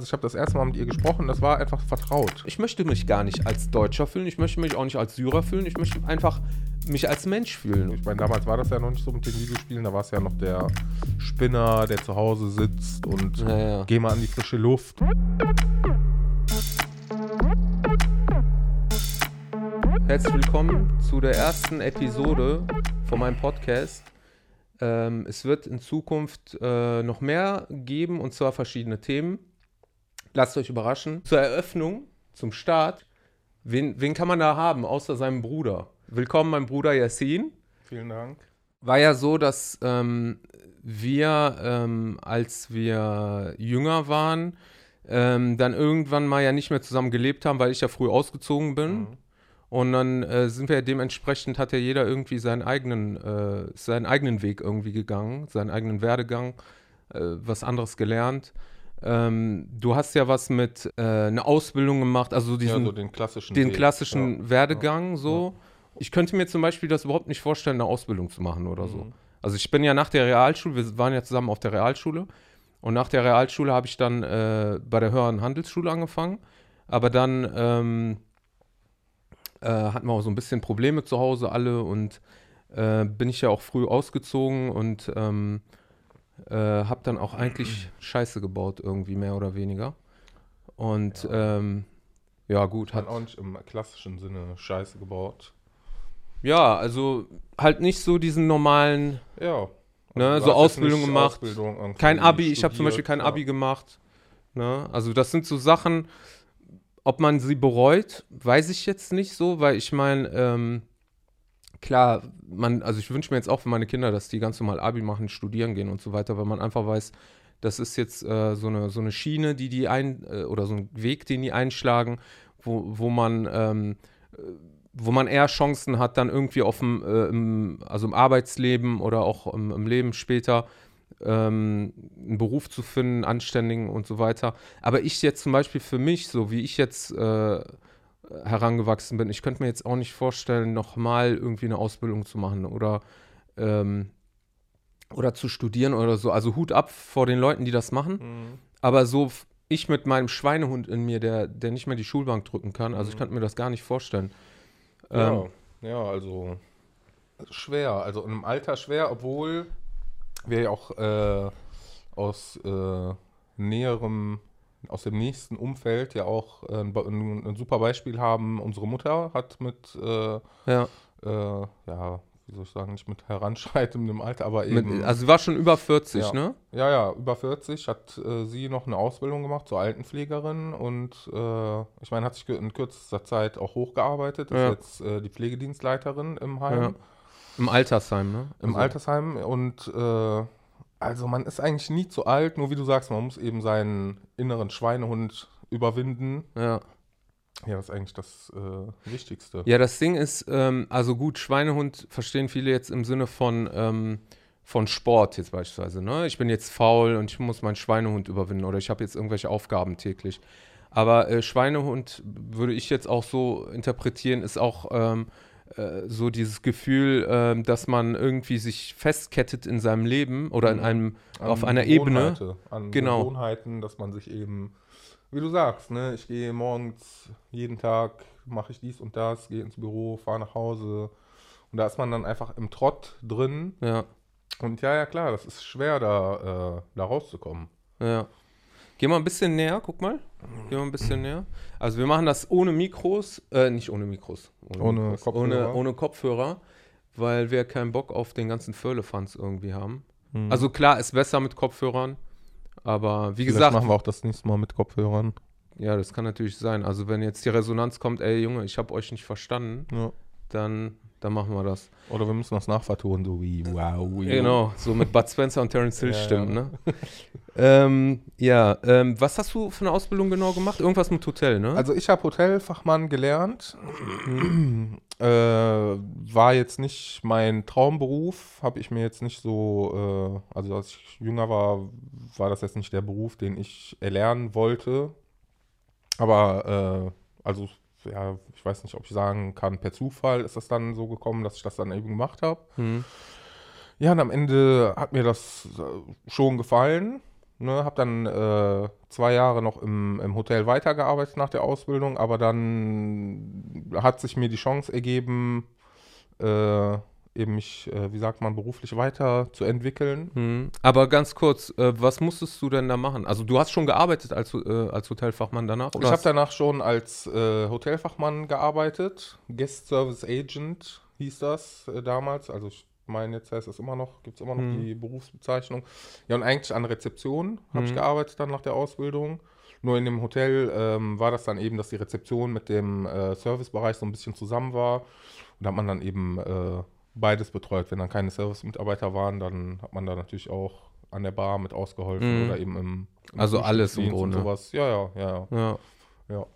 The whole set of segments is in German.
Ich habe das erste Mal mit ihr gesprochen, das war einfach vertraut. Ich möchte mich gar nicht als Deutscher fühlen, ich möchte mich auch nicht als Syrer fühlen, ich möchte einfach mich als Mensch fühlen. Ich meine, damals war das ja noch nicht so mit den Videospielen, da war es ja noch der Spinner, der zu Hause sitzt und Ja, ja. geh mal an die frische Luft. Herzlich willkommen zu der ersten Episode von meinem Podcast. Ähm, es wird in Zukunft äh, noch mehr geben und zwar verschiedene Themen. Lasst euch überraschen. Zur Eröffnung, zum Start, wen, wen kann man da haben, außer seinem Bruder? Willkommen, mein Bruder Yassin. Vielen Dank. War ja so, dass ähm, wir, ähm, als wir jünger waren, ähm, dann irgendwann mal ja nicht mehr zusammen gelebt haben, weil ich ja früh ausgezogen bin. Mhm. Und dann äh, sind wir ja dementsprechend, hat ja jeder irgendwie seinen eigenen, äh, seinen eigenen Weg irgendwie gegangen, seinen eigenen Werdegang, äh, was anderes gelernt. Ähm, du hast ja was mit äh, einer Ausbildung gemacht, also diesen, ja, so den klassischen den klassischen Ja. Werdegang so. Ich könnte mir zum Beispiel das überhaupt nicht vorstellen, eine Ausbildung zu machen oder so. Mhm. Also ich bin ja nach der Realschule, wir waren ja zusammen auf der Realschule und nach der Realschule habe ich dann äh, bei der höheren Handelsschule angefangen, aber dann ähm, äh, hatten wir auch so ein bisschen Probleme zu Hause alle und äh, bin ich ja auch früh ausgezogen und ähm, äh, habe dann auch eigentlich Scheiße gebaut irgendwie mehr oder weniger. Und ja, ähm, ja gut, Hat auch nicht im klassischen Sinne Scheiße gebaut. ja, also halt nicht so diesen normalen Ja. Ne, Also so Ausbildung gemacht. Ausbildung Kein Abi, ich habe zum Beispiel kein ja. Abi gemacht. Ne? Also das sind so Sachen, ob man sie bereut, weiß ich jetzt nicht so, weil ich meine, ähm, klar, man, also ich wünsche mir jetzt auch für meine Kinder, dass die ganz normal Abi machen, studieren gehen und so weiter, weil man einfach weiß, das ist jetzt äh, so, eine, so eine Schiene, die die ein, äh, oder so ein Weg, den die einschlagen, wo, wo man ähm, äh, wo man eher Chancen hat, dann irgendwie auf dem, äh, im, also im Arbeitsleben oder auch im, im Leben später ähm, einen Beruf zu finden, anständigen und so weiter. Aber ich jetzt zum Beispiel für mich, so wie ich jetzt äh, herangewachsen bin, ich könnte mir jetzt auch nicht vorstellen, nochmal irgendwie eine Ausbildung zu machen oder, ähm, oder zu studieren oder so. Also Hut ab vor den Leuten, die das machen. Mhm. Aber so ich mit meinem Schweinehund in mir, der, der nicht mehr die Schulbank drücken kann, also ich Mhm. könnte mir das gar nicht vorstellen. Ja, Ähm, ja, also schwer. Also im Alter schwer, obwohl wir ja auch äh, aus äh, näherem, aus dem nächsten Umfeld ja auch äh, ein, ein, super Beispiel haben. Unsere Mutter hat mit, äh, ja. äh, ja, wie soll ich sagen, nicht mit heranschreitendem Alter, aber Mit, eben. also sie war schon über 40, Ja. ne? Ja, ja, über 40 hat äh, sie noch eine Ausbildung gemacht zur Altenpflegerin und äh, ich meine, hat sich in kürzester Zeit auch hochgearbeitet, ist Ja. jetzt äh, die Pflegedienstleiterin im Heim. Im Altersheim, ne? im Also- Altersheim und also man ist eigentlich nie zu alt, nur wie du sagst, man muss eben seinen inneren Schweinehund überwinden. Ja. Ja, das ist eigentlich das äh, Wichtigste. ja, das Ding ist, ähm, also gut, Schweinehund verstehen viele jetzt im Sinne von, ähm, von Sport jetzt beispielsweise, ne? Ich bin jetzt faul und ich muss meinen Schweinehund überwinden oder ich habe jetzt irgendwelche Aufgaben täglich. Aber äh, Schweinehund würde ich jetzt auch so interpretieren, ist auch ähm, äh, so dieses Gefühl, ähm, dass man irgendwie sich festkettet in seinem Leben oder in Mhm. einem, An auf einer Ebene. An Genau. Gewohnheiten, dass man sich eben, wie du sagst, ne, ich gehe morgens jeden Tag, mache ich dies und das, gehe ins Büro, fahre nach Hause. Und da ist man dann einfach im Trott drin. Ja, Und ja, ja, klar, das ist schwer, da, äh, da rauszukommen. ja. Geh mal ein bisschen näher, guck mal. Geh mal ein bisschen näher. Also wir machen das ohne Mikros, äh, nicht ohne Mikros. Ohne Mikros, Kopfhörer. Ohne, ohne Kopfhörer, weil wir keinen Bock auf den ganzen Firlefanz irgendwie haben. Also klar, ist besser mit Kopfhörern, aber wie Vielleicht gesagt, machen wir auch das nächste Mal mit Kopfhörern. ja, das kann natürlich sein. Also wenn jetzt die Resonanz kommt, ey Junge, ich habe euch nicht verstanden, Ja. Dann, dann machen wir das. Oder wir müssen das nachvertonen, so wie wow. yo. Genau, so mit Bud Spencer und Terence Hill Ja, stimmen, ja. ne? ähm, ja, ähm, was hast du für eine Ausbildung genau gemacht? Irgendwas mit Hotel, ne? Also ich habe Hotelfachmann gelernt. äh, war jetzt nicht mein Traumberuf, habe ich mir jetzt nicht so, äh, also als ich jünger war, war das jetzt nicht der Beruf, den ich erlernen wollte. Aber äh, also ja, ich weiß nicht, ob ich sagen kann, per Zufall ist das dann so gekommen, dass ich das dann eben gemacht habe. Hm. Ja, und am Ende hat mir das äh, schon gefallen. Ne, habe dann äh, zwei Jahre noch im, im Hotel weitergearbeitet nach der Ausbildung, aber dann hat sich mir die Chance ergeben, äh, eben mich, äh, wie sagt man, beruflich weiterzuentwickeln. Hm. Aber ganz kurz, äh, was musstest du denn da machen? Also du hast schon gearbeitet als, äh, als Hotelfachmann danach? Ich habe danach schon als äh, Hotelfachmann gearbeitet, Guest Service Agent hieß das äh, damals, also ich meine, jetzt heißt es immer noch, gibt es immer noch Hm. die Berufsbezeichnung. Ja, und eigentlich an Rezeption habe ich Hm. gearbeitet dann nach der Ausbildung. Nur in dem Hotel ähm, war das dann eben, dass die Rezeption mit dem äh, Servicebereich so ein bisschen zusammen war. Und da hat man dann eben beides betreut. Wenn dann keine Service-Mitarbeiter waren, dann hat man da natürlich auch an der Bar mit ausgeholfen Mhm. oder eben im, im Also alles im Grunde. Sowas. Ja, ja, ja, ja. Ja. ja.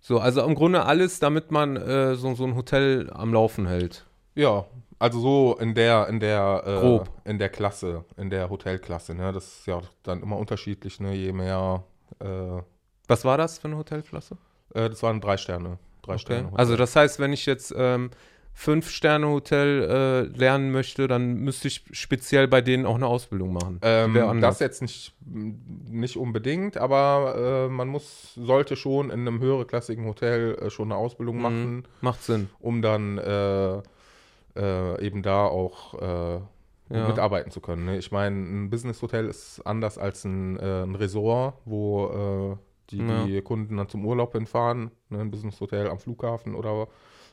So, also im Grunde alles, damit man äh, so, so ein Hotel am Laufen hält. Ja, also so in der, in der, äh, Grob. in der Klasse, in der Hotelklasse, ne? Das ist ja dann immer unterschiedlich, ne? Je mehr, äh, Was war das für eine Hotelklasse? äh, das waren drei Sterne. Drei Okay. Sterne. Also das heißt, wenn ich jetzt ähm, Fünf-Sterne-Hotel äh, lernen möchte, dann müsste ich speziell bei denen auch eine Ausbildung machen. ähm, das jetzt nicht, nicht unbedingt, aber äh, man muss, sollte schon in einem höherklassigen Hotel äh, schon eine Ausbildung Mhm. machen, Macht Sinn. um dann äh, äh, eben da auch äh, Ja. mitarbeiten zu können. Ne? Ich meine, ein Business-Hotel ist anders als ein, ein Resort, wo die, Ja. die Kunden dann zum Urlaub hinfahren. Ne? Ein Business-Hotel am Flughafen oder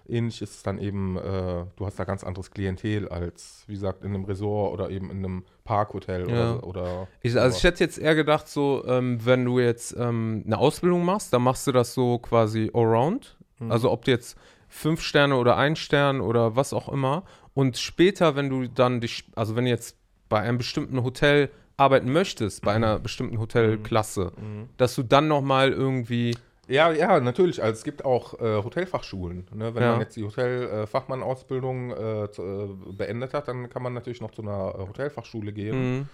ähnlich ist es dann eben, äh, du hast da ganz anderes Klientel als, wie gesagt, in einem Resort oder eben in einem Parkhotel Ja. oder, oder Ich, also ich hätte jetzt eher gedacht, so, ähm, wenn du jetzt ähm, eine Ausbildung machst, dann machst du das so quasi allround. Mhm. Also ob du jetzt fünf Sterne oder ein Stern oder was auch immer. Und später, wenn du dann dich, also wenn du jetzt bei einem bestimmten Hotel arbeiten möchtest, bei einer bestimmten Hotelklasse, Mhm. dass du dann nochmal irgendwie, Ja, ja, natürlich. Also es gibt auch äh, Hotelfachschulen. Ne? Wenn Ja. man jetzt die Hotelfachmann-Ausbildung äh, äh, beendet hat, dann kann man natürlich noch zu einer äh, Hotelfachschule gehen. mh,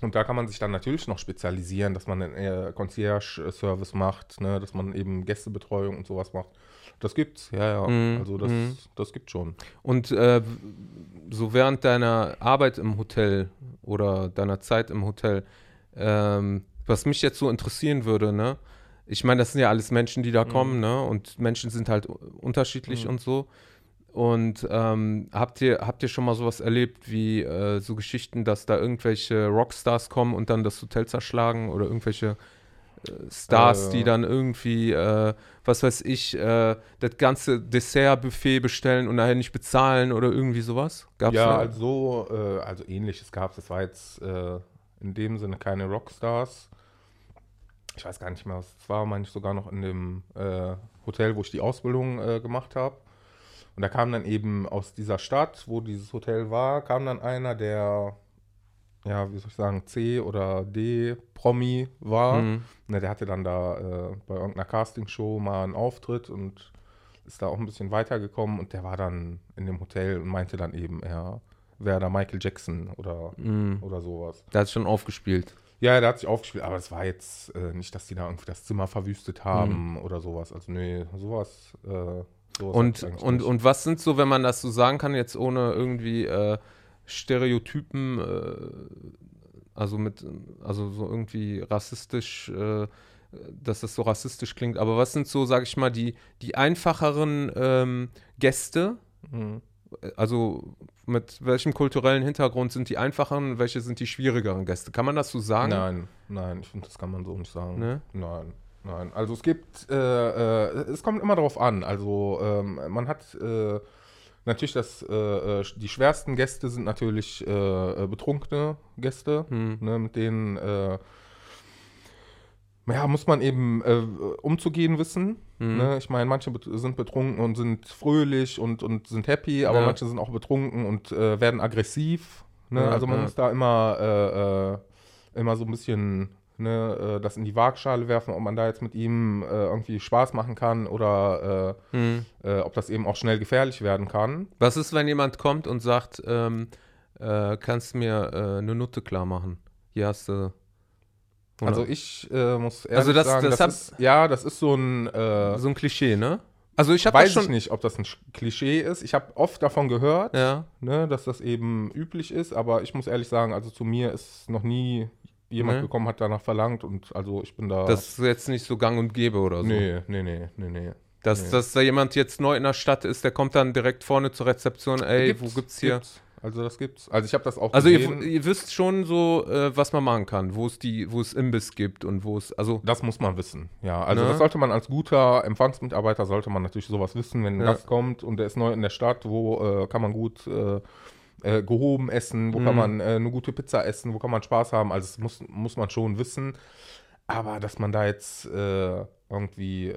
Und da kann man sich dann natürlich noch spezialisieren, dass man einen Concierge-Service macht, ne? dass man eben Gästebetreuung und sowas macht. Das gibt's, ja, ja. Mhm, Also das, mhm. das gibt schon. Und äh, so während deiner Arbeit im Hotel oder deiner Zeit im Hotel, ähm, was mich jetzt so interessieren würde, ne? Ich meine, das sind ja alles Menschen, die da kommen, ne? Und Menschen sind halt unterschiedlich Mhm. und so. Und ähm, habt ihr habt ihr schon mal sowas erlebt wie äh, so Geschichten, dass da irgendwelche Rockstars kommen und dann das Hotel zerschlagen oder irgendwelche äh, Stars, Äh. die dann irgendwie, äh, was weiß ich, äh, das ganze Dessertbuffet bestellen und nachher nicht bezahlen oder irgendwie sowas? Gab's ja, also, äh, also ähnliches gab es. Das war jetzt in dem Sinne keine Rockstars. Ich weiß gar nicht mehr, was es war, meine ich sogar noch in dem äh, Hotel, wo ich die Ausbildung äh, gemacht habe. Und da kam dann eben aus dieser Stadt, wo dieses Hotel war, kam dann einer, der, ja, wie soll ich sagen, C oder D Promi war. Mhm. Ne, der hatte dann da äh, bei irgendeiner Castingshow mal einen Auftritt und ist da auch ein bisschen weitergekommen und der war dann in dem Hotel und meinte dann eben, er wäre da Michael Jackson oder, Mhm. oder sowas. Der hat schon aufgespielt. Ja, der hat sich aufgespielt, aber es war jetzt äh, nicht, dass die da irgendwie das Zimmer verwüstet haben oder sowas. Also nee, sowas. Äh, sowas Mhm. Und, und, nicht. und was sind so, wenn man das so sagen kann, jetzt ohne irgendwie äh, Stereotypen, äh, also mit, also so irgendwie rassistisch, äh, dass das so rassistisch klingt, aber was sind so, sag ich mal, die, die einfacheren ähm, Gäste? Mhm. Also mit welchem kulturellen Hintergrund sind die einfacheren, welche sind die schwierigeren Gäste? Kann man das so sagen? Nein, nein, ich finde, das kann man so nicht sagen. Ne? Nein, nein. Also es gibt, äh, äh, es kommt immer darauf an. Also ähm, man hat äh, natürlich das, äh, äh, die schwersten Gäste sind natürlich äh, betrunkene Gäste, Hm. ne, mit denen ja, muss man eben äh, umzugehen wissen. Mhm. Ne? Ich meine, manche bet sind betrunken und sind fröhlich und, und sind happy, aber Ja. manche sind auch betrunken und äh, werden aggressiv. Ne? Ja, also man ja. muss da immer, äh, äh, immer so ein bisschen ne, äh, das in die Waagschale werfen, ob man da jetzt mit ihm äh, irgendwie Spaß machen kann oder Hm. äh, äh, ob das eben auch schnell gefährlich werden kann. Was ist, wenn jemand kommt und sagt, ähm, äh, kannst du mir eine Nutte klar machen? Hier hast du. Also ich äh, muss ehrlich Also das- sagen, das das, ist, ja, das ist so ein äh, so ein Klischee, ne? Also ich Weiß schon. ich nicht, ob das ein Sch- Klischee ist. Ich habe oft davon gehört, Ja. ne, dass das eben üblich ist, aber ich muss ehrlich sagen, also zu mir ist noch nie jemand Nee. gekommen hat danach verlangt und also ich bin da. Das ist jetzt nicht so gang und gäbe oder so. nee, nee, nee, nee, nee. Dass, nee. dass da jemand jetzt neu in der Stadt ist, der kommt dann direkt vorne zur Rezeption, ey, wo gibt's hier? Gibt's. Also das gibt's. Also ich habe das auch Also ihr, ihr wisst schon so, äh, was man machen kann, wo es die, wo es Imbiss gibt und wo es, also Das muss man wissen, ja. Also Ne? das sollte man als guter Empfangsmitarbeiter, sollte man natürlich sowas wissen, wenn ein Ja. Gast kommt und der ist neu in der Stadt, wo äh, kann man gut äh, äh, gehoben essen, wo kann Mhm. man äh, eine gute Pizza essen, wo kann man Spaß haben, also das muss, muss man schon wissen. Aber dass man da jetzt äh, irgendwie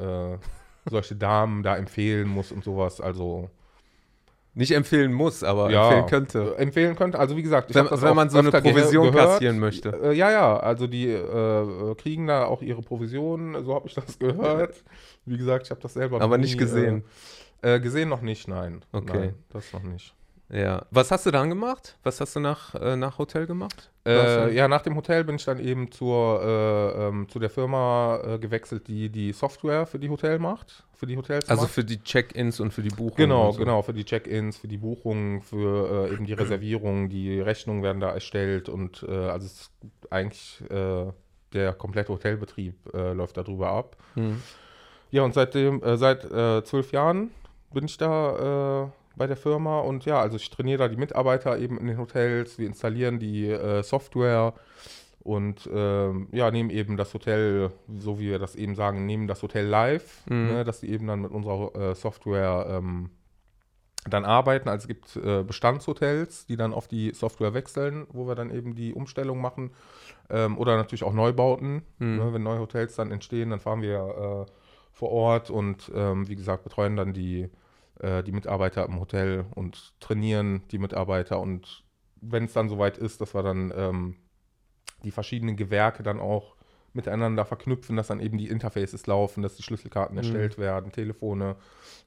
solche Damen da empfehlen muss und sowas, also nicht empfehlen muss, aber ja, empfehlen könnte. empfehlen könnte. Also wie gesagt, ich Wenn, das wenn man so eine Provision gehört. kassieren möchte. Äh, ja, ja, also die äh, kriegen da auch ihre Provision, so habe ich das gehört. Wie gesagt, ich habe das selber Aber noch nicht nie, gesehen. Äh, äh, gesehen noch nicht, nein. Okay. Nein, das noch nicht. Ja. Was hast du dann gemacht? Was hast du nach, äh, nach Hotel gemacht? Äh, ja, nach dem Hotel bin ich dann eben zur, äh, ähm, zu der Firma äh, gewechselt, die die Software für die Hotel macht, für die Hotels Also macht. für die Check-ins und für die Buchung. Genau, so. genau, für die Check-ins, für die Buchungen, für äh, eben die Reservierung, die Rechnungen werden da erstellt und äh, also es ist eigentlich der komplette Hotelbetrieb läuft darüber ab. Hm. Ja, und seitdem, seit zwölf Jahren bin ich da äh, bei der Firma und ja, also ich trainiere da die Mitarbeiter eben in den Hotels, wir installieren die äh, Software und ähm, ja, nehmen eben das Hotel, so wie wir das eben sagen, nehmen das Hotel live, Mhm. ne, dass sie eben dann mit unserer äh, Software ähm, dann arbeiten. Also es gibt äh, Bestandshotels, die dann auf die Software wechseln, wo wir dann eben die Umstellung machen. Ähm, oder natürlich auch Neubauten. Mhm. Ne, wenn neue Hotels dann entstehen, dann fahren wir äh, vor Ort und ähm, wie gesagt, betreuen dann die, äh, die Mitarbeiter im Hotel und trainieren die Mitarbeiter. Und wenn es dann soweit ist, dass wir dann ähm, die verschiedenen Gewerke dann auch miteinander verknüpfen, dass dann eben die Interfaces laufen, dass die Schlüsselkarten Mhm. erstellt werden, Telefone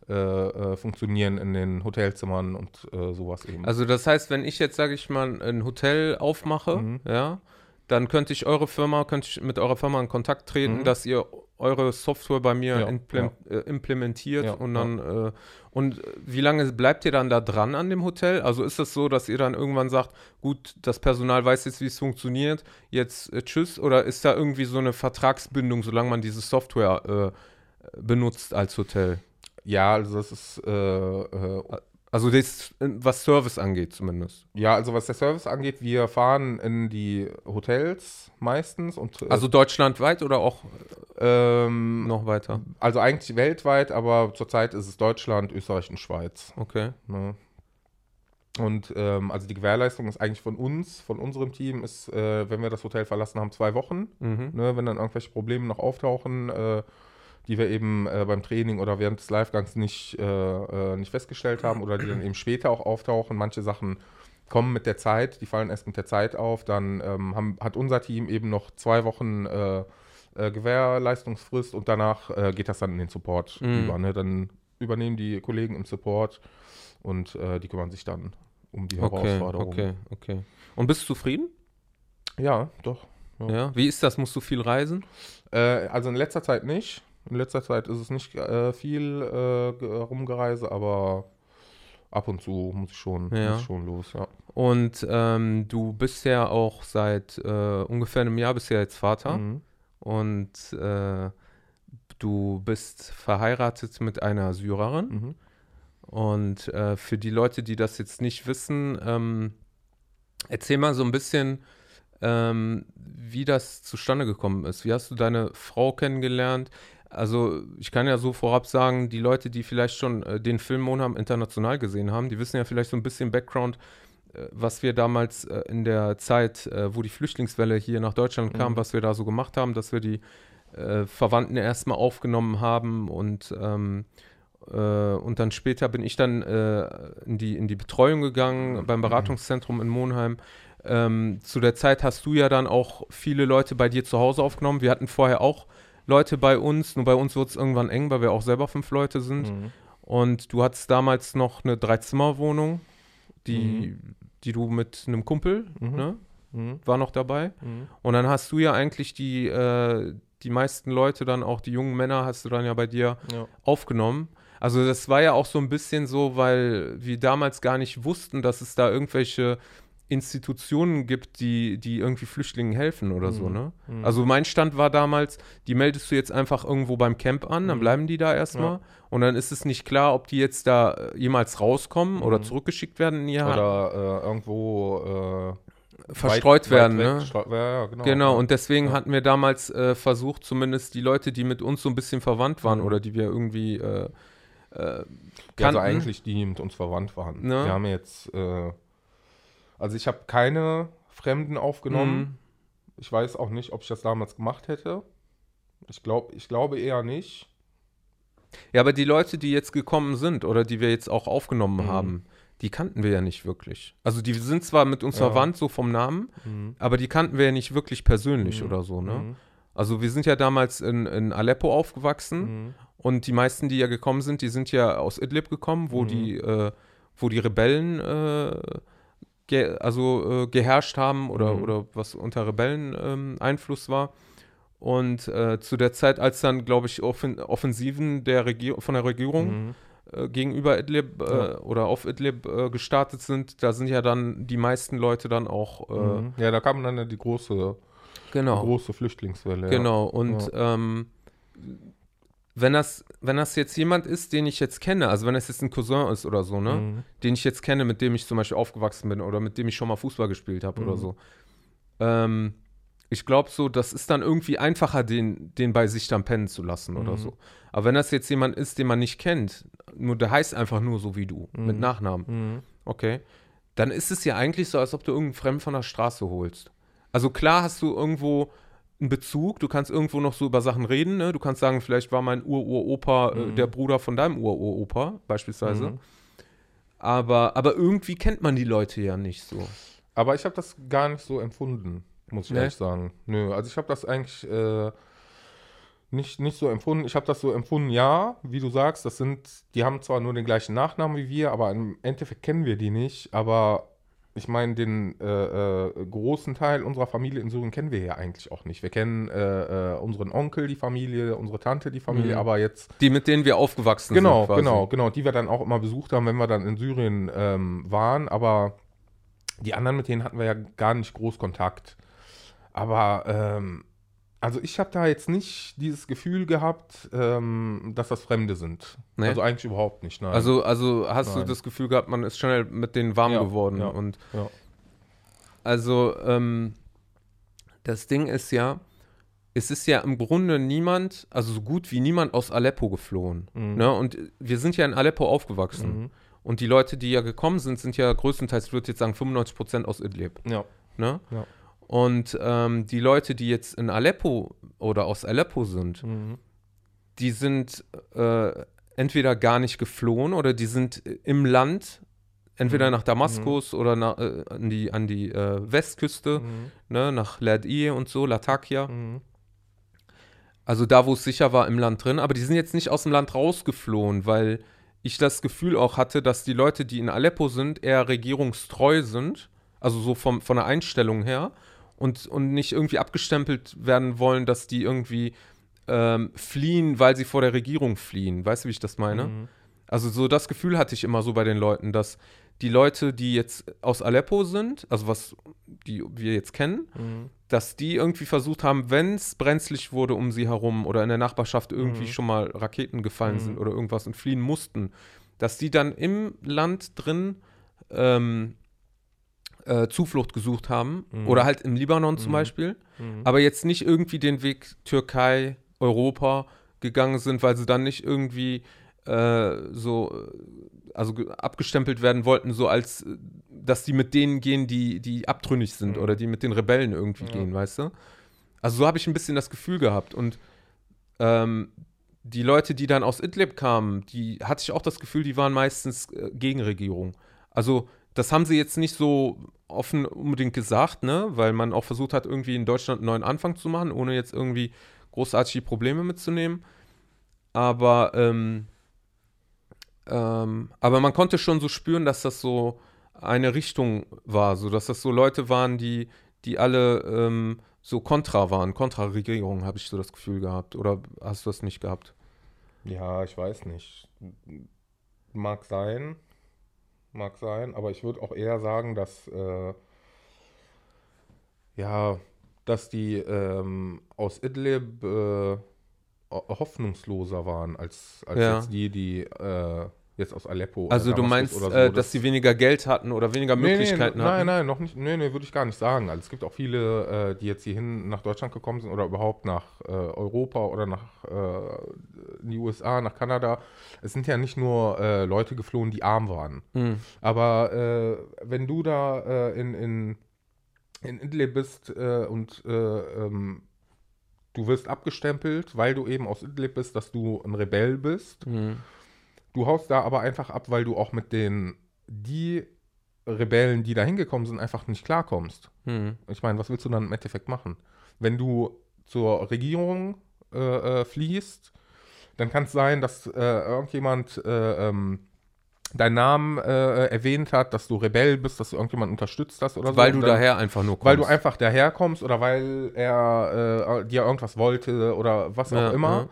äh, äh, funktionieren in den Hotelzimmern und äh, sowas eben. Also das heißt, wenn ich jetzt, sage ich mal, ein Hotel aufmache, Mhm. ja, dann könnte ich eure Firma, könnte ich mit eurer Firma in Kontakt treten, Mhm. dass ihr eure Software bei mir Ja, implem äh, implementiert Ja, und dann äh, und wie lange bleibt ihr dann da dran an dem Hotel? Also ist es so, dass ihr dann irgendwann sagt, gut, das Personal weiß jetzt, wie es funktioniert, jetzt äh, tschüss oder ist da irgendwie so eine Vertragsbindung, solange man diese Software äh, benutzt als Hotel? ja, also das ist äh, äh, Also das, äh, was Service angeht zumindest. ja, also was der Service angeht, wir fahren in die Hotels meistens und äh, Also deutschlandweit oder auch ähm, noch weiter? also eigentlich weltweit, aber zurzeit ist es Deutschland, Österreich und Schweiz. Okay. Ne? Und ähm, also die Gewährleistung ist eigentlich von uns, von unserem Team, ist, äh, wenn wir das Hotel verlassen haben, zwei Wochen. Mhm. Ne? Wenn dann irgendwelche Probleme noch auftauchen, äh, die wir eben äh, beim Training oder während des Livegangs nicht, äh, äh, nicht festgestellt haben oder die dann eben später auch auftauchen. Manche Sachen kommen mit der Zeit, die fallen erst mit der Zeit auf. Dann ähm, haben, hat unser Team eben noch zwei Wochen äh, äh, Gewährleistungsfrist und danach äh, geht das dann in den Support Mhm. über. Ne? Dann übernehmen die Kollegen im Support und die kümmern sich dann um die Okay, Herausforderungen. okay, okay. Und bist du zufrieden? Ja, doch. Ja. Ja. Wie ist das? Musst du viel reisen? Äh, also in letzter Zeit nicht. In letzter Zeit ist es nicht äh, viel äh, ge- Rumgereise, aber ab und zu muss ich schon, Ja. muss ich schon los, ja. Und ähm, du bist ja auch seit äh, ungefähr einem Jahr bist ja jetzt Vater Mhm. und äh, du bist verheiratet mit einer Syrerin. Mhm. Und äh, für die Leute, die das jetzt nicht wissen, ähm, erzähl mal so ein bisschen, ähm, wie das zustande gekommen ist. Wie hast du deine Frau kennengelernt? Also ich kann ja so vorab sagen, die Leute, die vielleicht schon äh, den Film Monham international gesehen haben, die wissen ja vielleicht so ein bisschen Background, äh, was wir damals äh, in der Zeit, äh, wo die Flüchtlingswelle hier nach Deutschland kam, Mhm. was wir da so gemacht haben, dass wir die äh, Verwandten erstmal aufgenommen haben und ähm, äh, und dann später bin ich dann in, die, in die Betreuung gegangen beim Beratungszentrum in Monheim. Ähm, zu der Zeit hast du ja dann auch viele Leute bei dir zu Hause aufgenommen. Wir hatten vorher auch Leute bei uns, nur bei uns wurde es irgendwann eng, weil wir auch selber fünf Leute sind. Mhm. Und du hattest damals noch eine Dreizimmerwohnung, die, die du mit einem Kumpel, Mhm. ne, Mhm. war noch dabei. Mhm. Und dann hast du ja eigentlich die, äh, die meisten Leute dann auch, die jungen Männer, hast du dann ja bei dir Ja. aufgenommen. Also das war ja auch so ein bisschen so, weil wir damals gar nicht wussten, dass es da irgendwelche Institutionen gibt, die, die irgendwie Flüchtlingen helfen oder so, Mhm. ne? Mhm. Also mein Stand war damals, die meldest du jetzt einfach irgendwo beim Camp an, dann Mhm. bleiben die da erstmal Ja. und dann ist es nicht klar, ob die jetzt da äh, jemals rauskommen oder Mhm. zurückgeschickt werden in ihr Oder äh, irgendwo äh, verstreut weit- werden, weit ne? Ja, genau. Genau, und deswegen Ja. hatten wir damals äh, versucht, zumindest die Leute, die mit uns so ein bisschen verwandt waren Mhm. oder die wir irgendwie äh, äh, Ja, also kannten. eigentlich die, die mit uns verwandt waren. Ne? Wir haben jetzt, äh, also ich habe keine Fremden aufgenommen. Mhm. Ich weiß auch nicht, ob ich das damals gemacht hätte. Ich, glaub, ich glaube eher nicht. Ja, aber die Leute, die jetzt gekommen sind oder die wir jetzt auch aufgenommen Mhm. haben, die kannten wir ja nicht wirklich. Also die sind zwar mit uns Ja. verwandt, so vom Namen, Mhm. aber die kannten wir ja nicht wirklich persönlich Mhm. oder so, ne? Mhm. Also wir sind ja damals in, in Aleppo aufgewachsen Mhm. und die meisten, die ja gekommen sind, die sind ja aus Idlib gekommen, wo Mhm. die, äh, wo die Rebellen äh, ge also äh, geherrscht haben oder, Mhm. oder was unter Rebellen ähm, Einfluss war. Und äh, zu der Zeit, als dann, glaube ich, Offen Offensiven der Regier von der Regierung Mhm. äh, gegenüber Idlib äh, Ja. oder auf Idlib äh, gestartet sind, da sind ja dann die meisten Leute dann auch äh, Mhm. Ja, da kam dann ja die große, die genau. große Flüchtlingswelle. ja. Genau, und ähm, wenn, das, wenn das jetzt jemand ist, den ich jetzt kenne, also wenn es jetzt ein Cousin ist oder so, ne, Mhm. den ich jetzt kenne, mit dem ich zum Beispiel aufgewachsen bin oder mit dem ich schon mal Fußball gespielt habe oder Mhm. so, ähm, ich glaube so, das ist dann irgendwie einfacher, den, den bei sich dann pennen zu lassen oder Mhm. so. Aber wenn das jetzt jemand ist, den man nicht kennt, nur der heißt einfach nur so wie du, mit Mhm. Nachnamen, Mhm. Okay. Dann ist es ja eigentlich so, als ob du irgendeinen Fremden von der Straße holst. Also klar hast du irgendwo einen Bezug, du kannst irgendwo noch so über Sachen reden, ne? Du kannst sagen, vielleicht war mein Ur-Ur-Opa äh, Mhm. der Bruder von deinem Ur-Ur-Opa, beispielsweise. Mhm. Aber, aber irgendwie kennt man die Leute ja nicht so. Aber ich habe das gar nicht so empfunden, muss ich Nee? ehrlich sagen. Nö, also ich habe das eigentlich äh, nicht, nicht so empfunden. Ich habe das so empfunden, ja, wie du sagst, das sind, die haben zwar nur den gleichen Nachnamen wie wir, aber im Endeffekt kennen wir die nicht. Aber ich meine, den äh, äh, großen Teil unserer Familie in Syrien kennen wir ja eigentlich auch nicht. Wir kennen äh, äh, unseren Onkel, die Familie, unsere Tante, die Familie, Mhm. aber jetzt Die, mit denen wir aufgewachsen Genau, sind. quasi. genau, genau. Die wir dann auch immer besucht haben, wenn wir dann in Syrien ähm, waren. Aber die anderen, mit denen hatten wir ja gar nicht groß Kontakt. Aber ähm, also ich habe da jetzt nicht dieses Gefühl gehabt, ähm, dass das Fremde sind. Nee? Also eigentlich überhaupt nicht. Nein. Also, also hast du Nein. das Gefühl gehabt, man ist schnell mit denen warm Ja, geworden. ja, Und ja. Also, ähm, das Ding ist ja, es ist ja im Grunde niemand, also so gut wie niemand aus Aleppo geflohen. Mhm. Ne? Und wir sind ja in Aleppo aufgewachsen. Mhm. Und die Leute, die ja gekommen sind, sind ja größtenteils, ich würde jetzt sagen, 95 Prozent aus Idlib. Ja. Ne? Ja. Und ähm, die Leute, die jetzt in Aleppo oder aus Aleppo sind, Mhm. die sind äh, entweder gar nicht geflohen oder die sind im Land, entweder Mhm. nach Damaskus oder nach, äh, an die, an die äh, Westküste, Mhm. ne, nach Ladie und so, Latakia. Mhm. Also da, wo es sicher war, im Land drin. Aber die sind jetzt nicht aus dem Land rausgeflohen, weil ich das Gefühl auch hatte, dass die Leute, die in Aleppo sind, eher regierungstreu sind. Also so vom, von der Einstellung her. Und, und nicht irgendwie abgestempelt werden wollen, dass die irgendwie ähm, fliehen, weil sie vor der Regierung fliehen. Weißt du, wie ich das meine? Mhm. Also so das Gefühl hatte ich immer so bei den Leuten, dass die Leute, die jetzt aus Aleppo sind, also was die wir jetzt kennen, Mhm. dass die irgendwie versucht haben, wenn es brenzlig wurde um sie herum oder in der Nachbarschaft irgendwie Mhm. schon mal Raketen gefallen Mhm. sind oder irgendwas und fliehen mussten, dass die dann im Land drin ähm, äh, Zuflucht gesucht haben Mhm. oder halt im Libanon zum Mhm. Beispiel, Mhm. aber jetzt nicht irgendwie den Weg Türkei, Europa gegangen sind, weil sie dann nicht irgendwie äh, so, also ge- abgestempelt werden wollten, so als, äh, dass die mit denen gehen, die, die abtrünnig sind Mhm. oder die mit den Rebellen irgendwie Ja. gehen, weißt du? Also so habe ich ein bisschen das Gefühl gehabt und ähm, die Leute, die dann aus Idlib kamen, die hatte ich auch das Gefühl, die waren meistens äh, Gegenregierung. Also das haben sie jetzt nicht so offen unbedingt gesagt, ne, weil man auch versucht hat, irgendwie in Deutschland einen neuen Anfang zu machen, ohne jetzt irgendwie großartige Probleme mitzunehmen. Aber ähm, ähm, aber man konnte schon so spüren, dass das so eine Richtung war, so dass das so Leute waren, die, die alle ähm, so kontra waren, Kontra-Regierung, habe ich so das Gefühl gehabt. Oder hast du das nicht gehabt? Ja, ich weiß nicht. Mag sein mag sein, aber ich würde auch eher sagen, dass äh, ja, dass die ähm, aus Idlib äh, hoffnungsloser waren als, als ja. jetzt die, die äh, jetzt aus Aleppo Also du meinst, so, äh, dass sie weniger Geld hatten oder weniger Möglichkeiten nee, nee, hatten? Nein, nein, noch nicht. Nee, nee, würde ich gar nicht sagen. Also es gibt auch viele, äh, die jetzt hierhin nach Deutschland gekommen sind oder überhaupt nach äh, Europa oder nach äh, in die USA, nach Kanada. Es sind ja nicht nur äh, Leute geflohen, die arm waren. Hm. Aber äh, wenn du da äh, in, in, in Idlib bist äh, und äh, ähm, du wirst abgestempelt, weil du eben aus Idlib bist, dass du ein Rebell bist. Hm. Du haust da aber einfach ab, weil du auch mit den die Rebellen, die da hingekommen sind, einfach nicht klarkommst. Hm. Ich meine, was willst du dann im Endeffekt machen? Wenn du zur Regierung äh, äh, fließt, dann kann es sein, dass äh, irgendjemand äh, ähm, deinen Namen äh, erwähnt hat, dass du Rebell bist, dass du irgendjemanden unterstützt hast oder so. Weil du dann- daher einfach nur kommst. Weil du einfach daherkommst oder weil er dir irgendwas wollte oder was auch Ja, immer. ja.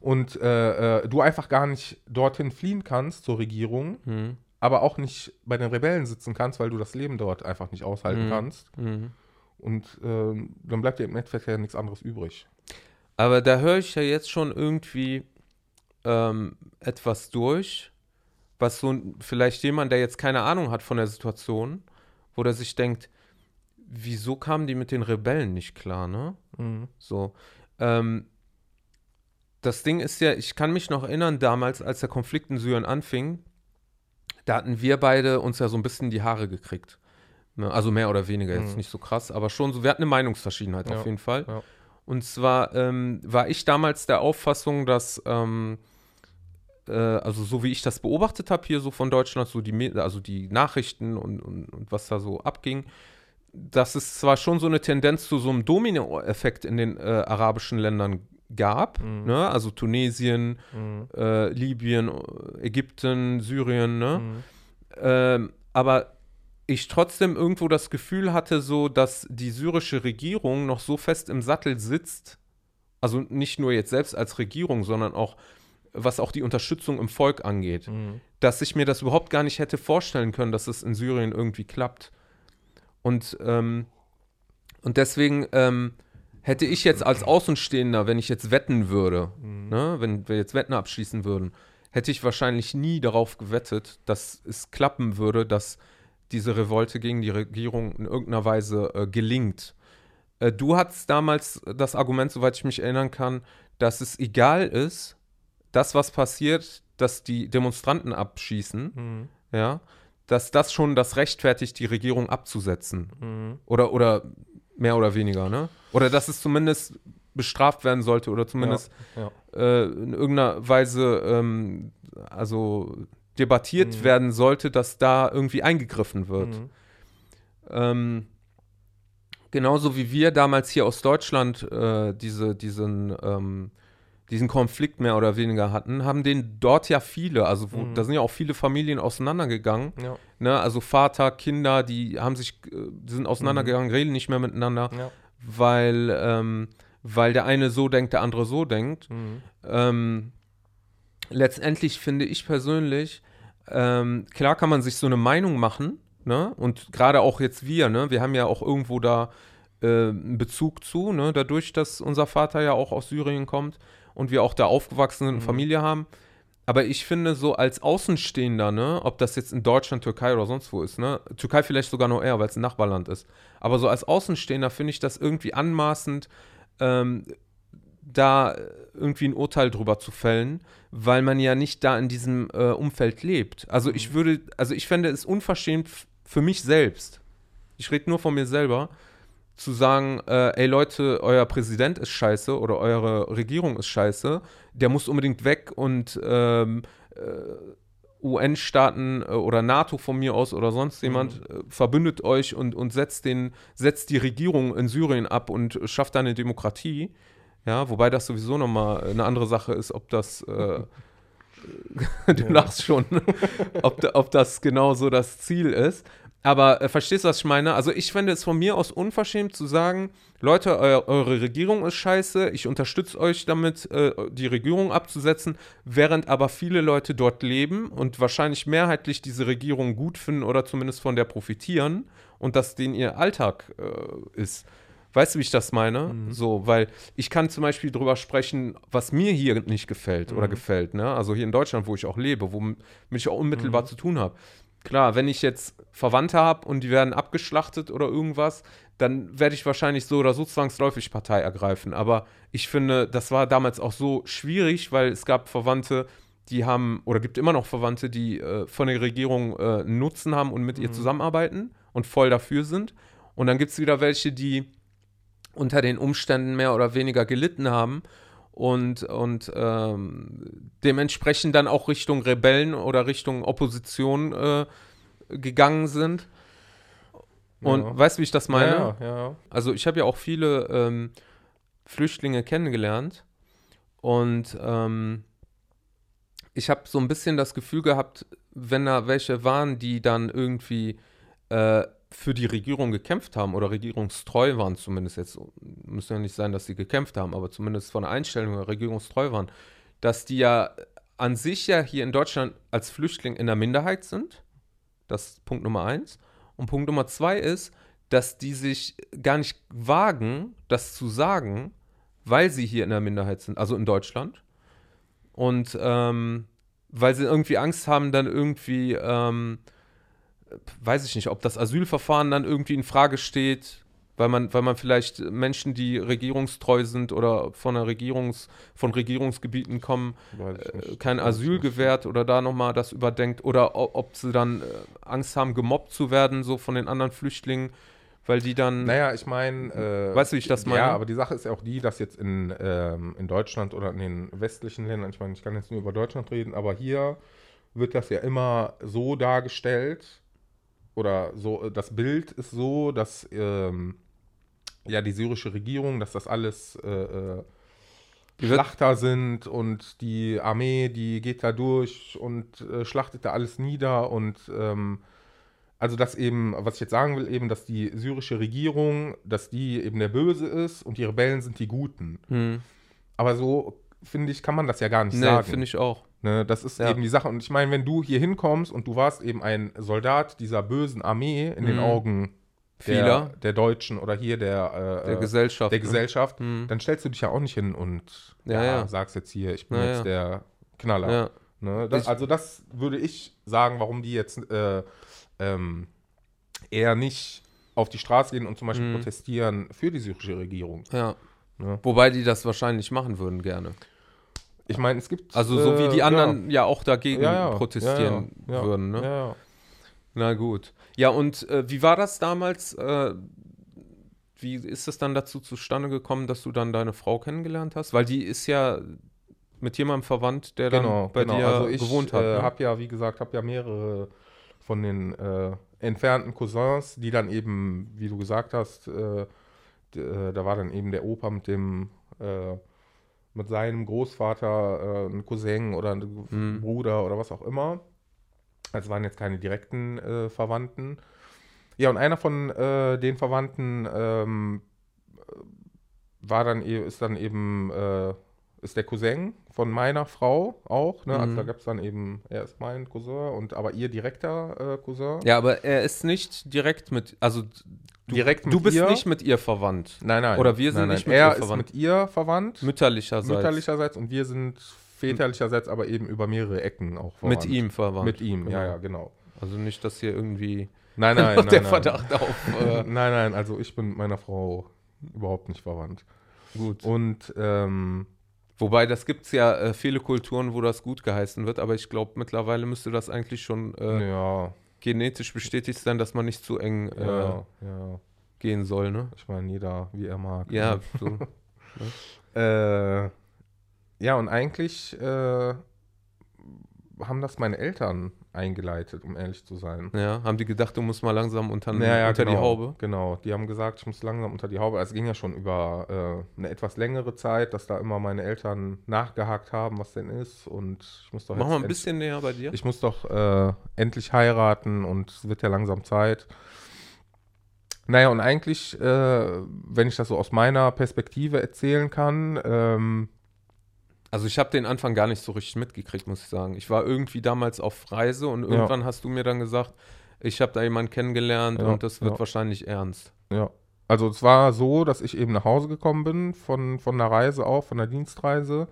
Und äh, äh, du einfach gar nicht dorthin fliehen kannst zur Regierung, Hm. aber auch nicht bei den Rebellen sitzen kannst, weil du das Leben dort einfach nicht aushalten Mhm. kannst. Hm. Und ähm, dann bleibt dir im Endeffekt ja nichts anderes übrig. Aber da höre ich ja jetzt schon irgendwie ähm, etwas durch, was so vielleicht jemand, der jetzt keine Ahnung hat von der Situation, wo der sich denkt, wieso kamen die mit den Rebellen nicht klar, ne? So. Ähm, das Ding ist ja, ich kann mich noch erinnern, damals, als der Konflikt in Syrien anfing, da hatten wir beide uns ja so ein bisschen die Haare gekriegt. Ne? Also mehr oder weniger, jetzt Mhm. nicht so krass, aber schon so, wir hatten eine Meinungsverschiedenheit Ja, auf jeden Fall. ja. Und zwar ähm, war ich damals der Auffassung, dass, ähm, äh, also so wie ich das beobachtet habe hier so von Deutschland, so die, also die Nachrichten und, und, und was da so abging, dass es zwar schon so eine Tendenz zu so einem Domino-Effekt in den äh, arabischen Ländern gab, Mhm. ne? also Tunesien, Mhm. äh, Libyen, Ägypten, Syrien, ne? Mhm. Ähm, aber ich trotzdem irgendwo das Gefühl hatte, so, dass die syrische Regierung noch so fest im Sattel sitzt, also nicht nur jetzt selbst als Regierung, sondern auch, was auch die Unterstützung im Volk angeht, Mhm. dass ich mir das überhaupt gar nicht hätte vorstellen können, dass es in Syrien irgendwie klappt. Und, ähm, und deswegen ähm, hätte ich jetzt als Außenstehender, wenn ich jetzt wetten würde, Mhm. ne, wenn wir jetzt Wetten abschließen würden, hätte ich wahrscheinlich nie darauf gewettet, dass es klappen würde, dass diese Revolte gegen die Regierung in irgendeiner Weise äh, gelingt. Äh, du hattest damals das Argument, soweit ich mich erinnern kann, dass es egal ist, das, was passiert, dass die Demonstranten abschießen, Mhm. ja, dass das schon das rechtfertigt, die Regierung abzusetzen. Mhm. Oder, oder mehr oder weniger, ne? Oder dass es zumindest bestraft werden sollte oder zumindest Ja. äh, in irgendeiner Weise ähm, also debattiert Mhm. werden sollte, dass da irgendwie eingegriffen wird. Mhm. Ähm, genauso wie wir damals hier aus Deutschland äh, diese, diesen, ähm, diesen Konflikt mehr oder weniger hatten, haben den dort ja viele, also wo, Mhm. da sind ja auch viele Familien auseinandergegangen. Ja. Ne? Also Vater, Kinder, die haben sich, äh, die sind auseinandergegangen, reden nicht mehr miteinander, Ja. weil, ähm, weil der eine so denkt, der andere so denkt. Mhm. Ähm, letztendlich finde ich persönlich, ähm, klar kann man sich so eine Meinung machen, ne? Und gerade auch jetzt wir, ne? Wir haben ja auch irgendwo da äh, einen Bezug zu, ne? Dadurch, dass unser Vater ja auch aus Syrien kommt und wir auch da aufgewachsen sind und Mhm. Familie haben. Aber ich finde, so als Außenstehender, ne, ob das jetzt in Deutschland, Türkei oder sonst wo ist, ne, Türkei vielleicht sogar noch eher, weil es ein Nachbarland ist. Aber so als Außenstehender finde ich das irgendwie anmaßend, ähm, da irgendwie ein Urteil drüber zu fällen, weil man ja nicht da in diesem äh, Umfeld lebt. Also ich würde, also ich fände es unverschämt für mich selbst. Ich rede nur von mir selber, zu sagen, äh, ey Leute, euer Präsident ist scheiße oder eure Regierung ist scheiße, der muss unbedingt weg und ähm, äh, UN-Staaten äh, oder NATO von mir aus oder sonst jemand äh, verbündet euch und, und setzt, den, setzt die Regierung in Syrien ab und schafft da eine Demokratie. Ja, wobei das sowieso nochmal eine andere Sache ist, ob das, äh, du Ja. lachst schon, ob, ob das genau so das Ziel ist. Aber äh, verstehst du, was ich meine? Also ich finde es von mir aus unverschämt zu sagen, Leute, eu eure Regierung ist scheiße, ich unterstütze euch damit, äh, die Regierung abzusetzen, während aber viele Leute dort leben und wahrscheinlich mehrheitlich diese Regierung gut finden oder zumindest von der profitieren und das denen ihr Alltag äh, ist. Weißt du, wie ich das meine? Mhm. So, weil ich kann zum Beispiel drüber sprechen, was mir hier nicht gefällt oder Mhm. gefällt, ne? Also hier in Deutschland, wo ich auch lebe, womit ich auch unmittelbar Mhm. zu tun habe. Klar, wenn ich jetzt Verwandte habe und die werden abgeschlachtet oder irgendwas, dann werde ich wahrscheinlich so oder so zwangsläufig Partei ergreifen. Aber ich finde, das war damals auch so schwierig, weil es gab Verwandte, die haben, oder gibt immer noch Verwandte, die äh, von der Regierung äh, Nutzen haben und mit ihr Mhm. zusammenarbeiten und voll dafür sind. Und dann gibt es wieder welche, die unter den Umständen mehr oder weniger gelitten haben und, und ähm, dementsprechend dann auch Richtung Rebellen oder Richtung Opposition äh, gegangen sind. Und Ja. weißt du, wie ich das meine? Ja, ja. Also ich habe ja auch viele ähm, Flüchtlinge kennengelernt und ähm, ich habe so ein bisschen das Gefühl gehabt, wenn da welche waren, die dann irgendwie äh, für die Regierung gekämpft haben oder regierungstreu waren, zumindest jetzt, muss ja nicht sein, dass sie gekämpft haben, aber zumindest von der Einstellung regierungstreu waren, dass die ja an sich ja hier in Deutschland als Flüchtling in der Minderheit sind. Das ist Punkt Nummer eins. Und Punkt Nummer zwei ist, dass die sich gar nicht wagen, das zu sagen, weil sie hier in der Minderheit sind, also in Deutschland. Und ähm, weil sie irgendwie Angst haben, dann irgendwie, ähm, weiß ich nicht, ob das Asylverfahren dann irgendwie in Frage steht, weil man, weil man vielleicht Menschen, die regierungstreu sind oder von der Regierungs, von Regierungsgebieten kommen, äh, kein Asyl gewährt oder da nochmal das überdenkt oder ob sie dann äh, Angst haben, gemobbt zu werden, so von den anderen Flüchtlingen, weil die dann. Naja, ich meine. Äh, Weißt du, wie ich das meine? Ja, aber die Sache ist ja auch die, dass jetzt in, ähm, in Deutschland oder in den westlichen Ländern, ich meine, ich kann jetzt nur über Deutschland reden, aber hier wird das ja immer so dargestellt oder so, äh, das Bild ist so, dass ähm, ja die syrische Regierung, dass das alles äh, äh, Schlachter sind und die Armee, die geht da durch und äh, schlachtet da alles nieder und ähm, also das eben, was ich jetzt sagen will, eben, dass die syrische Regierung, dass die eben der Böse ist und die Rebellen sind die Guten. Hm. Aber so, finde ich, kann man das ja gar nicht Nee, sagen. finde ich auch. Ne, das ist Ja. eben die Sache. Und ich meine, wenn du hier hinkommst und du warst eben ein Soldat dieser bösen Armee in den Mhm. Augen der, Vieler. der Deutschen oder hier der, äh, Der Gesellschaft. der ne? Gesellschaft, Hm. dann stellst du dich ja auch nicht hin und Ja, ja. sagst jetzt hier, ich bin jetzt der Knaller. Ne? Das, also das würde ich sagen, warum die jetzt äh, ähm, eher nicht auf die Straße gehen und zum Beispiel Mhm. protestieren für die syrische Regierung. ja. Ne? Wobei die das wahrscheinlich machen würden gerne. Ich meine, es gibt Also so wie äh, die anderen ja, auch dagegen ja, ja, protestieren ja, ja, würden. Ne? Ja, ja. Na gut. Ja, und äh, wie war das damals? Äh, wie ist es dann dazu zustande gekommen, dass du dann deine Frau kennengelernt hast? Weil die ist ja mit jemandem verwandt, der dann Genau, bei genau. dir also ich gewohnt hat. äh, ne? habe ja, wie gesagt, habe ja mehrere von den äh, entfernten Cousins, die dann eben, wie du gesagt hast, äh, da war dann eben der Opa mit dem mit seinem Großvater, äh, ein Cousin oder ein Mhm. Bruder oder was auch immer. Also waren jetzt keine direkten äh, Verwandten. Ja, und einer von äh, den Verwandten ähm, war dann e ist dann eben äh, ist der Cousin von meiner Frau auch. Ne? Also Mhm. da gab es dann eben, er ist mein Cousin und aber ihr direkter äh, Cousin. ja, aber er ist nicht direkt mit, also du, Direkt du mit bist ihr? nicht mit ihr verwandt. Nein, nein. Oder wir sind nein, nein. nicht mit er ihr ist verwandt. mit ihr verwandt, Mütterlicherseits. mütterlicherseits, und wir sind väterlicherseits, aber eben über mehrere Ecken auch verwandt. Mit ihm verwandt. Mit ihm, ja, Genau. ja, genau. Also nicht, dass hier irgendwie Nein, nein, nein. der nein. Verdacht auf. Äh, Nein, nein, also ich bin mit meiner Frau überhaupt nicht verwandt. gut. Und ähm, Wobei, das gibt es ja äh, viele Kulturen, wo das gut geheißen wird, aber ich glaube, mittlerweile müsste das eigentlich schon äh, ja, genetisch bestätigt sein, dass man nicht zu eng äh, ja, ja. gehen soll, ne? Ich meine, jeder wie er mag. Ja, ne? so. Äh, ja, und eigentlich äh, haben das meine Eltern eingeleitet, um ehrlich zu sein. Ja, haben die gedacht, du musst mal langsam unter, Ja, ja, unter genau, die Haube? Genau, die haben gesagt, ich muss langsam unter die Haube. Also es ging ja schon über äh, eine etwas längere Zeit, dass da immer meine Eltern nachgehakt haben, was denn ist. Und ich muss doch Mach mal ein bisschen näher bei dir. Ich muss doch äh, endlich heiraten und es wird ja langsam Zeit. Naja, und eigentlich, äh, wenn ich das so aus meiner Perspektive erzählen kann, ähm, Also ich habe den Anfang gar nicht so richtig mitgekriegt, muss ich sagen. Ich war irgendwie damals auf Reise und irgendwann hast du mir dann gesagt, ich habe da jemanden kennengelernt Ja, und das wird ja. wahrscheinlich ernst. ja. Also es war so, dass ich eben nach Hause gekommen bin von, von der Reise auch, von der Dienstreise.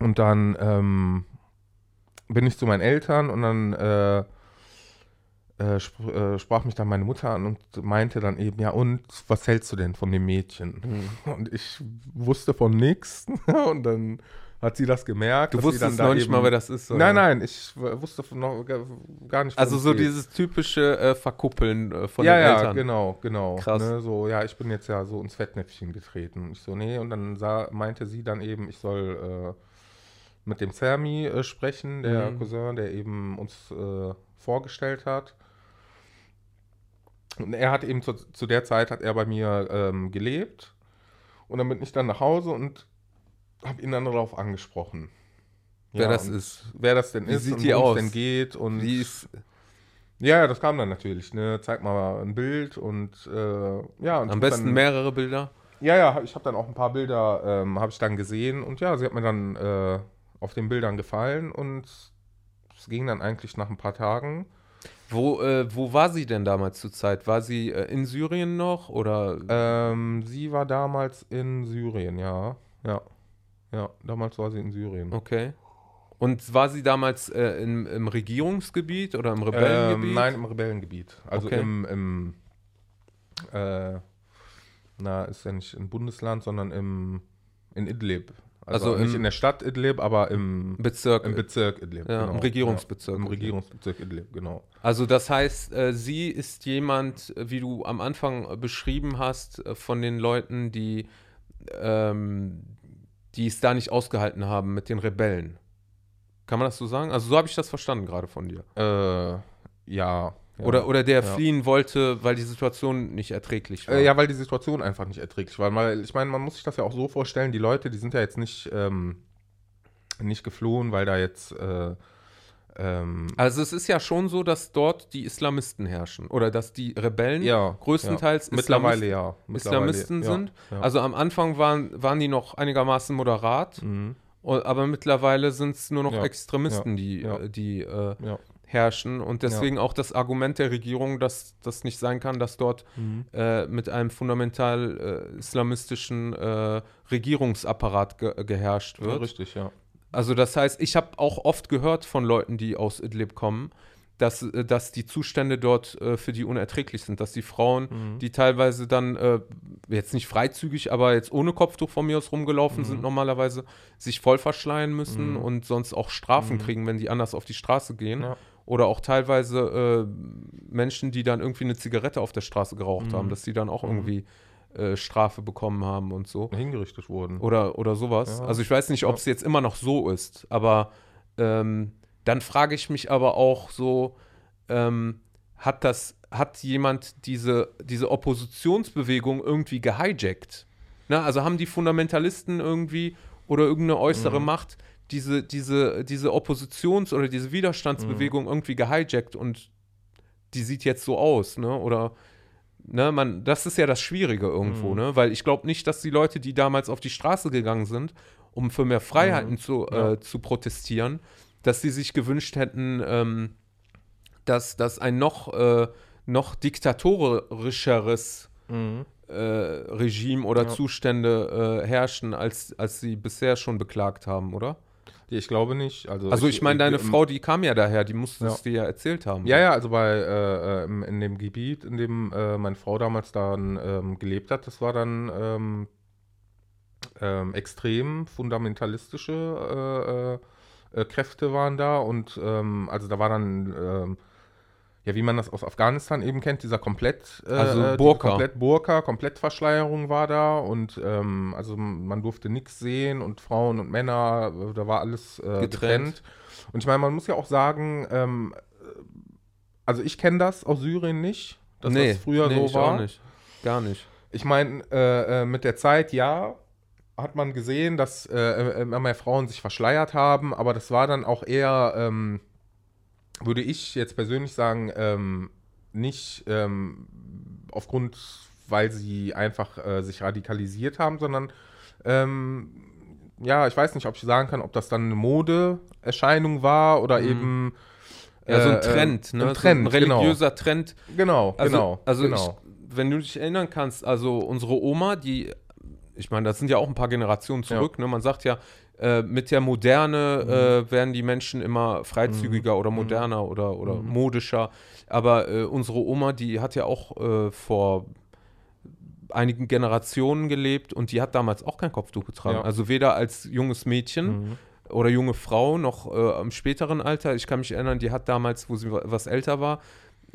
Und dann ähm, bin ich zu meinen Eltern und dann äh, äh, sp äh, sprach mich dann meine Mutter an und meinte dann eben, ja und, was hältst du denn von dem Mädchen? Und ich wusste von nichts und dann hat sie das gemerkt. Du wusstest noch nicht mal, wer das ist. oder? Nein, nein, ich wusste von noch gar nicht. Also so geht. dieses typische äh, Verkuppeln äh, von ja, den ja, Eltern. genau, genau. Krass. Ne, so, ja, ich bin jetzt ja so ins Fettnäpfchen getreten. Ich so, nee, und dann sah, meinte sie dann eben, ich soll äh, mit dem Fermi äh, sprechen, der Mhm. Cousin, der eben uns äh, vorgestellt hat. Und er hat eben zu, zu der Zeit, hat er bei mir ähm, gelebt. Und dann bin ich dann nach Hause und habe ihn dann darauf angesprochen. Wer das und ist. Wer das denn Wie ist sieht und die worum es aus? denn geht. Und Wie ist, ja, ja, das kam dann natürlich. Ne? Zeig mal ein Bild und äh, ja. Und am besten dann, mehrere Bilder. Ja, ja, ich habe dann auch ein paar Bilder, ähm, habe ich dann gesehen und ja, sie hat mir dann äh, auf den Bildern gefallen und es ging dann eigentlich nach ein paar Tagen. Wo, äh, wo war sie denn damals zur Zeit? War sie äh, in Syrien noch oder? Ähm, sie war damals in Syrien, ja. Ja. Ja, damals war sie in Syrien. Okay. Und war sie damals äh, im, im Regierungsgebiet oder im Rebellengebiet? Ähm, nein, im Rebellengebiet. Also Okay. im, im äh, na, ist ja nicht im Bundesland, sondern im, in Idlib. Also, Also nicht im- in der Stadt Idlib, aber im, Bezirk. im Bezirk Idlib. ja, im Regierungsbezirk. Ja, Im Regierungsbezirk Idlib, genau. Also das heißt, äh, sie ist jemand, äh, wie du am Anfang äh, beschrieben hast, von den Leuten, die, ähm, die es da nicht ausgehalten haben mit den Rebellen. Kann man das so sagen? Also so habe ich das verstanden gerade von dir. Äh, ja. Ja. Oder, oder der Ja. fliehen wollte, weil die Situation nicht erträglich war. Äh, ja, weil die Situation einfach nicht erträglich war. Weil ich meine, man muss sich das ja auch so vorstellen, die Leute, die sind ja jetzt nicht, ähm, nicht geflohen, weil da jetzt äh, ähm, Also es ist ja schon so, dass dort die Islamisten herrschen. Oder dass die Rebellen ja, größtenteils ja. mittlerweile Islamisten- ja. Mittlerweile, Islamisten ja, sind. Ja. Also am Anfang waren, waren die noch einigermaßen moderat. mhm. Aber mittlerweile sind es nur noch Ja, Extremisten, die, ja. äh, die äh, Ja. Herrschen. Und deswegen auch das Argument der Regierung, dass das nicht sein kann, dass dort Mhm. äh, mit einem fundamental äh, islamistischen äh, Regierungsapparat ge geherrscht ja, wird. richtig, ja. Also das heißt, ich habe auch oft gehört von Leuten, die aus Idlib kommen, dass, äh, dass die Zustände dort äh, für die unerträglich sind, dass die Frauen, Mhm. die teilweise dann äh, jetzt nicht freizügig, aber jetzt ohne Kopftuch von mir aus rumgelaufen sind, normalerweise sich voll verschleiern müssen Mhm. und sonst auch Strafen Mhm. kriegen, wenn die anders auf die Straße gehen. Ja. Oder auch teilweise äh, Menschen, die dann irgendwie eine Zigarette auf der Straße geraucht Mhm. haben, dass die dann auch Mhm. irgendwie äh, Strafe bekommen haben und so. Hingerichtet wurden. Oder, oder sowas. Ja. Also ich weiß nicht, ob es jetzt immer noch so ist, aber ähm, dann frage ich mich aber auch so, ähm, hat das, hat jemand diese, diese Oppositionsbewegung irgendwie gehijackt? Na, also haben die Fundamentalisten irgendwie oder irgendeine äußere Mhm. Macht diese, diese, diese Oppositions- oder diese Widerstandsbewegung irgendwie gehijackt und die sieht jetzt so aus, ne? Oder ne, man, das ist ja das Schwierige irgendwo, Mhm. ne? Weil ich glaube nicht, dass die Leute, die damals auf die Straße gegangen sind, um für mehr Freiheiten Mhm. zu, Ja. äh, zu protestieren, dass sie sich gewünscht hätten, ähm, dass, dass ein noch, äh, noch diktatorischeres Mhm. äh, Regime oder Ja. Zustände äh, herrschen, als, als sie bisher schon beklagt haben, oder? Ich glaube nicht. Also, Also ich meine, deine ähm, Frau, die kam ja daher, die musste Ja. es dir ja erzählt haben. Ja, ja, also bei äh, äh, im- in dem Gebiet, in dem äh, meine Frau damals dann ähm, gelebt hat, das war dann ähm, ähm, extrem fundamentalistische äh, äh, äh, Kräfte waren da und ähm, also da war dann ähm, ja, wie man das aus Afghanistan eben kennt, dieser komplett, äh, Also diese Burka. komplett Burka, Komplettverschleierung war da und ähm, also man durfte nichts sehen und Frauen und Männer, äh, da war alles äh, getrennt. Getrennt. Und ich meine, man muss ja auch sagen, ähm, äh, also ich kenne das aus Syrien nicht, dass das früher nee, so ich war. Auch nicht. Gar nicht. Ich meine, äh, äh, mit der Zeit, ja, hat man gesehen, dass äh, immer mehr Frauen sich verschleiert haben, aber das war dann auch eher, ähm, würde ich jetzt persönlich sagen, ähm, nicht ähm, aufgrund, weil sie einfach äh, sich radikalisiert haben, sondern ähm, ja, ich weiß nicht, ob ich sagen kann, ob das dann eine Modeerscheinung war oder Mhm. eben Ja, so ein äh, Trend, äh, ne? Ein Trend, so ein religiöser Trend. genau. Genau, Also, genau. also genau. Ich, wenn du dich erinnern kannst, also unsere Oma, die, ich meine, das sind ja auch ein paar Generationen zurück, ne? Man sagt ja, äh, mit der Moderne äh, werden die Menschen immer freizügiger oder moderner oder, oder modischer. Aber äh, unsere Oma, die hat ja auch äh, vor einigen Generationen gelebt und die hat damals auch kein Kopftuch getragen. Ja. Also weder als junges Mädchen Mhm. oder junge Frau noch äh, im späteren Alter. Ich kann mich erinnern, die hat damals, wo sie wa- was älter war,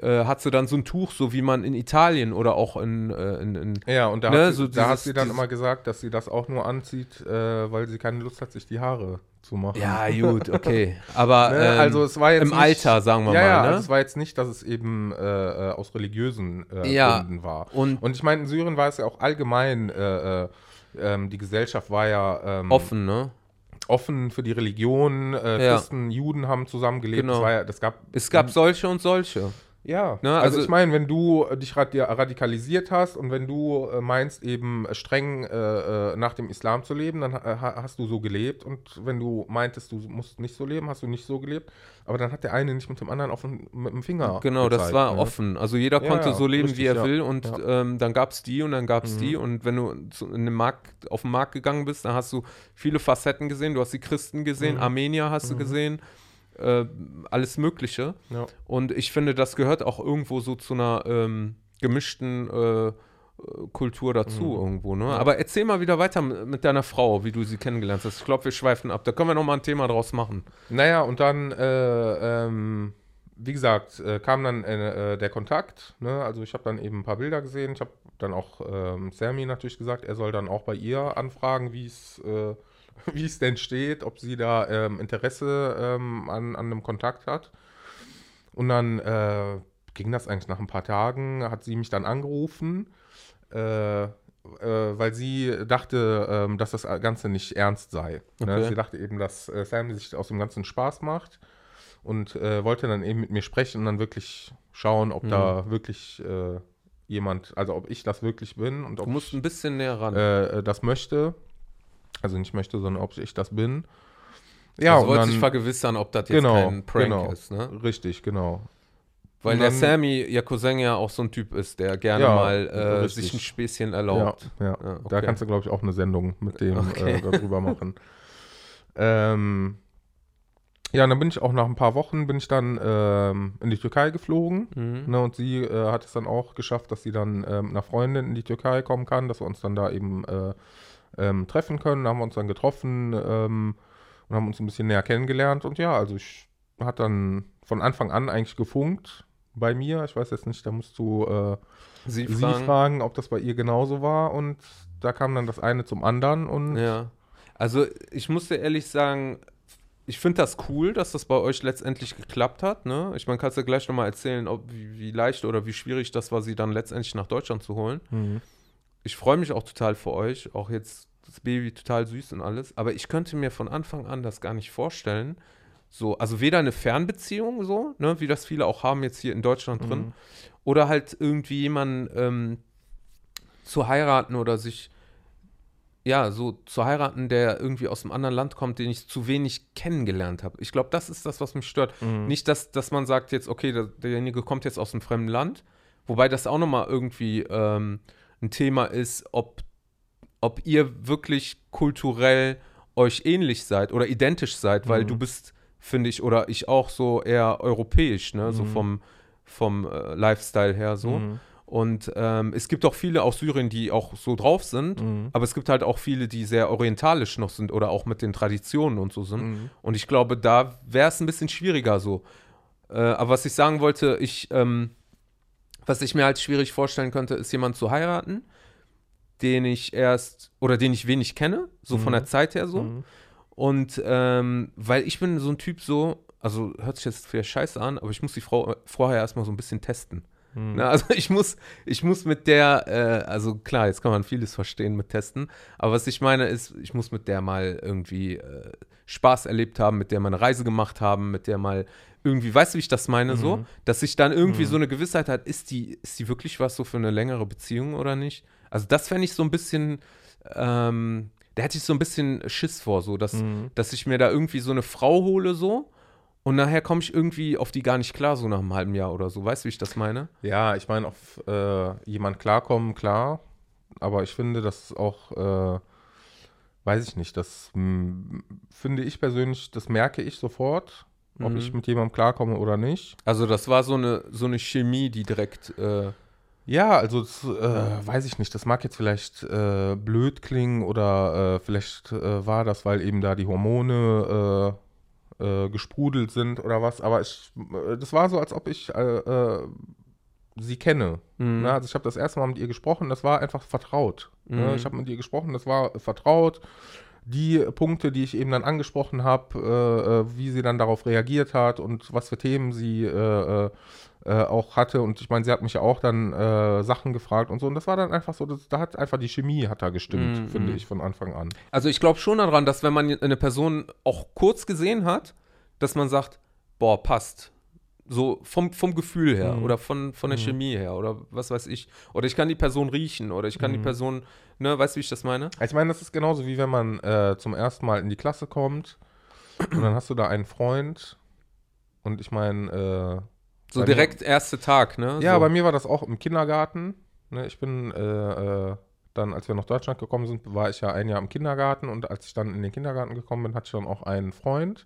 äh, hat sie dann so ein Tuch, so wie man in Italien oder auch in, äh, in, in Ja, und da, Ne, hat, sie, so da hat sie dann immer gesagt, dass sie das auch nur anzieht, äh, weil sie keine Lust hat, sich die Haare zu machen. ja, gut, okay. Aber Ne? ähm, also es war jetzt im nicht, Alter, sagen wir ja, mal. Ja, ne? also es war jetzt nicht, dass es eben äh, äh, aus religiösen Ja, Gründen war. und- und ich meine, in Syrien war es ja auch allgemein, äh, äh, ähm, die Gesellschaft war ja ähm, offen, ne? offen für die Religion, äh, Ja. Christen, Juden haben zusammengelebt. Genau. War ja, das gab Es gab solche und solche. Ja, Ne, also, also- ich meine, wenn du äh, dich radi radikalisiert hast und wenn du äh, meinst, eben äh, streng äh, nach dem Islam zu leben, dann ha ha- hast du so gelebt und wenn du meintest, du musst nicht so leben, hast du nicht so gelebt. Aber dann hat der eine nicht mit dem anderen auf den, mit dem Finger. Genau, das gezeigt, war ne? offen. Also jeder konnte ja, so leben, richtig, wie er ja. will. Und Ja. Mhm. ähm, dann gab es die und dann gab es die. Und wenn du in den Markt, auf den Markt gegangen bist, dann hast du viele Facetten gesehen. Du hast die Christen gesehen, Mhm. Armenier hast du gesehen, äh, alles Mögliche. Ja. Und ich finde, das gehört auch irgendwo so zu einer ähm, gemischten äh, Kultur dazu Mhm. irgendwo. Ne? Aber erzähl mal wieder weiter mit mit deiner Frau, wie du sie kennengelernt hast. Ich glaube, wir schweifen ab. Da können wir noch mal ein Thema draus machen. Naja, und dann, äh, ähm, wie gesagt, äh, kam dann äh, äh, der Kontakt. Ne? Also ich habe dann eben ein paar Bilder gesehen. Ich habe dann auch ähm, Sammy natürlich gesagt, er soll dann auch bei ihr anfragen, wie es äh, wie es denn steht, ob sie da ähm, Interesse ähm, an, an einem Kontakt hat. Und dann äh, ging das eigentlich nach ein paar Tagen, hat sie mich dann angerufen, äh, äh, weil sie dachte, ähm, dass das Ganze nicht ernst sei. Ne? Okay. Sie dachte eben, dass äh, Sam sich aus dem Ganzen Spaß macht und äh, wollte dann eben mit mir sprechen und dann wirklich schauen, ob da wirklich äh, jemand, also ob ich das wirklich bin und ob Du musst ich ein bisschen näher ran. das möchte. Also nicht möchte, sondern ob ich das bin. Ja, also und wollte dann, sich vergewissern, ob das jetzt genau, kein Prank genau, ist, ne? Richtig, genau. Weil Und der dann- Sammy, ihr Cousin ja auch so ein Typ ist, der gerne Ja, mal äh, sich ein Späßchen Ja, erlaubt. ja. Ja, Da okay. kannst du, glaube ich, auch eine Sendung mit dem Okay. äh, darüber machen. ähm, ja, und dann bin ich auch nach ein paar Wochen bin ich dann ähm, in die Türkei geflogen. Mhm. Ne, und sie äh, hat es dann auch geschafft, dass sie dann ähm, einer Freundin in die Türkei kommen kann, dass wir uns dann da eben äh, ähm, treffen können. Da haben wir uns dann getroffen ähm, und haben uns ein bisschen näher kennengelernt. Und ja, also ich hat dann von Anfang an eigentlich gefunkt bei mir. Ich weiß jetzt nicht, da musst du äh, Sie, sie fragen. fragen, ob das bei ihr genauso war. Und da kam dann das eine zum anderen. Und Ja. Also ich muss dir ehrlich sagen, ich finde das cool, dass das bei euch letztendlich geklappt hat. Ne? Ich meine, kannst du gleich nochmal erzählen, ob, wie, wie leicht oder wie schwierig das war, sie dann letztendlich nach Deutschland zu holen. Mhm. Ich freue mich auch total für euch, auch jetzt das Baby total süß und alles. Aber ich könnte mir von Anfang an das gar nicht vorstellen. So, also weder eine Fernbeziehung, so, ne, wie das viele auch haben jetzt hier in Deutschland drin, Mhm. oder halt irgendwie jemanden ähm, zu heiraten oder sich, ja, so zu heiraten, der irgendwie aus einem anderen Land kommt, den ich zu wenig kennengelernt habe. Ich glaube, das ist das, was mich stört. Mhm. Nicht, dass, dass man sagt jetzt, okay, der, derjenige kommt jetzt aus einem fremden Land, wobei das auch nochmal irgendwie ähm, ein Thema ist, ob, ob ihr wirklich kulturell euch ähnlich seid oder identisch seid, weil Mhm. du bist, finde ich, oder ich auch so eher europäisch, ne, so Mhm. vom, vom äh, Lifestyle her so. Mhm. Und ähm, es gibt auch viele aus Syrien, die auch so drauf sind, Mhm. aber es gibt halt auch viele, die sehr orientalisch noch sind oder auch mit den Traditionen und so sind. Mhm. Und ich glaube, da wäre es ein bisschen schwieriger so. Äh, aber was ich sagen wollte, ich, ähm, was ich mir halt schwierig vorstellen könnte, ist jemand zu heiraten, den ich erst oder den ich wenig kenne, so von Mhm. der Zeit her so. Mhm. Und ähm, weil ich bin so ein Typ so, also hört sich jetzt vielleicht scheiße an, aber ich muss die Frau vorher erstmal so ein bisschen testen. Mhm. Ne, also ich muss, ich muss mit der, äh, also klar, jetzt kann man vieles verstehen mit Testen, aber was ich meine ist, ich muss mit der mal irgendwie äh, Spaß erlebt haben, mit der mal eine Reise gemacht haben, mit der mal irgendwie, weißt du, wie ich das meine, so, Mhm. dass ich dann irgendwie Mhm. so eine Gewissheit hat, ist die, ist die wirklich was so für eine längere Beziehung oder nicht? Also das fände ich so ein bisschen, ähm, da hätte ich so ein bisschen Schiss vor, so, dass, Mhm. dass ich mir da irgendwie so eine Frau hole, so. Und nachher komme ich irgendwie auf die gar nicht klar, so nach einem halben Jahr oder so. Weißt du, wie ich das meine? Ja, ich meine, auf äh, jemand klarkommen, klar. Aber ich finde, das auch, äh, weiß ich nicht, das mh, finde ich persönlich, das merke ich sofort, ob Mhm. ich mit jemandem klarkomme oder nicht. Also das war so eine, so eine Chemie, die direkt, äh, Ja, also das, äh, weiß ich nicht, das mag jetzt vielleicht äh, blöd klingen oder äh, vielleicht äh, war das, weil eben da die Hormone äh, gesprudelt sind oder was, aber ich, das war so, als ob ich sie kenne. Mhm. Ne? Also ich habe das erste Mal mit ihr gesprochen, das war einfach vertraut. Ne? Mhm. Ich habe mit ihr gesprochen, das war vertraut. Die Punkte, die ich eben dann angesprochen habe, äh, äh, wie sie dann darauf reagiert hat und was für Themen sie äh, äh, äh, auch hatte. Und ich meine, sie hat mich ja auch dann äh, Sachen gefragt und so. Und das war dann einfach so, das, da hat einfach die Chemie hat da gestimmt, Mhm. finde ich, von Anfang an. Also ich glaube schon daran, dass wenn man eine Person auch kurz gesehen hat, dass man sagt, boah, passt. So vom, vom Gefühl her Mhm. oder von, von der Mhm. Chemie her oder was weiß ich. Oder ich kann die Person riechen oder ich kann die Mhm. Person, ne, weißt du, wie ich das meine? Ich meine, das ist genauso wie wenn man äh, zum ersten Mal in die Klasse kommt und dann hast du da einen Freund und ich meine, äh, So Bei mir- direkt erster Tag, ne? Ja, so. bei mir war das auch im Kindergarten. Ne, ich bin äh, äh, dann, als wir nach Deutschland gekommen sind, war ich ja ein Jahr im Kindergarten und als ich dann in den Kindergarten gekommen bin, hatte ich dann auch einen Freund.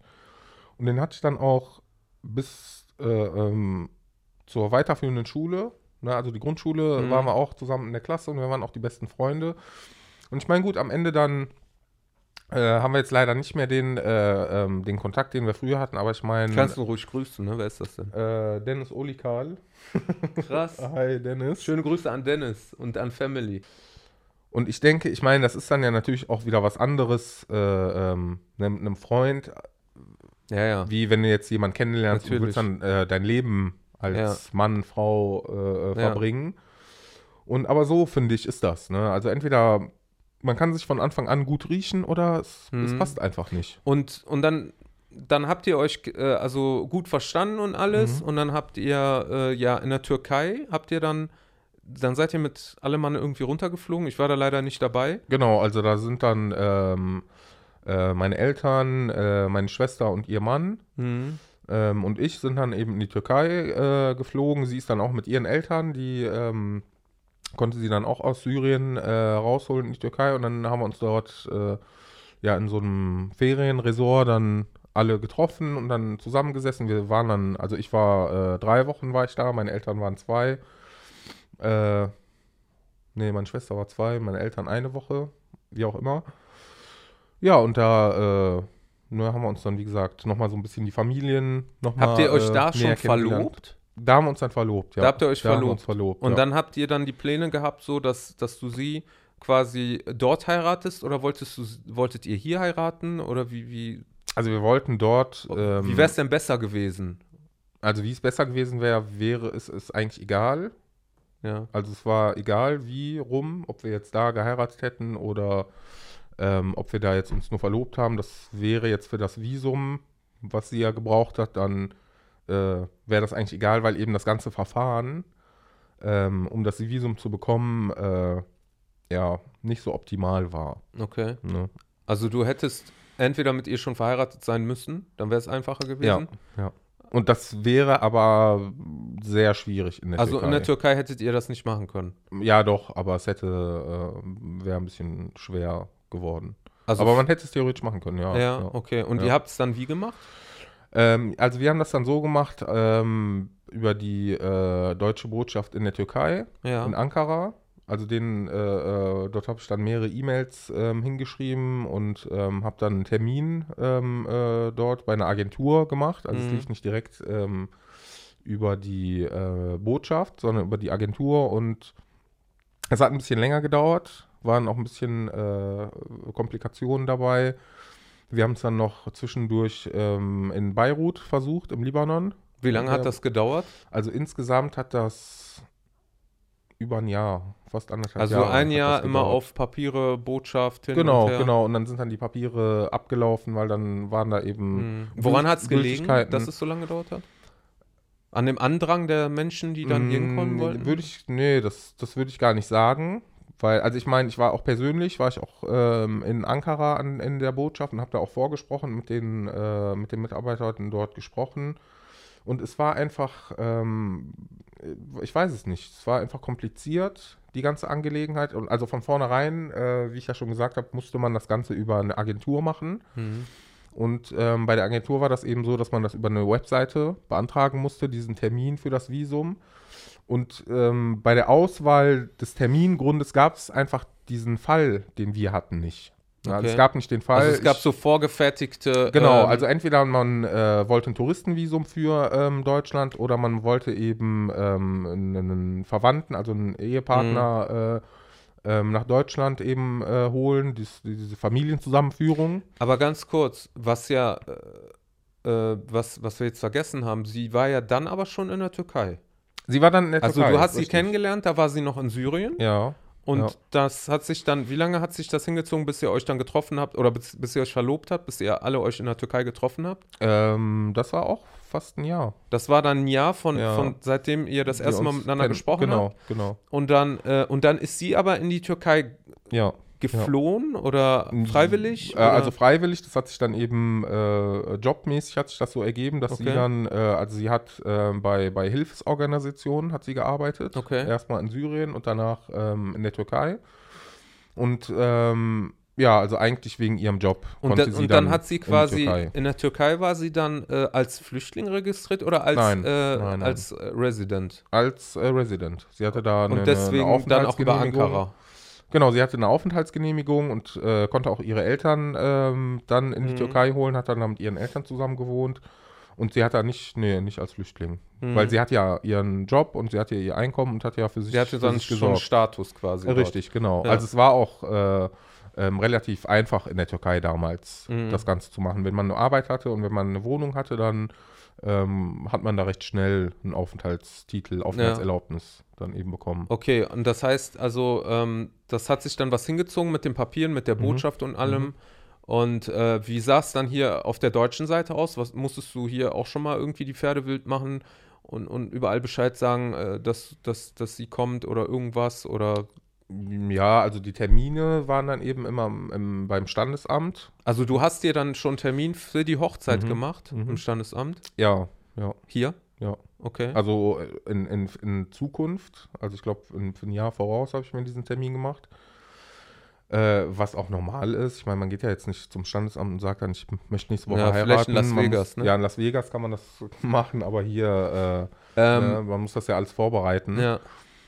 Und den hatte ich dann auch bis äh, ähm, zur weiterführenden Schule. Ne, also die Grundschule Mhm. waren wir auch zusammen in der Klasse und wir waren auch die besten Freunde. Und ich meine, gut, am Ende dann äh, haben wir jetzt leider nicht mehr den, äh, ähm, den Kontakt, den wir früher hatten, aber ich meine, Kannst du ruhig grüßen, ne? Wer ist das denn? äh, Dennis Olikal. Krass. Hi, Dennis. Schöne Grüße an Dennis und an Family. Und ich denke, ich meine, das ist dann ja natürlich auch wieder was anderes, äh, ähm, einem, einem Freund, Ja, ja. wie wenn du jetzt jemanden kennenlernst und du willst Natürlich. dann äh, dein Leben als Mann, Frau äh, äh, Ja. verbringen. Und aber so, finde ich, ist das. Ne? Also entweder man kann sich von Anfang an gut riechen oder es, es Mhm. passt einfach nicht. Und, und dann, dann habt ihr euch äh, also gut verstanden und alles. Mhm. Und dann habt ihr äh, ja in der Türkei, habt ihr dann, dann seid ihr mit allem Mann irgendwie runtergeflogen. Ich war da leider nicht dabei. Genau, also da sind dann ähm, äh, meine Eltern, äh, meine Schwester und ihr Mann Mhm. Ähm, und ich sind dann eben in die Türkei äh, geflogen. Sie ist dann auch mit ihren Eltern, die ähm, konnte sie dann auch aus Syrien äh, rausholen in die Türkei. Und dann haben wir uns dort äh, ja in so einem Ferienresort dann alle getroffen und dann zusammengesessen. Wir waren dann, also ich war äh, drei Wochen war ich da, meine Eltern waren zwei. Nee, meine Schwester war zwei, meine Eltern eine Woche, wie auch immer. Ja, und da äh, ne, haben wir uns dann, wie gesagt, nochmal so ein bisschen die Familien nochmal. Habt ihr euch äh, da näher schon verlobt? Da haben wir uns dann verlobt, ja. Da habt ihr euch da verlobt. verlobt Und ja. dann habt ihr dann die Pläne gehabt, so dass, dass du sie quasi dort heiratest oder wolltest du, wolltet ihr hier heiraten oder wie, wie, Also wir wollten dort. Ähm, wie wäre es denn besser gewesen? Also wie es besser gewesen wäre, wäre es ist eigentlich egal. Ja. Also es war egal, wie rum, ob wir jetzt da geheiratet hätten oder ähm, ob wir da jetzt uns nur verlobt haben. Das wäre jetzt für das Visum, was sie ja gebraucht hat, dann äh, wäre das eigentlich egal, weil eben das ganze Verfahren, ähm, um das Visum zu bekommen, äh, ja, nicht so optimal war. Okay. Ne? Also du hättest entweder mit ihr schon verheiratet sein müssen, dann wäre es einfacher gewesen. Ja, ja. Und das wäre aber sehr schwierig in der also Türkei. in der Türkei hättet ihr das nicht machen können. Ja, doch, aber es hätte, äh, wäre ein bisschen schwer geworden. Also aber man hätte es theoretisch machen können, ja. ja, ja. okay. Und Ja. ihr habt es dann wie gemacht? Ähm, also wir haben das dann so gemacht, ähm, über die äh, deutsche Botschaft in der Türkei, Ja. in Ankara. Also den, äh, äh, dort habe ich dann mehrere E-Mails ähm, hingeschrieben und ähm, habe dann einen Termin ähm, äh, dort bei einer Agentur gemacht. Also es Mhm. lief nicht direkt ähm, über die äh, Botschaft, sondern über die Agentur und es hat ein bisschen länger gedauert, waren auch ein bisschen äh, Komplikationen dabei. Wir haben es dann noch zwischendurch ähm, in Beirut versucht, im Libanon. Wie lange hat das gedauert? Also insgesamt hat das über ein Jahr, fast anderthalb Also Jahre. ein hat Jahr immer auf Papiere, Botschaft hin Genau, und her. genau. Und dann sind dann die Papiere abgelaufen, weil dann waren da eben. Hm. Woran hat es gelegen, dass es so lange gedauert hat? An dem Andrang der Menschen, die dann hier hinkommen Mm, wollten? Würde ich, nee, das, das würde ich gar nicht sagen. Weil, also ich meine, ich war auch persönlich, war ich auch ähm, in Ankara an, in der Botschaft und habe da auch vorgesprochen, mit den, äh, mit den Mitarbeitern dort gesprochen. Und es war einfach, ähm, ich weiß es nicht, es war einfach kompliziert, die ganze Angelegenheit. Und also von vornherein, äh, wie ich ja schon gesagt habe, musste man das Ganze über eine Agentur machen. Mhm. Und ähm, bei der Agentur war das eben so, dass man das über eine Webseite beantragen musste, diesen Termin für das Visum. Und ähm, bei der Auswahl des Termingrundes gab es einfach diesen Fall, den wir hatten, nicht. Ja, also Okay. es gab nicht den Fall. Also es gab ich, so vorgefertigte. Genau, ähm, also entweder man äh, wollte ein Touristenvisum für ähm, Deutschland oder man wollte eben ähm, einen, einen Verwandten, also einen Ehepartner Mhm. äh, ähm, nach Deutschland eben äh, holen, dies, diese Familienzusammenführung. Aber ganz kurz, was ja, äh, äh, was, was wir jetzt vergessen haben, sie war ja dann aber schon in der Türkei. Sie war dann in der Also Türkei, du hast sie richtig. kennengelernt, da war sie noch in Syrien Ja. und Ja. das hat sich dann, wie lange hat sich das hingezogen, bis ihr euch dann getroffen habt oder bis, bis ihr euch verlobt habt, bis ihr alle euch in der Türkei getroffen habt? Ähm, das war auch fast ein Jahr. Das war dann ein Jahr von, Ja. von seitdem ihr das erste Mal miteinander kennen. gesprochen genau, habt. Genau, Und dann, äh, und dann ist sie aber in die Türkei Ja. Geflohen oder freiwillig? Äh, oder? also freiwillig, das hat sich dann eben äh, jobmäßig hat sich das so ergeben, dass sie Okay. dann, äh, also sie hat äh, bei, bei Hilfsorganisationen hat sie gearbeitet. Okay. Erstmal in Syrien und danach ähm, in der Türkei. Und ähm, ja, also eigentlich wegen ihrem Job. Und, dann, sie und dann hat sie in quasi Türkei. in der Türkei war sie dann äh, als Flüchtling registriert oder als, Nein, äh, nein, nein. als äh, Resident? als äh, Resident. Sie hatte da eine, Und deswegen eine dann auch über. Ankara. Genau, sie hatte eine Aufenthaltsgenehmigung und äh, konnte auch ihre Eltern ähm, dann in die Mhm. Türkei holen, hat dann da mit ihren Eltern zusammen gewohnt. Und sie hat da nicht, nee, nicht als Flüchtling. Mhm. Weil sie hat ja ihren Job und sie hat ja ihr Einkommen und hat ja für sich, Sie hatte dann sich schon Status quasi. Äh, dort. Richtig, genau. Ja. Also es war auch äh, ähm, relativ einfach in der Türkei damals, Mhm. das Ganze zu machen. Wenn man eine Arbeit hatte und wenn man eine Wohnung hatte, dann ähm, hat man da recht schnell einen Aufenthaltstitel, Aufenthaltserlaubnis dann eben bekommen. Okay, und das heißt also, ähm, das hat sich dann was hingezogen mit den Papieren, mit der Mhm. Botschaft und allem. Und äh, wie sah es dann hier auf der deutschen Seite aus? Was musstest du hier auch schon mal irgendwie die Pferde wild machen und, und überall Bescheid sagen, äh, dass, dass, dass sie kommt oder irgendwas? Oder Ja, also die Termine waren dann eben immer im, im, beim Standesamt. also du hast dir dann schon einen Termin für die Hochzeit Mhm, gemacht mhm. im Standesamt? Ja, ja, Hier? ja. Okay. Also in, in, in Zukunft, also ich glaube, für ein Jahr voraus habe ich mir diesen Termin gemacht. Äh, was auch normal ist. Ich meine, man geht ja jetzt nicht zum Standesamt und sagt dann, ich möchte nächste Woche Ja, heiraten. vielleicht in Las Man Vegas, muss, ne? Ja, in Las Vegas kann man das machen, aber hier, äh, ähm, ne, man muss das ja alles vorbereiten. ja.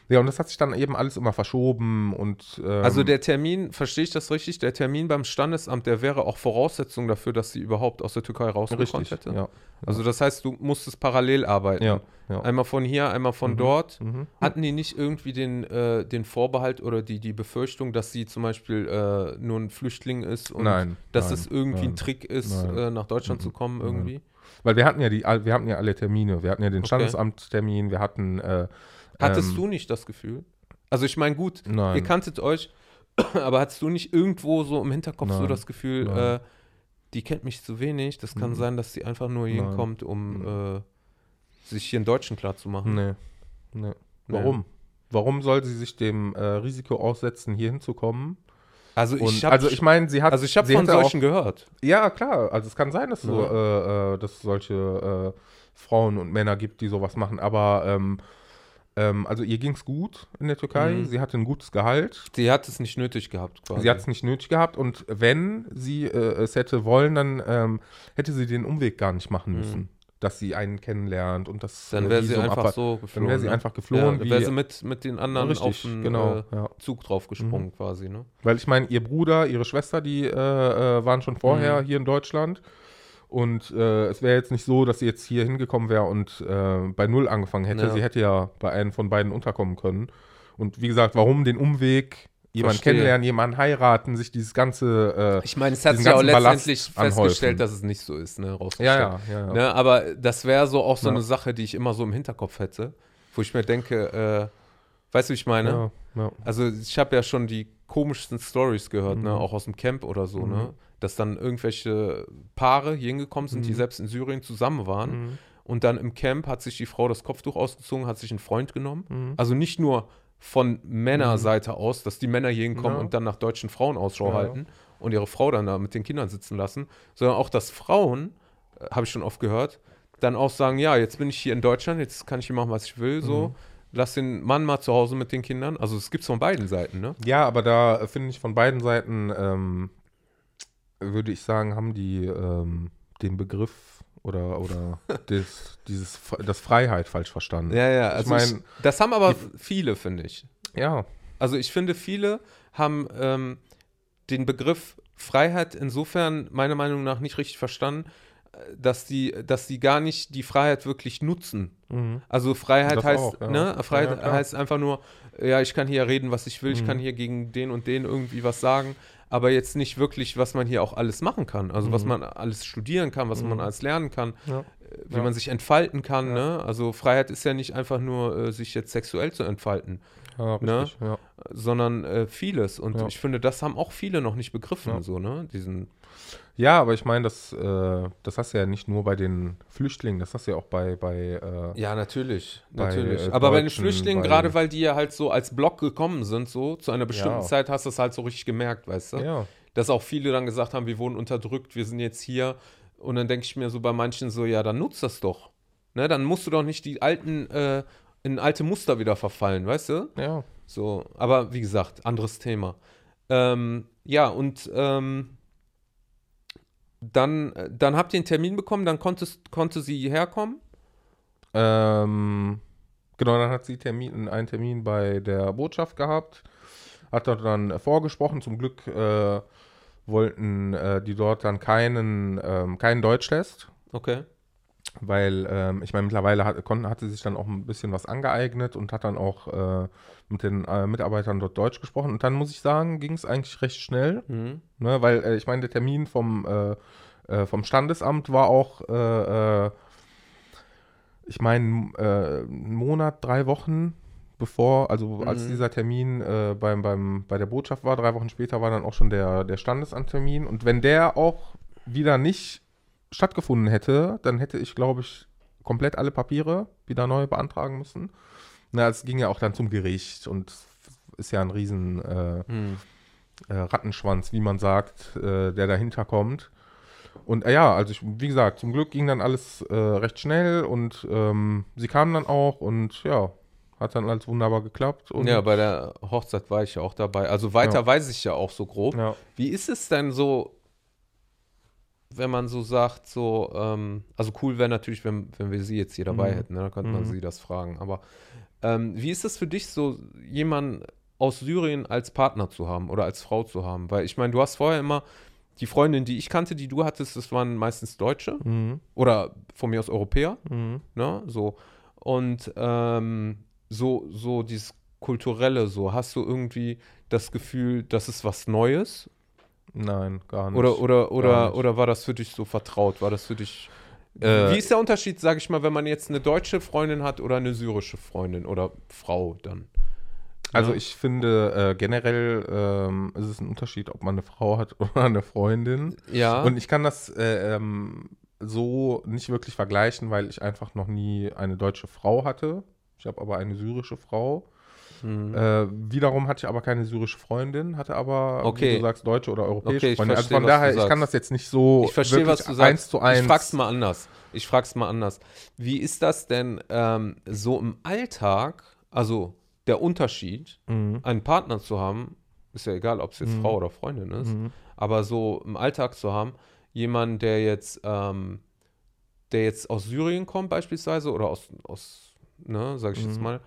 Ja, und das hat sich dann eben alles immer verschoben und ähm, Also der Termin, verstehe ich das richtig? Der Termin beim Standesamt, der wäre auch Voraussetzung dafür, dass sie überhaupt aus der Türkei rausgekommen hätte? ja, Also das heißt, du musstest parallel arbeiten. ja, ja. Einmal von hier, einmal von Mhm. dort. Mhm. Hatten die nicht irgendwie den, äh, den Vorbehalt oder die, die Befürchtung, dass sie zum Beispiel äh, nur ein Flüchtling ist und Nein, dass nein, es irgendwie ein nein. Trick ist, äh, nach Deutschland Mhm. zu kommen irgendwie? Weil wir hatten ja die, wir hatten ja alle Termine. Wir hatten ja den Okay. Standesamttermin, wir hatten äh, Hattest ähm, du nicht das Gefühl? Also ich meine, gut, Nein. ihr kanntet euch, aber hattest du nicht irgendwo so im Hinterkopf so Nein. das Gefühl, äh, die kennt mich zu wenig, das kann Mhm. sein, dass sie einfach nur hinkommt, um äh, sich hier in Deutschen klar zu machen? Nee. nee. Warum? Warum soll sie sich dem äh, Risiko aussetzen, hier hinzukommen? Also ich habe also ich meine, sie hat. also ich hab sie von hätte auch- solchen gehört. Ja, klar. Also es kann sein, dass, so, Ja. äh, äh, dass es solche äh, Frauen und Männer gibt, die sowas machen. Aber ähm, ähm, also ihr ging es gut in der Türkei. Mhm. Sie hatte ein gutes Gehalt. Sie hat es nicht nötig gehabt quasi. Sie hat es nicht nötig gehabt. Und wenn sie äh, es hätte wollen, dann ähm, hätte sie den Umweg gar nicht machen Mhm. müssen. Dass sie einen kennenlernt und das dann äh, wäre sie einfach so geflogen. Dann wäre sie ne? einfach ja, geflohen. dann wäre sie mit, mit den anderen Richtig, auf den genau. äh, ja. Zug draufgesprungen quasi, ne? Weil ich meine, ihr Bruder, ihre Schwester, die äh, äh, waren schon vorher Mhm. hier in Deutschland. Und äh, es wäre jetzt nicht so, dass sie jetzt hier hingekommen wäre und äh, bei Null angefangen hätte. Ja. Sie hätte ja bei einem von beiden unterkommen können. Und wie gesagt, warum den Umweg, jemanden Verstehe. kennenlernen, jemanden heiraten, sich dieses ganze. Ich meine, es hat sich ja auch ganzen Ballast letztendlich anhäufen. festgestellt, dass es nicht so ist, ne? Äh, ja, ja, ja. ja. Ne? Aber das wäre so auch so eine Sache, die ich immer so im Hinterkopf hätte, wo ich mir denke, äh, weißt du, wie ich meine? Also ich habe ja schon die komischsten Stories gehört, ne? Mhm. auch aus dem Camp oder so, Mhm. ne? Dass dann irgendwelche Paare hier hingekommen sind, die Mhm. selbst in Syrien zusammen waren Mhm. und dann im Camp hat sich die Frau das Kopftuch ausgezogen, hat sich einen Freund genommen. Mhm. Also nicht nur von Männerseite aus, dass die Männer hier hinkommen Ja. und dann nach deutschen Frauen Ausschau Ja, ja. halten und ihre Frau dann da mit den Kindern sitzen lassen, sondern auch, dass Frauen, äh, habe ich schon oft gehört, dann auch sagen, ja, jetzt bin ich hier in Deutschland, jetzt kann ich hier machen, was ich will, so. Mhm. Lass den Mann mal zu Hause mit den Kindern. Also es gibt es von beiden Seiten, ne? Ja, aber da äh, finde ich von beiden Seiten, ähm, würde ich sagen, haben die ähm, den Begriff oder, oder das, dieses, das Freiheit falsch verstanden. Ja, ja. Ich Also ich mein, das haben aber viele, finde ich. Ja, Also ich finde, viele haben ähm, den Begriff Freiheit insofern meiner Meinung nach nicht richtig verstanden, äh, dass die, dass die gar nicht die Freiheit wirklich nutzen. mhm. Also Freiheit Das heißt, auch, ja. ne? Freiheit Ja, heißt einfach nur, ja, ich kann hier reden, was ich will, ich Mhm. kann hier gegen den und den irgendwie was sagen, aber jetzt nicht wirklich, was man hier auch alles machen kann. Also was Mhm. man alles studieren kann, was man Mhm. alles lernen kann, Ja. äh, wie Ja. man sich entfalten kann. Ne? Also Freiheit ist ja nicht einfach nur, äh, sich jetzt sexuell zu entfalten, Ne? sondern äh, vieles. Und ich finde, das haben auch viele noch nicht begriffen, so, ne? Diesen, ja, aber ich meine, das, äh, das hast du ja nicht nur bei den Flüchtlingen, das hast du ja auch bei, bei äh, ja, natürlich, Bei, natürlich. äh, Aber bei den Flüchtlingen, bei- gerade weil die ja halt so als Block gekommen sind, so, zu einer bestimmten Ja. Zeit hast du es halt so richtig gemerkt, weißt du? ja. dass auch viele dann gesagt haben, wir wurden unterdrückt, wir sind jetzt hier. Und dann denke ich mir so bei manchen so, ja, dann nutzt das doch. Ne, dann musst du doch nicht die alten, äh, in alte Muster wieder verfallen, weißt du? ja. So, aber wie gesagt, anderes Thema. Ähm, ja, und ähm, dann, äh, dann habt ihr einen Termin bekommen, dann konntest, konnte sie herkommen. Ähm, genau, dann hat sie Termin, einen Termin bei der Botschaft gehabt, hat dort dann vorgesprochen. Zum Glück äh, wollten äh, die dort dann keinen, ähm, keinen Deutschtest, Okay. Weil ähm, ich meine, mittlerweile hat, kon, hat sie sich dann auch ein bisschen was angeeignet und hat dann auch äh, mit den äh, Mitarbeitern dort Deutsch gesprochen. Und dann muss ich sagen, ging es eigentlich recht schnell, Mhm. ne, weil äh, ich meine, der Termin vom, äh, äh, vom Standesamt war auch, äh, ich meine, einen Monat, drei Wochen bevor, also als Mhm. dieser Termin äh, beim, beim, bei der Botschaft war, drei Wochen später war dann auch schon der, der Standesamttermin. Und wenn der auch wieder nicht stattgefunden hätte, dann hätte ich, glaube ich, komplett alle Papiere wieder neu beantragen müssen. Na, es ging ja auch dann zum Gericht und ist ja ein riesen äh, Mhm. äh, Rattenschwanz, wie man sagt, äh, der dahinter kommt. Und äh, ja, also ich, wie gesagt, zum Glück ging dann alles äh, recht schnell und ähm, sie kam dann auch und ja, hat dann alles wunderbar geklappt. Und, Ja, bei der Hochzeit war ich ja auch dabei. Also weiter Ja. weiß ich ja auch so grob. ja. Wie ist es denn so, wenn man so sagt, so, ähm, also cool wäre natürlich, wenn, wenn wir sie jetzt hier dabei Mhm. hätten, ne? dann könnte man Mhm. sie das fragen. Aber ähm, wie ist es für dich so, jemanden aus Syrien als Partner zu haben oder als Frau zu haben? Weil ich meine, du hast vorher immer die Freundin, die ich kannte, die du hattest, das waren meistens Deutsche Mhm. oder von mir aus Europäer, Mhm. ne? So. Und ähm, so, so dieses Kulturelle, so, hast du irgendwie das Gefühl, das ist was Neues? Nein, gar nicht. Oder, oder, oder, nicht. oder war das für dich so vertraut? War das für dich. Äh, Wie ist der Unterschied, sage ich mal, wenn man jetzt eine deutsche Freundin hat oder eine syrische Freundin oder Frau dann? Also Ja. ich finde äh, generell ähm, ist es ein Unterschied, ob man eine Frau hat oder eine Freundin. Ja. Und ich kann das äh, ähm, so nicht wirklich vergleichen, weil ich einfach noch nie eine deutsche Frau hatte. Ich habe aber eine syrische Frau. Mhm. Äh, wiederum hatte ich aber keine syrische Freundin, hatte aber, wie Okay. du sagst, deutsche oder europäische Okay, Freundin. Also von daher, ich kann das jetzt nicht so ich verstehe, was du sagst. eins zu eins. Ich frag's mal anders. Ich frag's mal anders. Wie ist das denn ähm, so im Alltag, also der Unterschied, Mhm. einen Partner zu haben, ist ja egal, ob es jetzt Mhm. Frau oder Freundin ist, Mhm. aber so im Alltag zu haben, jemanden, der jetzt, ähm, der jetzt aus Syrien kommt beispielsweise oder aus, aus ne, sag ich jetzt Mhm. mal,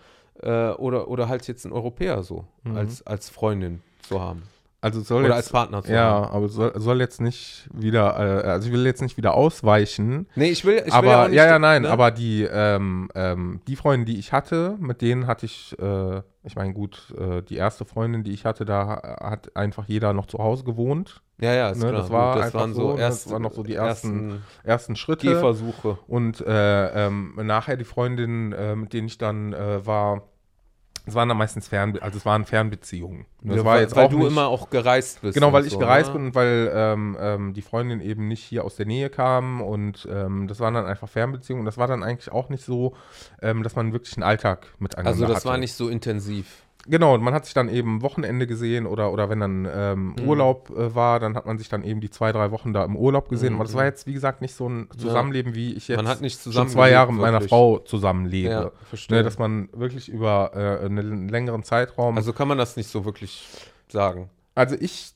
äh, oder, oder halt jetzt ein Europäer so Mhm. als, als Freundin zu haben. Also soll Oder jetzt, als Partner zu Ja, haben. aber soll, soll jetzt nicht wieder, äh, also ich will jetzt nicht wieder ausweichen. Nee, ich will, ich will aber ja ja, nicht, ja, nein, ne? aber die, ähm, ähm, die Freundin, die ich hatte, mit denen hatte ich, äh, ich meine, gut, äh, die erste Freundin, die ich hatte, da hat einfach jeder noch zu Hause gewohnt. Ja, ja, ist ne, klar. das war Gut, das waren so, so ne, das waren noch so die ersten- ersten Ersten Schritte. Gehversuche. Und äh, ähm, nachher die Freundin, äh, mit denen ich dann äh, war, es waren dann meistens Fernbe also es waren Fernbeziehungen. Das Ja, war weil, jetzt weil auch du nicht, immer auch gereist bist. Genau, weil ich so, gereist ne? bin und weil ähm, ähm, die Freundin eben nicht hier aus der Nähe kam und ähm, das waren dann einfach Fernbeziehungen und das war dann eigentlich auch nicht so, ähm, dass man wirklich einen Alltag miteinander Also das hatte. war nicht so intensiv. Genau, und man hat sich dann eben Wochenende gesehen oder, oder wenn dann ähm, Mhm. Urlaub äh, war, dann hat man sich dann eben die zwei, drei Wochen da im Urlaub gesehen. Mhm. Aber das war jetzt, wie gesagt, nicht so ein Zusammenleben, wie ich jetzt Man hat nicht schon zwei Jahre mit meiner. Frau zusammenlebe. Ja, verstehe. Ne, dass man wirklich über äh, einen längeren Zeitraum. Also, also kann man das nicht so wirklich sagen. also ich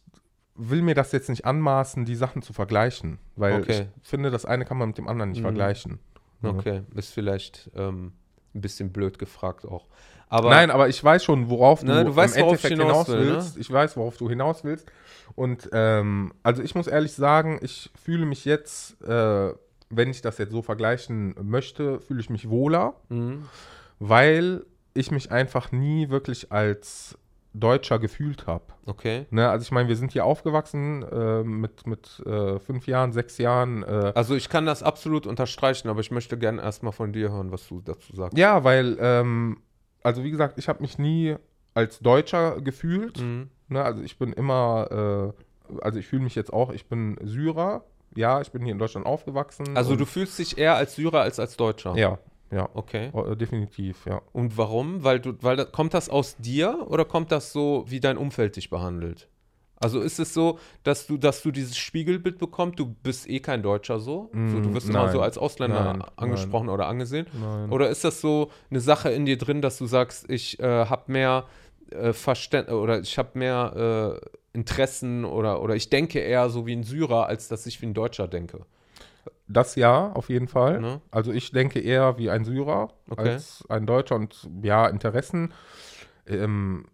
will mir das jetzt nicht anmaßen, die Sachen zu vergleichen, weil Okay. ich finde, das eine kann man mit dem anderen nicht Mhm. vergleichen. Ne? Okay, ist vielleicht ähm, ein bisschen blöd gefragt auch. Aber Nein, aber ich weiß schon, worauf du, Ne, du weißt, im worauf Endeffekt hinaus hinaus will, ne? willst. Ich weiß, worauf du hinaus willst. Und ähm, also ich muss ehrlich sagen, ich fühle mich jetzt, äh, wenn ich das jetzt so vergleichen möchte, fühle ich mich wohler, Mhm. weil ich mich einfach nie wirklich als Deutscher gefühlt habe. okay. Ne? Also ich meine, wir sind hier aufgewachsen äh, mit, mit äh, fünf Jahren, sechs Jahren. Äh, Also ich kann das absolut unterstreichen, aber ich möchte gerne erstmal von dir hören, was du dazu sagst. ja, weil, ähm, also wie gesagt, ich habe mich nie als Deutscher gefühlt. Mhm. Ne, also ich bin immer, äh, also ich fühle mich jetzt auch, ich bin Syrer. Ja, ich bin hier in Deutschland aufgewachsen. Also du fühlst dich eher als Syrer als als Deutscher. Ja, ja. Okay. äh, definitiv, ja. Und warum? Weil du, weil kommt das aus dir oder kommt das so, wie dein Umfeld dich behandelt? Also ist es so, dass du, dass du dieses Spiegelbild bekommst, du bist eh kein Deutscher so, so du Mm, wirst immer nein. so als Ausländer Nein, angesprochen oder angesehen? Nein. Oder ist das so eine Sache in dir drin, dass du sagst, ich äh, habe mehr äh, Verständnis oder ich habe mehr äh, Interessen oder, oder ich denke eher so wie ein Syrer, als dass ich wie ein Deutscher denke? Das ja, auf jeden Fall. Ne? Also ich denke eher wie ein Syrer Okay. als ein Deutscher und ja, Interessen. Ähm,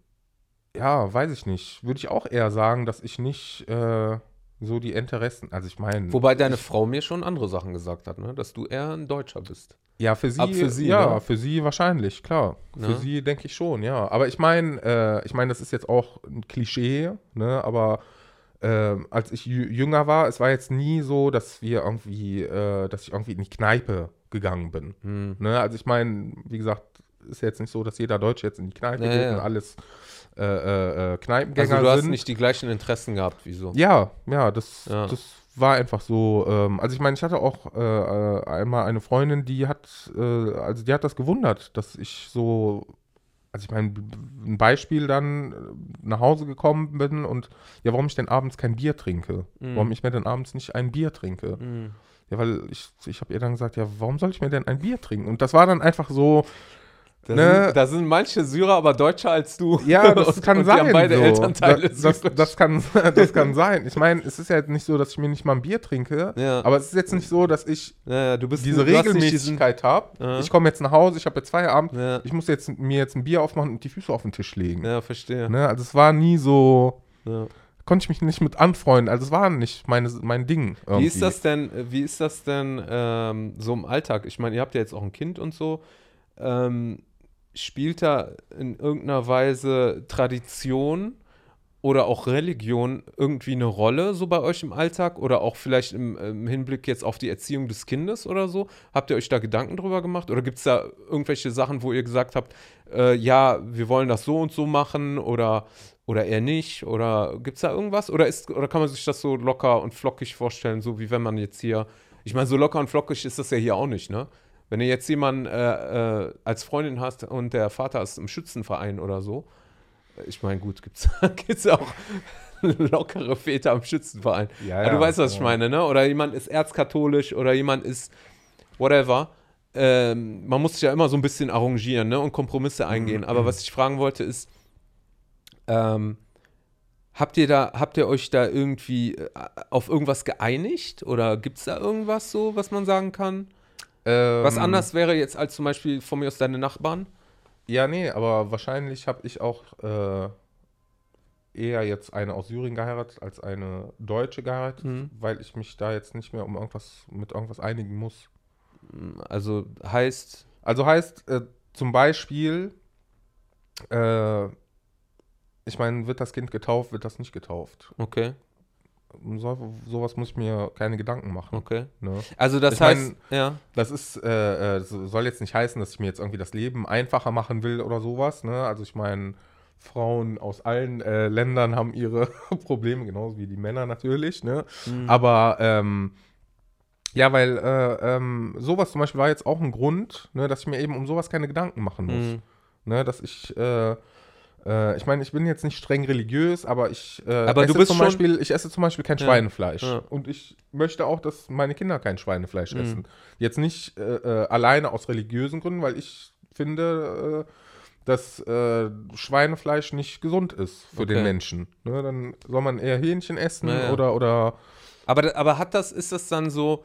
ja, weiß ich nicht. Würde ich auch eher sagen, dass ich nicht äh, so die Interessen, also ich meine. Wobei deine Frau mir schon andere Sachen gesagt hat, ne? dass du eher ein Deutscher bist. Ja, für sie, Ab für sie, ja, ne? für sie wahrscheinlich, klar. Für Ne? sie denke ich schon, ja. Aber ich meine, äh, ich meine, das ist jetzt auch ein Klischee, ne? Aber ähm, als ich jü- jünger war, es war jetzt nie so, dass wir irgendwie, äh, dass ich irgendwie in die Kneipe gegangen bin. Hm. Ne? Also ich meine, wie gesagt, ist jetzt nicht so, dass jeder Deutsche jetzt in die Kneipe Ja, geht und alles äh, äh, äh, Kneipengänger Also du hast sind. nicht die gleichen Interessen gehabt, wieso? Ja, ja, das, Ja. das war einfach so. Ähm, also ich meine, ich hatte auch äh, äh, einmal eine Freundin, die hat, äh, also die hat das gewundert, dass ich so, also ich meine, ein Beispiel dann nach Hause gekommen bin und ja, warum ich denn abends kein Bier trinke, Mhm. warum ich mir denn abends nicht ein Bier trinke. Hm. Ja, weil ich, ich habe ihr dann gesagt, ja, warum soll ich mir denn ein Bier trinken? Und das war dann einfach so, Da, Ne? sind, da sind manche Syrer aber Deutscher als du. Ja, das Und- kann und sein. Die haben beide so. Elternteile. Das, das, das, kann, das kann sein. Ich meine, es ist ja jetzt nicht so, dass ich mir nicht mal ein Bier trinke, Ja. aber es ist jetzt nicht so, dass ich ja, ja, du bist diese Regelmäßigkeit habe. Ja. Ich komme jetzt nach Hause, ich habe jetzt Feierabend, Ja, ich muss jetzt mir jetzt ein Bier aufmachen und die Füße auf den Tisch legen. ja, verstehe. Ne? Also es war nie so, konnte ich mich nicht mit anfreunden. Also es war nicht meine, mein Ding. Wie irgendwie. ist das denn, wie ist das denn ähm, so im Alltag? Ich meine, ihr habt ja jetzt auch ein Kind und so. Ähm, spielt da in irgendeiner Weise Tradition oder auch Religion irgendwie eine Rolle so bei euch im Alltag oder auch vielleicht im, im Hinblick jetzt auf die Erziehung des Kindes oder so? Habt ihr euch da Gedanken drüber gemacht oder gibt es da irgendwelche Sachen, wo ihr gesagt habt, äh, ja, wir wollen das so und so machen oder, oder eher nicht? Oder gibt es da irgendwas? Oder, ist, oder kann man sich das so locker und flockig vorstellen, so wie wenn man jetzt hier, ich meine, so locker und flockig ist das ja hier auch nicht, ne? Wenn du jetzt jemanden äh, äh, als Freundin hast und der Vater ist im Schützenverein oder so, ich meine, gut, gibt es auch lockere Väter im Schützenverein. Ja, Ja, du ja, weißt, was ich ja. meine, ne? Oder jemand ist erzkatholisch oder jemand ist whatever. Ähm, man muss sich ja immer so ein bisschen arrangieren ne? und Kompromisse eingehen. Aber was ich fragen wollte ist, ähm, habt ihr da, habt ihr euch da irgendwie äh, auf irgendwas geeinigt? Oder gibt es da irgendwas so, was man sagen kann? Ähm, Was anders wäre jetzt als zum Beispiel von mir aus deine Nachbarn? Ja, nee, aber wahrscheinlich habe ich auch äh, eher jetzt eine aus Syrien geheiratet als eine Deutsche geheiratet, Mhm. weil ich mich da jetzt nicht mehr um irgendwas mit irgendwas einigen muss. Also heißt, Also heißt äh, zum Beispiel, äh, ich meine, wird das Kind getauft, wird das nicht getauft. okay, Um so, sowas muss ich mir keine Gedanken machen. okay. Ne? Also das Ich mein, heißt, ja, Das ist, äh, äh, so- soll jetzt nicht heißen, dass ich mir jetzt irgendwie das Leben einfacher machen will oder sowas. Ne? Also ich meine, Frauen aus allen äh, Ländern haben ihre Probleme, genauso wie die Männer natürlich. Ne? Mhm. Aber ähm, ja, weil äh, ähm, sowas zum Beispiel war jetzt auch ein Grund, ne, dass ich mir eben um sowas keine Gedanken machen muss. Mhm. Ne? Dass ich äh, äh, ich meine, ich bin jetzt nicht streng religiös, aber ich, äh, Aber esse du bist zum schon- Beispiel, ich esse zum Beispiel kein Ja. Schweinefleisch. Ja. Und ich möchte auch, dass meine Kinder kein Schweinefleisch Mhm. essen. Jetzt nicht äh, äh, alleine aus religiösen Gründen, weil ich finde, äh, dass äh, Schweinefleisch nicht gesund ist für Okay. den Menschen. Ne? Dann soll man eher Hähnchen essen Ja, oder, oder Aber, aber hat das, ist das dann so,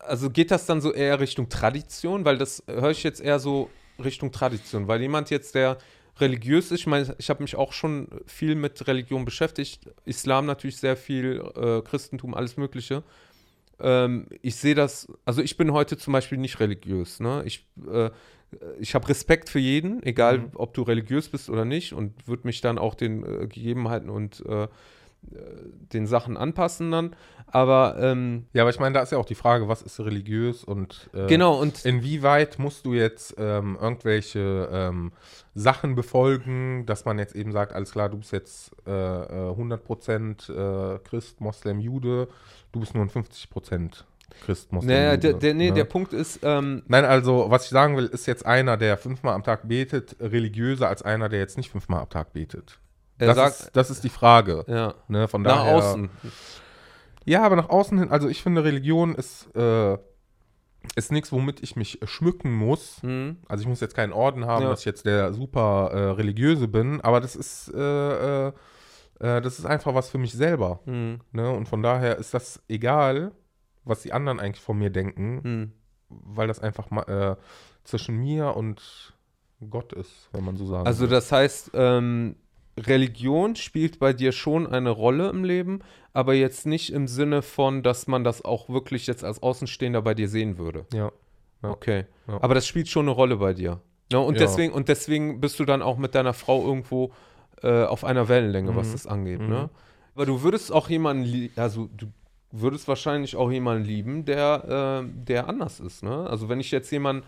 also geht das dann so eher Richtung Tradition? Weil das höre ich jetzt eher so Richtung Tradition. Weil jemand jetzt, der religiös ist, ich meine, ich habe mich auch schon viel mit Religion beschäftigt. Islam natürlich sehr viel, äh, Christentum, alles Mögliche. Ähm, ich sehe das, also ich bin heute zum Beispiel nicht religiös. Ne? Ich, äh, ich habe Respekt für jeden, egal Mhm. ob du religiös bist oder nicht, und würde mich dann auch den äh, Gegebenheiten und äh, den Sachen anpassen dann. Aber ähm, ja, aber ich meine, da ist ja auch die Frage, was ist religiös und äh, genau, und Inwieweit musst du jetzt ähm, irgendwelche ähm, Sachen befolgen, dass man jetzt eben sagt, alles klar, du bist jetzt äh, äh, 100% äh, Christ, Moslem, Jude, du bist nur ein 50% Christ, Moslem, naja, Jude. der, der, nee, ne? der Punkt ist, ähm, Nein, also was ich sagen will, ist jetzt einer, der fünfmal am Tag betet, religiöser als einer, der jetzt nicht fünfmal am Tag betet. Er Das, sagt, ist, das ist die Frage. ja, Ne, von nach daher, außen. Ja, aber nach außen hin, also ich finde, Religion ist, äh, ist nichts, womit ich mich schmücken muss. Hm, Also ich muss jetzt keinen Orden haben, Ja. dass ich jetzt der super äh, religiöse bin, aber das ist, äh, äh, äh, das ist einfach was für mich selber. hm, Ne? Und von daher ist das egal, was die anderen eigentlich von mir denken, hm. weil das einfach mal äh, zwischen mir und Gott ist, wenn man so sagen Also will. das heißt, ähm, Religion spielt bei dir schon eine Rolle im Leben, aber jetzt nicht im Sinne von, dass man das auch wirklich jetzt als Außenstehender bei dir sehen würde. Ja. Ja. Okay. Ja. Aber das spielt schon eine Rolle bei dir. Ja, und, Ja. deswegen, und deswegen bist du dann auch mit deiner Frau irgendwo äh, auf einer Wellenlänge, was Mhm. das angeht. Mhm. Ne? Aber du würdest auch jemanden, also du würdest wahrscheinlich auch jemanden lieben, der, äh, der anders ist. Ne? Also wenn ich jetzt jemanden,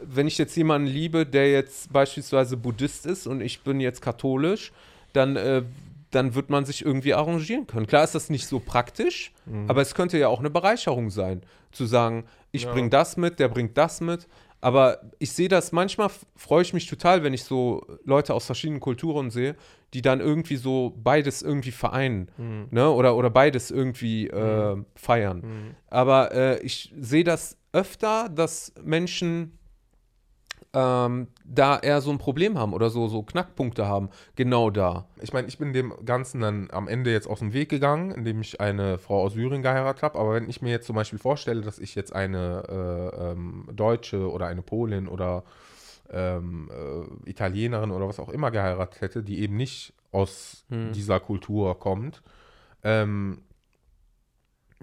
wenn ich jetzt jemanden liebe, der jetzt beispielsweise Buddhist ist und ich bin jetzt katholisch, dann, äh, dann wird man sich irgendwie arrangieren können. Klar ist das nicht so praktisch, Mhm. aber es könnte ja auch eine Bereicherung sein, zu sagen, ich Ja. bringe das mit, der bringt das mit. Aber ich sehe das, manchmal freue ich mich total, wenn ich so Leute aus verschiedenen Kulturen sehe, die dann irgendwie so beides irgendwie vereinen. Mhm. Ne? Oder, oder beides irgendwie äh, feiern. Mhm. Aber äh, ich sehe das öfter, dass Menschen ähm, da eher so ein Problem haben oder so, so Knackpunkte haben. Genau da. Ich meine, ich bin dem Ganzen dann am Ende jetzt aus dem Weg gegangen, indem ich eine Frau aus Syrien geheiratet habe. Aber wenn ich mir jetzt zum Beispiel vorstelle, dass ich jetzt eine äh, ähm, Deutsche oder eine Polin oder ähm, äh, Italienerin oder was auch immer geheiratet hätte, die eben nicht aus Hm. dieser Kultur kommt, ähm,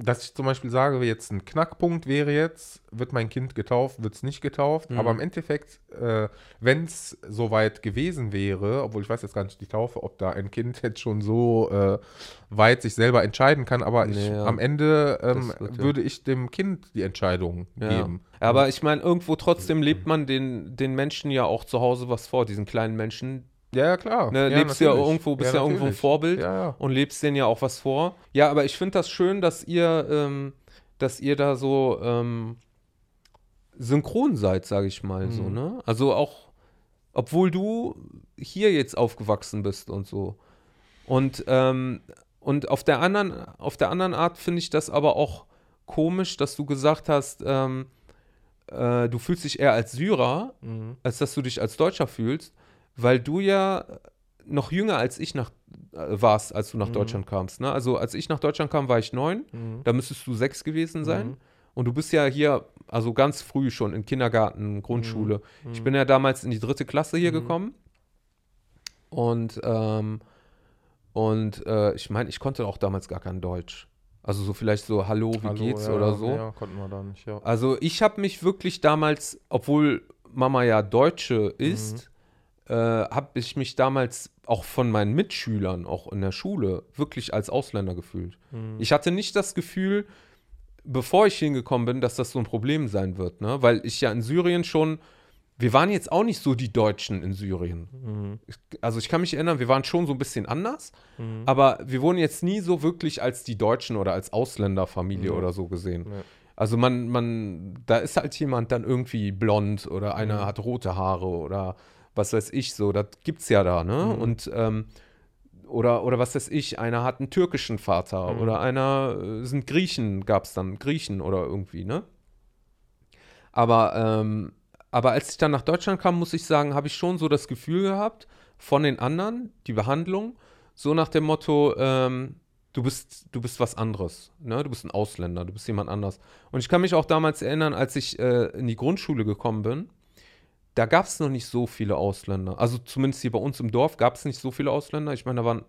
dass ich zum Beispiel sage, jetzt ein Knackpunkt wäre jetzt, wird mein Kind getauft, wird es nicht getauft, Mhm. aber im Endeffekt, äh, wenn es soweit gewesen wäre, obwohl ich weiß jetzt gar nicht die Taufe, ob da ein Kind jetzt schon so äh, weit sich selber entscheiden kann, aber ich, Nee, ja. am Ende ähm, wird ja- würde ich dem Kind die Entscheidung Ja. geben. Aber ich meine, irgendwo trotzdem lebt man den, den Menschen ja auch zu Hause was vor, diesen kleinen Menschen. Ja, ja, klar. Ne, ja, lebst ja natürlich. irgendwo, bist ja, irgendwo ein. Vorbild Ja, ja. und lebst denen ja auch was vor. Ja, aber ich finde das schön, dass ihr, ähm, dass ihr da so ähm, synchron seid, sage ich mal so, Mhm. ne? Also auch, obwohl du hier jetzt aufgewachsen bist und so. Und, ähm, und auf der anderen, auf der anderen Art finde ich das aber auch komisch, dass du gesagt hast, ähm, äh, du fühlst dich eher als Syrer, Mhm. als dass du dich als Deutscher fühlst, weil du ja noch jünger als ich nach, äh, warst, als du nach Mhm. Deutschland kamst. Ne? Also als ich nach Deutschland kam, war ich neun, Mhm. da müsstest du sechs gewesen sein. Mhm. Und du bist ja hier, also ganz früh schon in Kindergarten, Grundschule. Ich bin ja damals in die dritte Klasse hier Mhm. gekommen. Und, ähm, Und äh, ich meine, ich konnte auch damals gar kein Deutsch. Also so vielleicht so Hallo, wie Hallo, geht's ja, oder so. Ja, konnten wir da nicht, ja. Also ich habe mich wirklich damals, obwohl Mama ja Deutsche ist, äh, habe ich mich damals auch von meinen Mitschülern, auch in der Schule, wirklich als Ausländer gefühlt. Ich hatte nicht das Gefühl, bevor ich hingekommen bin, dass das so ein Problem sein wird, ne? Weil ich ja in Syrien schon, wir waren jetzt auch nicht so die Deutschen in Syrien. Mhm. Ich, also ich kann mich erinnern, wir waren schon so ein bisschen anders, aber wir wurden jetzt nie so wirklich als die Deutschen oder als Ausländerfamilie Ja. oder so gesehen. Ja. Also man, man, da ist halt jemand dann irgendwie blond oder einer hat rote Haare oder was weiß ich so, das gibt's ja da, ne? Und ähm, oder, oder was weiß ich, einer hat einen türkischen Vater oder einer äh, sind Griechen, gab's dann Griechen oder irgendwie, ne? Aber, ähm, aber als ich dann nach Deutschland kam, muss ich sagen, habe ich schon so das Gefühl gehabt von den anderen, die Behandlung, so nach dem Motto, ähm, du bist, du bist was anderes, ne? Du bist ein Ausländer, du bist jemand anders. Und ich kann mich auch damals erinnern, als ich äh, in die Grundschule gekommen bin, da gab es noch nicht so viele Ausländer. Also zumindest hier bei uns im Dorf gab es nicht so viele Ausländer. Ich meine, da waren,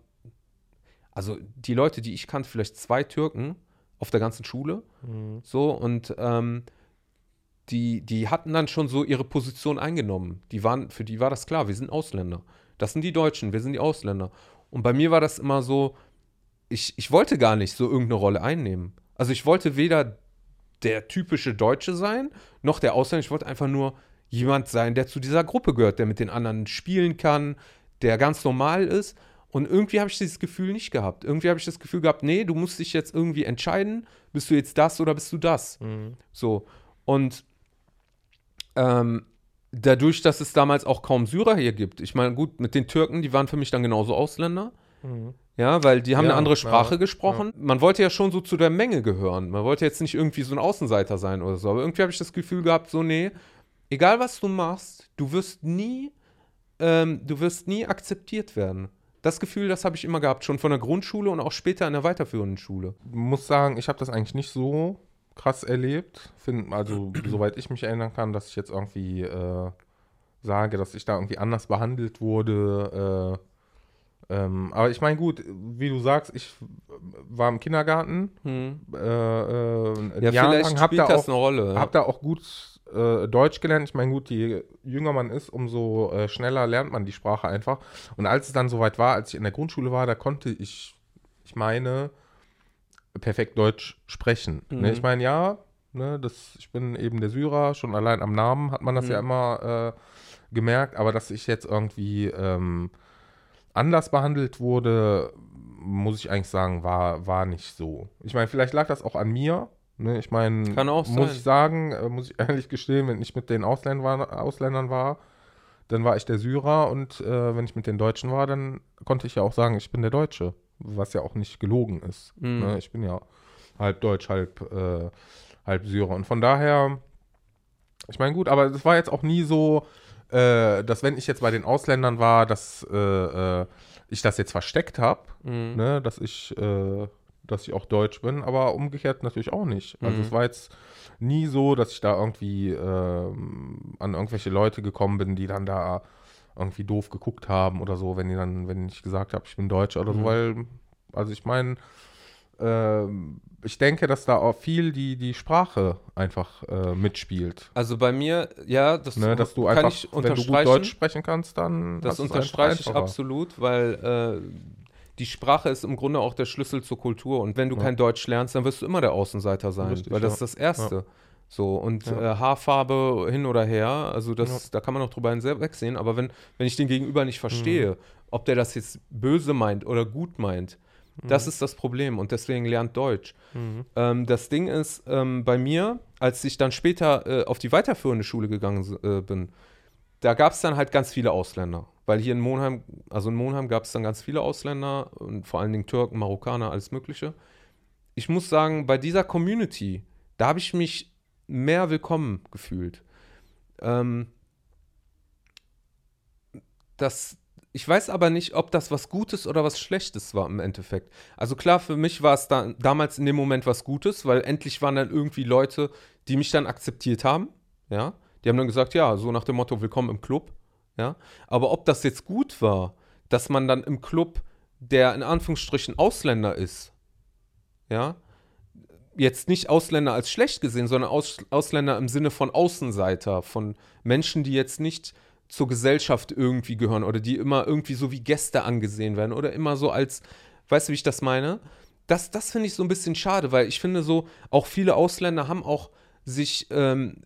also die Leute, die ich kannte, vielleicht zwei Türken auf der ganzen Schule. Mhm. So, und ähm, die, die hatten dann schon so ihre Position eingenommen. Die waren, für die war das klar, wir sind Ausländer. Das sind die Deutschen, wir sind die Ausländer. Und bei mir war das immer so, ich, ich wollte gar nicht so irgendeine Rolle einnehmen. Also ich wollte weder der typische Deutsche sein, noch der Ausländer. Ich wollte einfach nur jemand sein, der zu dieser Gruppe gehört, der mit den anderen spielen kann, der ganz normal ist. Und irgendwie habe ich dieses Gefühl nicht gehabt. Irgendwie habe ich das Gefühl gehabt, nee, du musst dich jetzt irgendwie entscheiden, bist du jetzt das oder bist du das? Mhm. So. Und ähm, dadurch, dass es damals auch kaum Syrer hier gibt, ich meine, gut, mit den Türken, die waren für mich dann genauso Ausländer. Mhm. Ja, weil die haben Ja, eine andere ja, Sprache gesprochen. Man wollte ja schon so zu der Menge gehören. Man wollte jetzt nicht irgendwie so ein Außenseiter sein oder so. Aber irgendwie habe ich das Gefühl gehabt, so, nee, egal was du machst, du wirst nie, ähm, du wirst nie akzeptiert werden. Das Gefühl, das habe ich immer gehabt, schon von der Grundschule und auch später in der weiterführenden Schule. muss sagen, ich habe das eigentlich nicht so krass erlebt. Find, also, soweit ich mich erinnern kann, dass ich jetzt irgendwie äh, sage, dass ich da irgendwie anders behandelt wurde. Äh, ähm, aber ich meine, gut, wie du sagst, ich war im Kindergarten. Hm. Äh, äh, Ja, Jahr vielleicht lang, hab spielt da das auch, eine Rolle. hab da auch gut äh, Deutsch gelernt. Ich meine, gut, je jünger man ist, umso äh, schneller lernt man die Sprache einfach. Und als es dann soweit war, als ich in der Grundschule war, da konnte ich, ich meine, perfekt Deutsch sprechen. Mhm. Ne? Ich meine, ja, ne, das, ich bin eben der Syrer, schon allein am Namen hat man das ja Mhm. immer äh, gemerkt, aber dass ich jetzt irgendwie ähm, anders behandelt wurde, muss ich eigentlich sagen, war, war nicht so. Ich meine, vielleicht lag das auch an mir. Ne? Ich meine, muss sein. ich sagen, äh, muss ich ehrlich gestehen, wenn ich mit den Ausländern, Ausländern war, dann war ich der Syrer und äh, wenn ich mit den Deutschen war, dann konnte ich ja auch sagen, ich bin der Deutsche, was ja auch nicht gelogen ist. Mhm. Ne? Ich bin ja halb Deutsch, halb, äh, halb Syrer. Und von daher, ich meine, gut, aber es war jetzt auch nie so, äh, dass wenn ich jetzt bei den Ausländern war, dass äh, ich das jetzt versteckt habe, Mhm. ne, dass ich, dass ich auch Deutsch bin, aber umgekehrt natürlich auch nicht. Also Mhm. es war jetzt nie so, dass ich da irgendwie ähm, an irgendwelche Leute gekommen bin, die dann da irgendwie doof geguckt haben oder so, wenn die dann, wenn ich gesagt habe, ich bin Deutsch oder Mhm. so, weil, also ich meine, ähm, ich denke, dass da auch viel die, die Sprache einfach äh, mitspielt. Also bei mir, ja, das Ne, dass du kann einfach, ich wenn du gut unterstreichen. Deutsch sprechen kannst, dann Das unterstreiche ich absolut, weil äh, die Sprache ist im Grunde auch der Schlüssel zur Kultur. Und wenn du Ja. kein Deutsch lernst, dann wirst du immer der Außenseiter sein, Richtig, weil das ja. ist das Erste. So, und Ja. äh, Haarfarbe hin oder her, also das, Ja. da kann man auch drüber hinwegsehen. Aber wenn, wenn ich den Gegenüber nicht Mhm. verstehe, ob der das jetzt böse meint oder gut meint, das ist das Problem und deswegen lernt Deutsch. Mhm. Ähm, das Ding ist, ähm, bei mir, als ich dann später äh, auf die weiterführende Schule gegangen äh, bin, da gab es dann halt ganz viele Ausländer. Weil hier in Monheim, also in Monheim gab es dann ganz viele Ausländer und vor allen Dingen Türken, Marokkaner, alles Mögliche. Ich muss sagen, bei dieser Community, da habe ich mich mehr willkommen gefühlt. Ähm, das, ich weiß aber nicht, ob das was Gutes oder was Schlechtes war im Endeffekt. Also klar, für mich war es da, damals in dem Moment was Gutes, weil endlich waren dann irgendwie Leute, die mich dann akzeptiert haben. Ja, die haben dann gesagt, ja, so nach dem Motto, willkommen im Club. Ja, aber ob das jetzt gut war, dass man dann im Club der in Anführungsstrichen Ausländer ist, ja, jetzt nicht Ausländer als schlecht gesehen, sondern Aus, Ausländer im Sinne von Außenseiter, von Menschen, die jetzt nicht zur Gesellschaft irgendwie gehören oder die immer irgendwie so wie Gäste angesehen werden oder immer so als, weißt du, wie ich das meine? Das, das finde ich so ein bisschen schade, weil ich finde so, auch viele Ausländer haben auch sich ähm,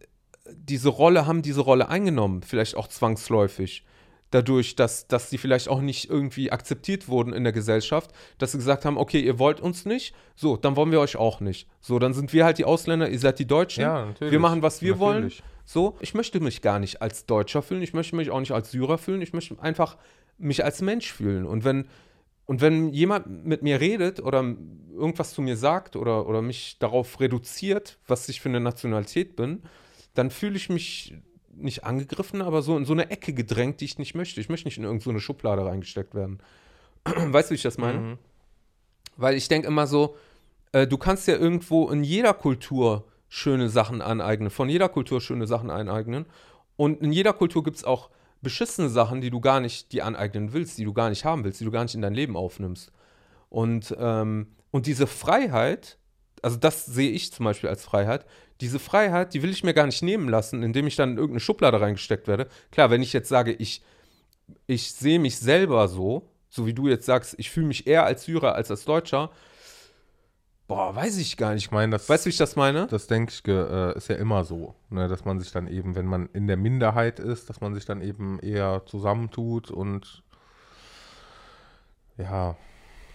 diese Rolle, haben diese Rolle eingenommen, vielleicht auch zwangsläufig dadurch, dass, dass sie vielleicht auch nicht irgendwie akzeptiert wurden in der Gesellschaft, dass sie gesagt haben, okay, ihr wollt uns nicht, so, dann wollen wir euch auch nicht. So, dann sind wir halt die Ausländer, ihr seid die Deutschen, Ja, natürlich. wir machen, was wir wollen. Natürlich. So, ich möchte mich gar nicht als Deutscher fühlen, ich möchte mich auch nicht als Syrer fühlen, ich möchte einfach mich als Mensch fühlen. Und wenn, und wenn jemand mit mir redet oder irgendwas zu mir sagt oder, oder mich darauf reduziert, was ich für eine Nationalität bin, dann fühle ich mich nicht angegriffen, aber so in so eine Ecke gedrängt, die ich nicht möchte. Ich möchte nicht in irgendeine so eine Schublade reingesteckt werden. weißt du, wie ich das meine? Mhm. Weil ich denke immer so, äh, du kannst ja irgendwo in jeder Kultur schöne Sachen aneignen, von jeder Kultur schöne Sachen aneignen. Und in jeder Kultur gibt es auch beschissene Sachen, die du gar nicht dir aneignen willst, die du gar nicht haben willst, die du gar nicht in dein Leben aufnimmst. Und, ähm, und diese Freiheit, also das sehe ich zum Beispiel als Freiheit, diese Freiheit, die will ich mir gar nicht nehmen lassen, indem ich dann in irgendeine Schublade reingesteckt werde. Klar, wenn ich jetzt sage, ich, ich sehe mich selber so, so wie du jetzt sagst, ich fühle mich eher als Syrer als als Deutscher, boah, weiß ich gar nicht. Ich meine, das, Weißt du, wie ich das meine? das denke ich, äh, ist ja immer so, ne, dass man sich dann eben, wenn man in der Minderheit ist, dass man sich dann eben eher zusammentut und ja,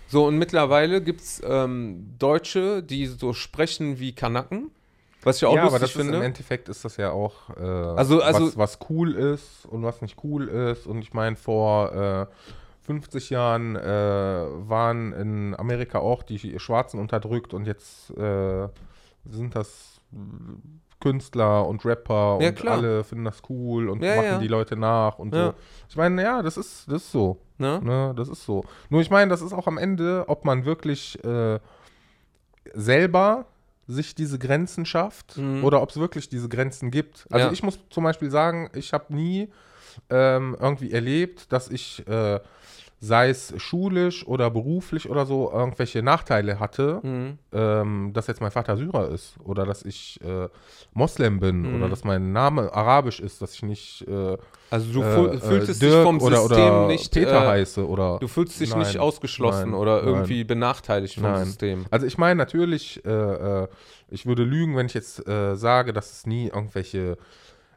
So, und mittlerweile gibt es ähm, Deutsche, die so sprechen wie Kanaken, was ich auch ja, aber lustig das ist, finde. im Endeffekt ist das ja auch, äh, Also- also- was, was cool ist und was nicht cool ist. Und ich meine, vor äh, 50 Jahren äh, waren in Amerika auch die Schwarzen unterdrückt und jetzt äh, sind das Künstler und Rapper Ja, und klar. alle finden das cool und Ja, machen ja. die Leute nach und so. Ich meine, ja, das ist, das ist so. Ne, das ist so. Nur ich meine, das ist auch am Ende, ob man wirklich äh, selber sich diese Grenzen schafft Mhm. oder ob es wirklich diese Grenzen gibt. Also Ja. ich muss zum Beispiel sagen, ich habe nie ähm, irgendwie erlebt, dass ich, äh, sei es schulisch oder beruflich oder so, irgendwelche Nachteile hatte, Mhm. ähm, dass jetzt mein Vater Syrer ist oder dass ich äh, Moslem bin Mhm. oder dass mein Name arabisch ist, dass ich nicht äh, Also du äh, äh, fühlst dich vom oder, System oder nicht, Peter äh, heiße oder du fühlst dich Nein, nicht ausgeschlossen nein, oder nein. irgendwie benachteiligt vom Nein. System. Also ich meine natürlich, äh, ich würde lügen, wenn ich jetzt sage, dass es nie irgendwelche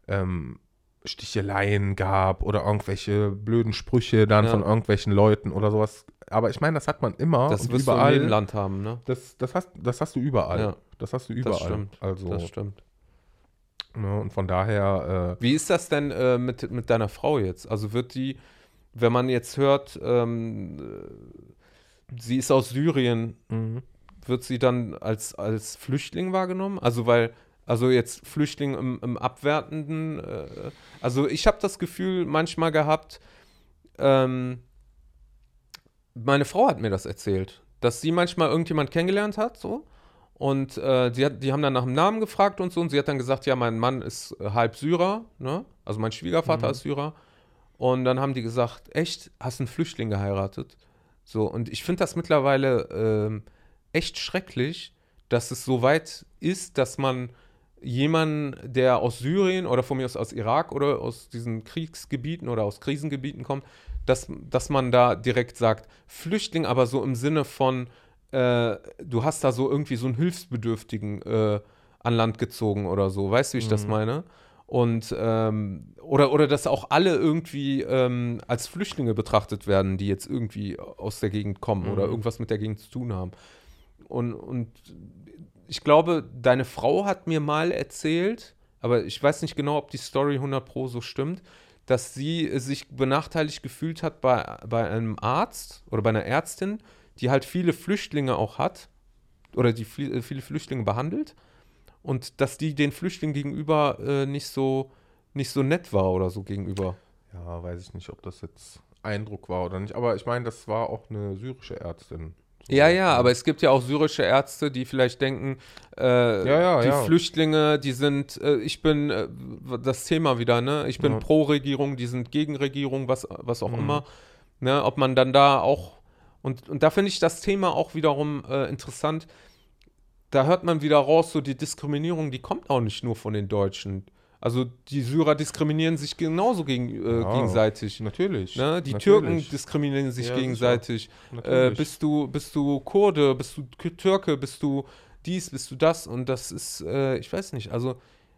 ähm, Sticheleien gab oder irgendwelche blöden Sprüche dann Ja. von irgendwelchen Leuten oder sowas. Aber ich meine, das hat man immer Das wirst du in überall. jedem Land haben, ne? Das, das, hast, das hast du überall. Ja. Das hast du überall. stimmt. Also, Das stimmt. ne, und von daher, Wie ist das denn äh, mit, mit deiner Frau jetzt? Also wird die, wenn man jetzt hört, ähm, äh, sie ist aus Syrien, äh, mhm. wird sie dann als, als Flüchtling wahrgenommen? Also weil, also jetzt Flüchtling im, im abwertenden, äh, also ich habe das Gefühl manchmal gehabt, ähm, meine Frau hat mir das erzählt, dass sie manchmal irgendjemand kennengelernt hat, so. Und äh, die, hat, die haben dann nach dem Namen gefragt und so. Und sie hat dann gesagt, ja, mein Mann ist äh, halb Syrer, ne? Also mein Schwiegervater Mhm. ist Syrer. Und dann haben die gesagt, echt, hast einen Flüchtling geheiratet? So, und ich finde das mittlerweile ähm, echt schrecklich, dass es so weit ist, dass man jemanden, der aus Syrien oder von mir aus aus Irak oder aus diesen Kriegsgebieten oder aus Krisengebieten kommt, dass, dass man da direkt sagt, Flüchtling, aber so im Sinne von, äh, du hast da so irgendwie so einen Hilfsbedürftigen äh, an Land gezogen oder so. Weißt du, wie ich das Mhm. meine? Und ähm, oder, oder dass auch alle irgendwie ähm, als Flüchtlinge betrachtet werden, die jetzt irgendwie aus der Gegend kommen oder Mhm. irgendwas mit der Gegend zu tun haben. Und, und ich glaube, deine Frau hat mir mal erzählt, aber ich weiß nicht genau, ob die Story 100 Pro so stimmt, dass sie sich benachteiligt gefühlt hat bei, bei einem Arzt oder bei einer Ärztin, die halt viele Flüchtlinge auch hat oder die viel, viele Flüchtlinge behandelt und dass die den Flüchtlingen gegenüber äh, nicht so nicht so nett war oder so gegenüber. ja, weiß ich nicht, ob das jetzt Eindruck war oder nicht. Aber ich meine, das war auch eine syrische Ärztin. Ja, ja, aber es gibt ja auch syrische Ärzte, die vielleicht denken, äh, Ja, ja, die ja. Flüchtlinge, die sind, äh, ich bin, äh, das Thema wieder, ne? Ich bin pro Regierung, die sind gegen Regierung, was, was auch Mhm. immer. Ne? Ob man dann da auch, Und, und da finde ich das Thema auch wiederum äh, interessant. Da hört man wieder raus, so die Diskriminierung, die kommt auch nicht nur von den Deutschen. Also die Syrer diskriminieren sich genauso gegen, äh, Ja, gegenseitig. Natürlich. Ne? Die natürlich. Türken diskriminieren sich Ja, gegenseitig. Äh, bist, du, bist du Kurde, bist du Türke, bist du dies, bist du das? Und das ist, äh, ich weiß nicht, also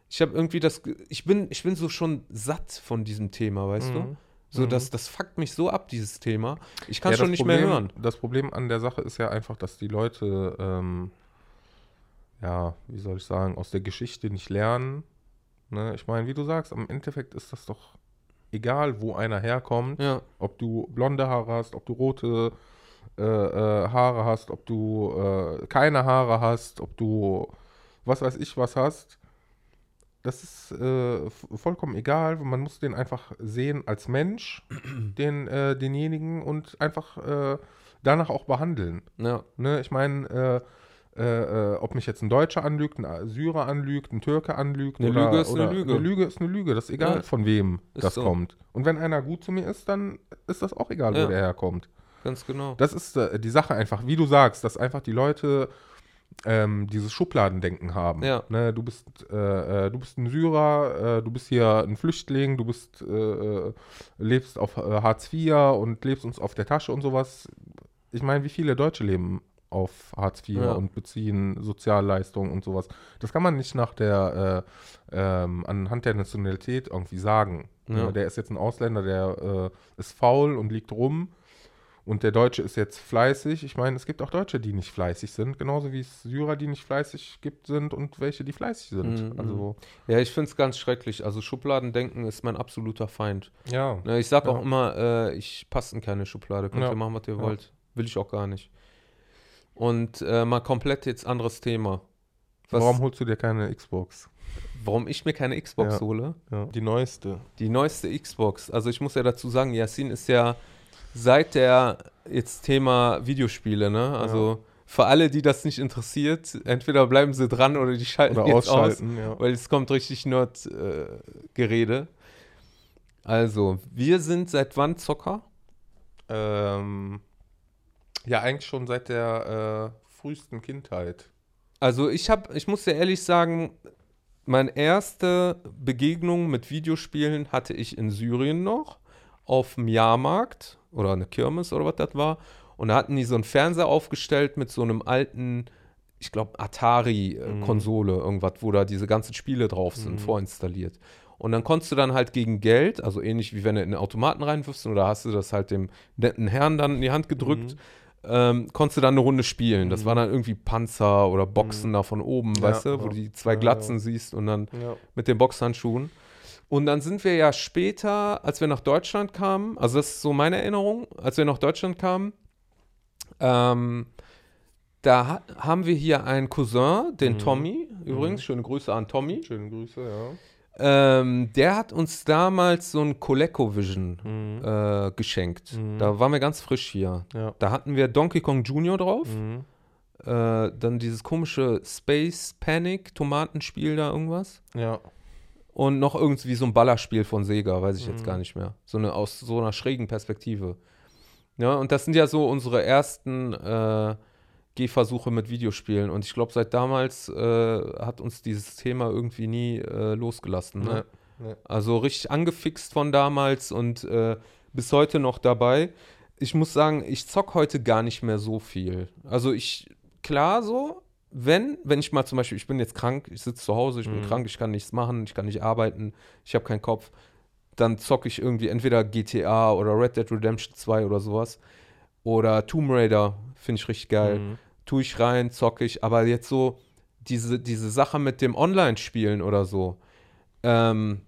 ich habe irgendwie das, ich bin, ich bin so schon satt von diesem Thema, weißt du? Mhm. So, Mhm. das, das fuckt mich so ab, dieses Thema. Ich kann Ja, schon nicht Problem, mehr hören. Das Problem an der Sache ist ja einfach, dass die Leute, ähm, ja, wie soll ich sagen, aus der Geschichte nicht lernen. Ne? Ich meine, wie du sagst, am Endeffekt ist das doch egal, wo einer herkommt, Ja, ob du blonde Haare hast, ob du rote äh, äh, Haare hast, ob du äh, keine Haare hast, ob du was weiß ich was hast. Das ist äh, vollkommen egal. Man muss den einfach sehen als Mensch, den, äh, denjenigen und einfach äh, danach auch behandeln. ja, Ne? Ich meine, äh, äh, ob mich jetzt ein Deutscher anlügt, ein Syrer anlügt, ein Türke anlügt. Eine oder, Lüge ist eine oder Lüge. Eine Lüge ist eine Lüge. Das ist egal, Ja. von wem Ist das so. kommt. Und wenn einer gut zu mir ist, dann ist das auch egal, Ja. wo der herkommt. ganz genau. Das ist äh, die Sache einfach, wie du sagst, dass einfach die Leute ähm, dieses Schubladendenken haben. Ja. Ne, du, bist, äh, äh, du bist ein Syrer, äh, du bist hier ein Flüchtling, du bist, lebst auf Hartz IV und lebst uns auf der Tasche und sowas. Ich meine, wie viele Deutsche leben auf Hartz IV Ja. und beziehen Sozialleistungen und sowas. Das kann man nicht nach der, äh, ähm, anhand der Nationalität irgendwie sagen. Ja. Der ist jetzt ein Ausländer, der äh, ist faul und liegt rum. Und der Deutsche ist jetzt fleißig. Ich meine, es gibt auch Deutsche, die nicht fleißig sind, genauso wie es Syrer, die nicht fleißig gibt, sind und welche, die fleißig sind. Mhm, Also, Ja, ich finde es ganz schrecklich. Also Schubladendenken ist mein absoluter Feind. ja. Ne, ich sage Ja. auch immer, äh, ich passe in keine Schublade. Könnt Ja. ihr machen, was ihr Ja. wollt. Will ich auch gar nicht. Und äh, mal komplett jetzt anderes Thema. Was, Warum holst du dir keine Xbox? warum ich mir keine Xbox Ja. hole? Ja. Die neueste. Die neueste Xbox. Also ich muss ja dazu sagen, Yassin ist ja seit der jetzt Thema Videospiele, ne? Also für alle, die das nicht interessiert, entweder bleiben sie dran oder die schalten Oder jetzt aus, ja. weil es kommt richtig Nerd-Gerede. also, wir sind seit wann Zocker? Ähm, ja, eigentlich schon seit der äh, frühesten Kindheit. Also ich habe, ich muss dir ehrlich sagen, meine erste Begegnung mit Videospielen hatte ich in Syrien noch auf dem Jahrmarkt oder eine Kirmes oder was das war. Und da hatten die so einen Fernseher aufgestellt mit so einem alten, ich glaube, Atari-Konsole, irgendwas, wo da diese ganzen Spiele drauf sind, vorinstalliert. Und dann konntest du dann halt gegen Geld, also ähnlich wie wenn du in den Automaten reinwirfst, oder hast du das halt dem netten Herrn dann in die Hand gedrückt, ähm, konntest du dann eine Runde spielen. Das war dann irgendwie Panzer oder Boxen da von oben, Ja, weißt du, wo ja. du die zwei Glatzen ja. siehst und dann mit den Boxhandschuhen. Und dann sind wir ja später, als wir nach Deutschland kamen, also das ist so meine Erinnerung, als wir nach Deutschland kamen, ähm, da ha haben wir hier einen Cousin, den Mhm. Tommy, übrigens, schöne Grüße an Tommy. Schöne Grüße, ja. Ähm, der hat uns damals so ein ColecoVision Mhm. äh, geschenkt. Mhm. Da waren wir ganz frisch hier. Ja. Da hatten wir Donkey Kong Jr. drauf. Mhm. Äh, dann dieses komische Space Panic Tomatenspiel da irgendwas. Ja. Und noch irgendwie so ein Ballerspiel von Sega, weiß ich jetzt Mhm. gar nicht mehr. So eine aus so einer schrägen Perspektive. Ja, und das sind ja so unsere ersten äh, Gehversuche mit Videospielen. Und ich glaube, seit damals äh, hat uns dieses Thema irgendwie nie äh, losgelassen. Ne? Nee, nee. Also richtig angefixt von damals und äh, bis heute noch dabei. Ich muss sagen, ich zock heute gar nicht mehr so viel. Also ich, klar so, wenn, wenn ich mal zum Beispiel, ich bin jetzt krank, ich sitze zu Hause, ich bin Mhm. krank, ich kann nichts machen, ich kann nicht arbeiten, ich habe keinen Kopf, dann zocke ich irgendwie entweder GTA oder Red Dead Redemption 2 oder sowas. Oder Tomb Raider, finde ich richtig geil. Mhm. Tue ich rein, zocke ich. Aber jetzt so diese, diese Sache mit dem Online-Spielen oder so. Ähm,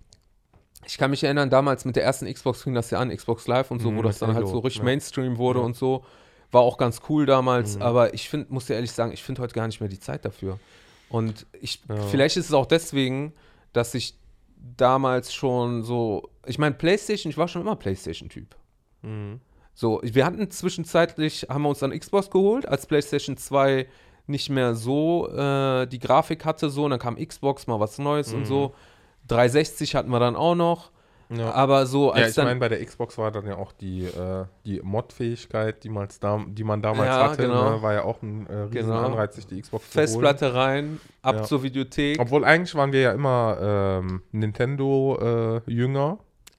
ich kann mich erinnern, damals mit der ersten Xbox fing das ja an, Xbox Live und so, Mhm, wo das dann halt so richtig ja. Mainstream wurde Ja. und so. War auch ganz cool damals, Mhm. aber ich finde, muss dir ehrlich sagen, ich finde heute gar nicht mehr die Zeit dafür. Und ich, Ja. vielleicht ist es auch deswegen, dass ich damals schon so, ich meine, PlayStation, ich war schon immer PlayStation-Typ. Mhm. So, wir hatten zwischenzeitlich, haben wir uns dann Xbox geholt, als PlayStation 2 nicht mehr so äh, die Grafik hatte, so, und dann kam Xbox, mal was Neues und Mhm. so. 360 hatten wir dann auch noch. Ja. Aber so Ja, als ich dann. meine, bei der Xbox war dann ja auch die, äh, die Mod-Fähigkeit, die, da, die man damals Ja, hatte, genau. ne, war ja auch ein äh, riesen Genau. Anreiz, sich die Xbox zu holen. Festplatte rein, ab Ja. zur Videothek. Obwohl eigentlich waren wir ja immer ähm, Nintendo-Jünger.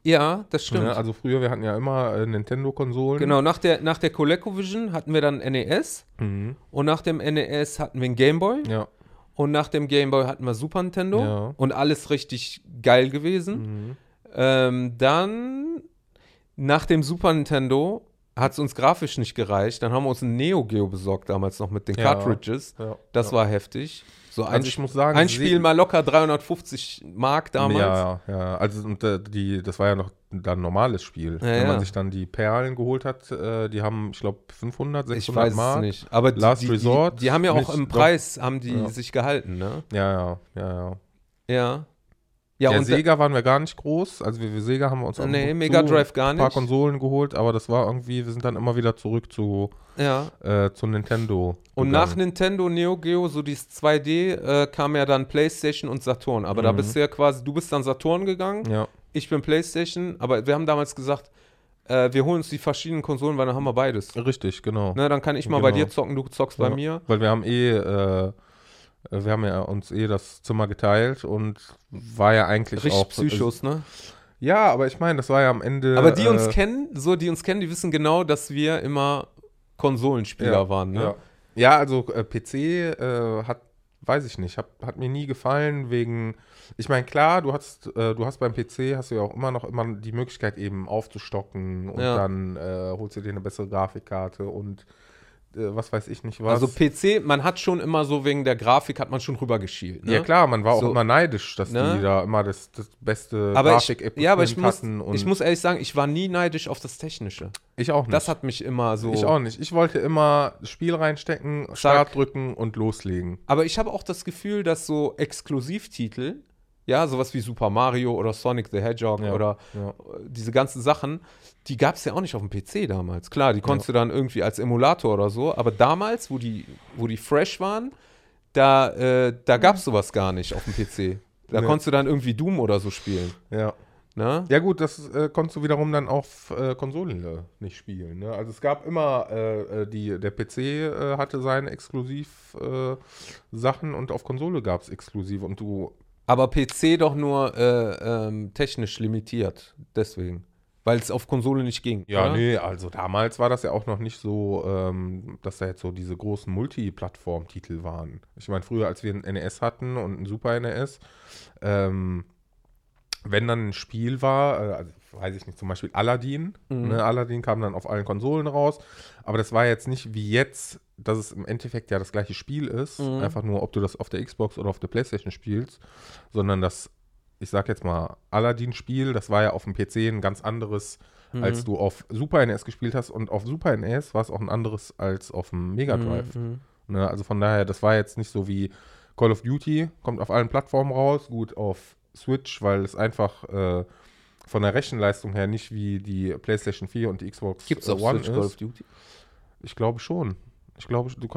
Ja, das stimmt. Ne? Also früher, wir hatten ja immer äh, Nintendo-Konsolen. genau, nach der, nach der ColecoVision hatten wir dann NES Mhm. und nach dem NES hatten wir einen Gameboy Ja. und nach dem Gameboy hatten wir Super Nintendo Ja. und alles richtig geil gewesen. Mhm. Ähm, dann, nach dem Super Nintendo, hat es uns grafisch nicht gereicht. Dann haben wir uns ein Neo Geo besorgt, damals noch mit den Ja. Cartridges. Ja. Das war heftig. So ein, Also ich muss sagen, ein Spiel mal locker 350 Mark damals. Ja, ja, ja. Also und, äh, die, das war ja noch dann ein normales Spiel. Ja, Wenn ja. man sich dann die Perlen geholt hat, äh, die haben, ich glaube, 500, 600 Ich weiß Mark. es nicht. Aber Last die, Resort die, die haben ja auch nicht, im doch. Preis, haben die Ja. sich gehalten, ne? Ja, ja, ja, ja. Ja. Ja, Ja, und Sega waren wir gar nicht groß. Also wir, wir Sega haben wir uns da, ab nee, Mega Drive gar ein paar. Konsolen geholt, aber das war irgendwie, wir sind dann immer wieder zurück zu, Ja. äh, zu Nintendo. Und nach. Nintendo Neo Geo, so dieses 2D, äh, kam ja dann PlayStation und Saturn. Aber da Mhm. bist du ja quasi, du bist dann Saturn gegangen, Ja, ich bin PlayStation, aber wir haben damals gesagt, äh, wir holen uns die verschiedenen Konsolen, weil dann haben wir beides. richtig, genau. Ne, dann kann ich mal bei Genau. dir zocken, du zockst bei Ja. mir. Weil wir haben eh, äh, wir haben ja uns eh das Zimmer geteilt und war ja eigentlich Richtig auch. Psychos, ne? Ja, aber ich meine, das war ja am Ende. Aber die uns äh, kennen, so die uns kennen, die wissen genau, dass wir immer Konsolenspieler ja, waren, ne? Ja, ja also äh, PC äh, hat, weiß ich nicht, hat, hat mir nie gefallen wegen. Ich meine, klar, du hast, äh, du hast beim PC hast du ja auch immer noch immer die Möglichkeit eben aufzustocken und Ja. dann äh, holst du dir eine bessere Grafikkarte und äh, was weiß ich nicht was. Also PC, man hat schon immer so wegen der Grafik hat man schon rübergeschielt, ne? Ja klar, man war auch So. immer neidisch, dass Ne? die da immer das, das beste aber ich, Grafik-Equipment ja, aber ich muss, ich muss ehrlich sagen, ich war nie neidisch auf das Technische. ich auch nicht. Das hat mich immer so. ich auch nicht. Ich wollte immer Spiel reinstecken, Start drücken und loslegen. Aber ich habe auch das Gefühl, dass so Exklusivtitel, ja, sowas wie Super Mario oder Sonic the Hedgehog Ja, oder ja. äh, diese ganzen Sachen, die gab es ja auch nicht auf dem PC damals. Klar, die konntest du dann irgendwie als Emulator oder so, aber damals, wo die, wo die fresh waren, da, äh, da gab es sowas gar nicht auf dem PC. Da Nee. konntest du dann irgendwie Doom oder so spielen. Ja. Ne? Ja gut, das äh, konntest du wiederum dann auf äh, Konsolen äh, nicht spielen. Ne? Also es gab immer, äh, äh, die, der PC hatte seine Exklusiv-Sachen Sachen und auf Konsole gab es exklusiv und du, Aber PC doch nur äh, ähm, technisch limitiert, deswegen. Weil es auf Konsole nicht ging. ja oder? nee, also damals war das ja auch noch nicht so, ähm, dass da jetzt so diese großen Multiplattform-Titel waren. Ich meine, früher, als wir ein NES hatten und ein Super NES, ähm, wenn dann ein Spiel war, äh, also weiß ich nicht, zum Beispiel Aladdin, Mhm. ne, Aladdin kam dann auf allen Konsolen raus, aber das war jetzt nicht wie jetzt, dass es im Endeffekt ja das gleiche Spiel ist, Mhm. einfach nur, ob du das auf der Xbox oder auf der Playstation spielst, sondern das, ich sag jetzt mal, Aladdin-Spiel, das war ja auf dem PC ein ganz anderes, Mhm. als du auf Super NES gespielt hast und auf Super NES war es auch ein anderes als auf dem Mega Drive. Mhm. Ne, also von daher, das war jetzt nicht so wie Call of Duty, kommt auf allen Plattformen raus, gut auf Switch, weil es einfach äh, von der Rechenleistung her nicht wie die PlayStation 4 und die Xbox Gibt es äh, One Switch Call of ist. Duty? Ich glaube schon. Ich glaube, du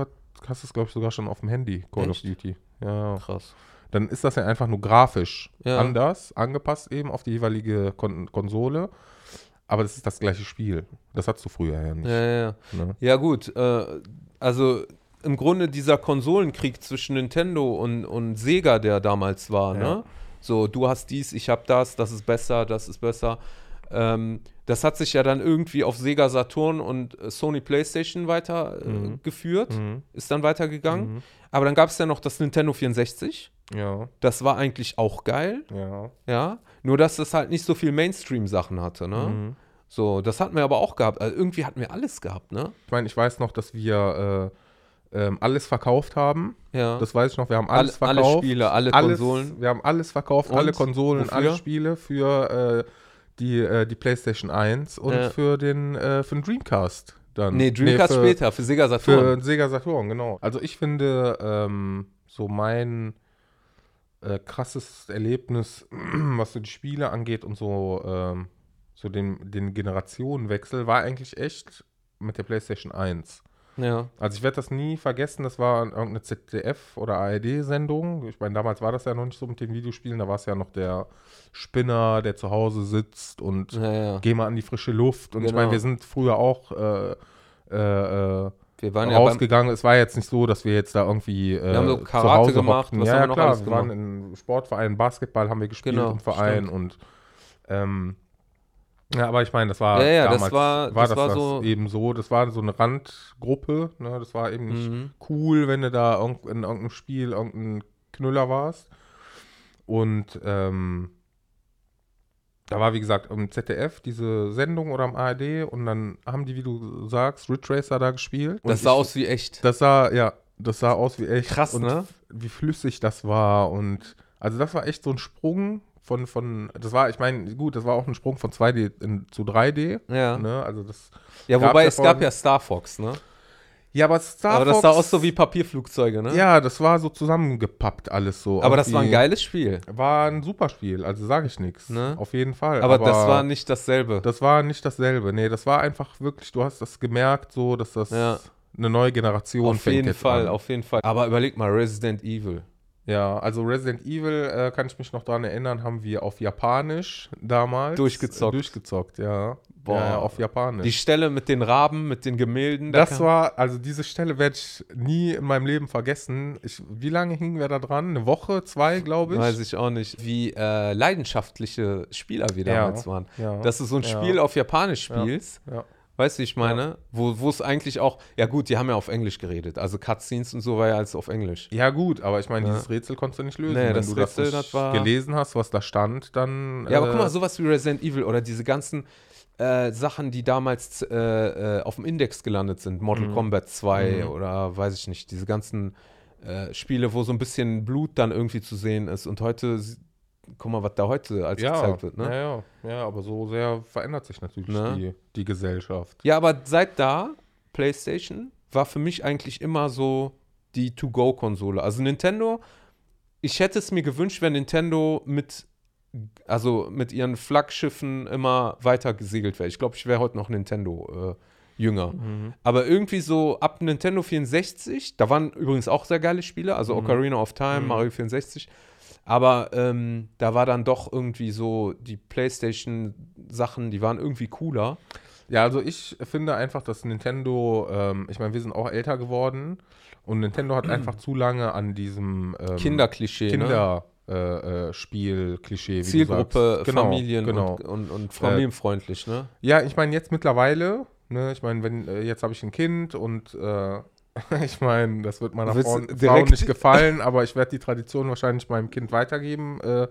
hast es, glaube ich, sogar schon auf dem Handy, Call of Echt? Duty. Ja. Krass. Dann ist das ja einfach nur grafisch Ja. anders, angepasst eben auf die jeweilige Kon Konsole. Aber das ist das gleiche Spiel. Das hattest du früher ja nicht. Ja, ja, ja. Ne? Ja, gut. Äh, also im Grunde dieser Konsolenkrieg zwischen Nintendo und, und Sega, der damals war, Ja. ne? So, du hast dies, ich hab das, das ist besser, das ist besser. Ähm, das hat sich ja dann irgendwie auf Sega Saturn und äh, Sony PlayStation weitergeführt, äh, Mhm. Mhm. ist dann weitergegangen. Mhm. Aber dann gab es ja noch das Nintendo 64. Ja, Das war eigentlich auch geil, ja. ja. Nur, dass das halt nicht so viel Mainstream-Sachen hatte, ne? Mhm. So, das hatten wir aber auch gehabt. Also irgendwie hatten wir alles gehabt, ne? Ich meine, ich weiß noch, dass wir äh, ähm, alles verkauft haben. Ja. Das weiß ich noch. Wir haben alle, alles alle verkauft. Spiele, alle alles, Konsolen. Wir haben alles verkauft, Und? alle Konsolen, Wofür? alle Spiele für äh, die, äh, die PlayStation 1 und Ja. für den äh, für den Dreamcast dann. Nee, Dreamcast für, später, für Sega Saturn. Für Sega Saturn, genau. Also ich finde, ähm, so mein äh, krasses Erlebnis, was so die Spiele angeht und so, ähm, so den, den Generationenwechsel, war eigentlich echt mit der PlayStation 1. Ja. Also ich werde das nie vergessen, das war irgendeine ZDF- oder ARD-Sendung. Ich meine, damals war das ja noch nicht so mit den Videospielen, da war es ja noch der Spinner, der zu Hause sitzt und Ja, ja. geh mal an die frische Luft. Und ich Genau. meine, wir sind früher auch äh, äh, Wir waren ja rausgegangen. es war jetzt nicht so, dass wir jetzt da irgendwie äh, Wir haben so zu Karate Hause gemacht, hockten. was ja, haben wir ja, noch klar, alles wir waren im Sportverein, Basketball haben wir gespielt Genau, im Verein stimmt. und ähm, ja, aber ich meine, das war Ja, ja, das damals war- das war so- eben so, das war so eine Randgruppe, ne? das war eben nicht Mhm. cool, wenn du da in irgendeinem Spiel irgendein Knüller warst und ähm, da war, wie gesagt, im ZDF diese Sendung oder am ARD und dann haben die, wie du sagst, Ridge Racer da gespielt. Und das sah ich- aus wie echt. das sah, ja, das sah aus wie echt. Krass, und ne? Wie flüssig das war und also das war echt so ein Sprung von, von das war, ich meine, gut, das war auch ein Sprung von 2D in, zu 3D. Ja. Ne? Also das. Ja, wobei es gab ja Star Fox, ne? Ja, aber Star Aber das Fox, sah aus so wie Papierflugzeuge, ne? Ja, das war so zusammengepappt alles so. Aber das war ein geiles Spiel. War ein super Spiel, also sage ich nichts. Ne? Auf jeden Fall. Aber, das war nicht dasselbe. Das war nicht dasselbe. Nee, das war einfach wirklich, du hast das gemerkt, so, dass das Ja. eine neue Generation auf fängt jeden jetzt Fall, an. auf jeden Fall. Aber überleg mal, Resident Evil. Ja, also Resident Evil, äh, kann ich mich noch daran erinnern, haben wir auf Japanisch damals Durchgezockt. Äh, durchgezockt, ja. Boah. Ja, ja, auf Japanisch. Die Stelle mit den Raben, mit den Gemälden. da das war, also diese Stelle werde ich nie in meinem Leben vergessen. Ich, wie lange hingen wir da dran? Eine Woche, zwei, glaube ich. Weiß ich auch nicht. Wie äh, leidenschaftliche Spieler wir Ja, damals waren. ja, Dass du so ein ja. Spiel auf Japanisch spielst, Ja. Weißt du, wie ich meine? Wo wo es eigentlich auch, ja gut, die haben ja auf Englisch geredet. Also Cutscenes und so war ja alles auf Englisch. ja, gut, aber ich meine, Ja. dieses Rätsel konntest du nicht lösen. Nee, Wenn das du Rätsel, das, das war- gelesen hast, was da stand, dann. Ja, aber äh, guck mal, sowas wie Resident Evil oder diese ganzen äh, Sachen, die damals äh, äh, auf dem Index gelandet sind, Mortal Mhm. Kombat 2 Mhm. oder weiß ich nicht, diese ganzen äh, Spiele, wo so ein bisschen Blut dann irgendwie zu sehen ist. Und heute, guck mal, was da heute als ja, gezeigt wird, ne? ja, ja, ja, aber so sehr verändert sich natürlich Ne? die, die Gesellschaft. Ja, aber seit da, PlayStation, war für mich eigentlich immer so die To-Go-Konsole. Also Nintendo, ich hätte es mir gewünscht, wenn Nintendo mit, also mit ihren Flaggschiffen immer weiter gesegelt wäre. Ich glaube, ich wäre heute noch Nintendo äh, jünger. Mhm. Aber irgendwie so ab Nintendo 64, da waren übrigens auch sehr geile Spiele, also Mhm. Ocarina of Time, Mhm. Mario 64. Aber ähm, da war dann doch irgendwie so die PlayStation-Sachen, die waren irgendwie cooler. Ja, also ich finde einfach, dass Nintendo, ähm, ich meine, wir sind auch älter geworden und Nintendo hat einfach zu lange an diesem ähm, Kinderklischee, ne? Kinder äh, äh, Spiel-Klischee, wie du Zielgruppe. Genau, Familien genau. Und, und, und familienfreundlich, ne? Ja, ich meine, jetzt mittlerweile, ne, ich meine, wenn, äh, jetzt habe ich ein Kind und äh, ich meine, das wird meiner Frau, nicht gefallen, aber ich werde die Tradition wahrscheinlich meinem Kind weitergeben, äh,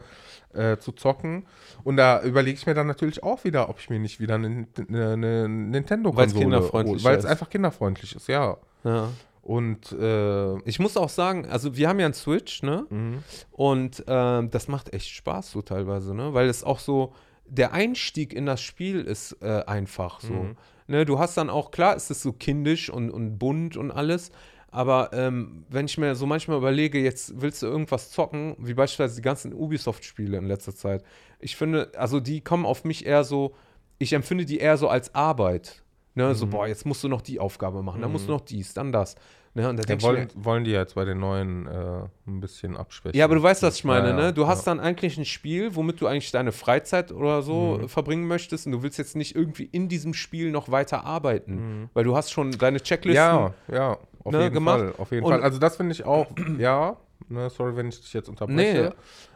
äh, zu zocken. Und da überlege ich mir dann natürlich auch wieder, ob ich mir nicht wieder eine, eine, eine Nintendo-Konsole Weil es einfach kinderfreundlich ist, ja. Ja. Und äh, Ich muss auch sagen, also wir haben ja einen Switch, ne? mhm. Und ähm, das macht echt Spaß so teilweise, ne? Weil es auch so, der Einstieg in das Spiel ist äh, einfach so. Mhm. Ne? Du hast dann auch, klar, ist es so kindisch und, und bunt und alles. Aber ähm, wenn ich mir so manchmal überlege, jetzt willst du irgendwas zocken, wie beispielsweise die ganzen Ubisoft-Spiele in letzter Zeit. Ich finde, also die kommen auf mich eher so, ich empfinde die eher so als Arbeit. Ne? So, Mhm. boah, jetzt musst du noch die Aufgabe machen, dann musst du Mhm. noch dies, dann das. Ne? Und da ja, ich mir, wollen, wollen die jetzt bei den neuen äh, ein bisschen abschwächen. ja, aber du weißt, was ich meine, Ja, ne? Du hast ja. dann eigentlich ein Spiel, womit du eigentlich deine Freizeit oder so Mhm. verbringen möchtest und du willst jetzt nicht irgendwie in diesem Spiel noch weiter arbeiten, Mhm. weil du hast schon deine Checklisten. Ja, ja, auf ne, jeden gemacht. Fall. Auf jeden Und- Fall. Also das finde ich auch, ja, ne, sorry, wenn ich dich jetzt unterbreche. Nee.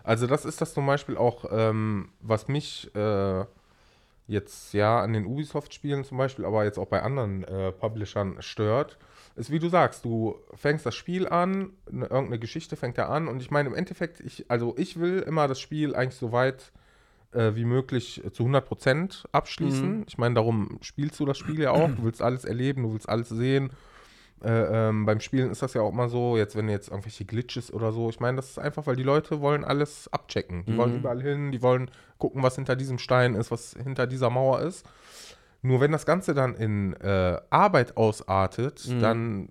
Also das ist das zum Beispiel auch, ähm, was mich äh, jetzt ja an den Ubisoft-Spielen zum Beispiel, aber jetzt auch bei anderen äh, Publishern stört, ist wie du sagst, du fängst das Spiel an, ne, irgendeine Geschichte fängt ja an und ich meine im Endeffekt, ich, also ich will immer das Spiel eigentlich so weit äh, wie möglich zu 100% abschließen. Mhm. Ich meine, darum spielst du das Spiel ja auch. Du willst alles erleben, du willst alles sehen. Äh, ähm, beim Spielen ist das ja auch mal so, jetzt wenn jetzt irgendwelche Glitches oder so, ich meine, das ist einfach, weil die Leute wollen alles abchecken. Die Mhm. wollen überall hin, die wollen gucken, was hinter diesem Stein ist, was hinter dieser Mauer ist. Nur wenn das Ganze dann in äh, Arbeit ausartet, Mhm. dann,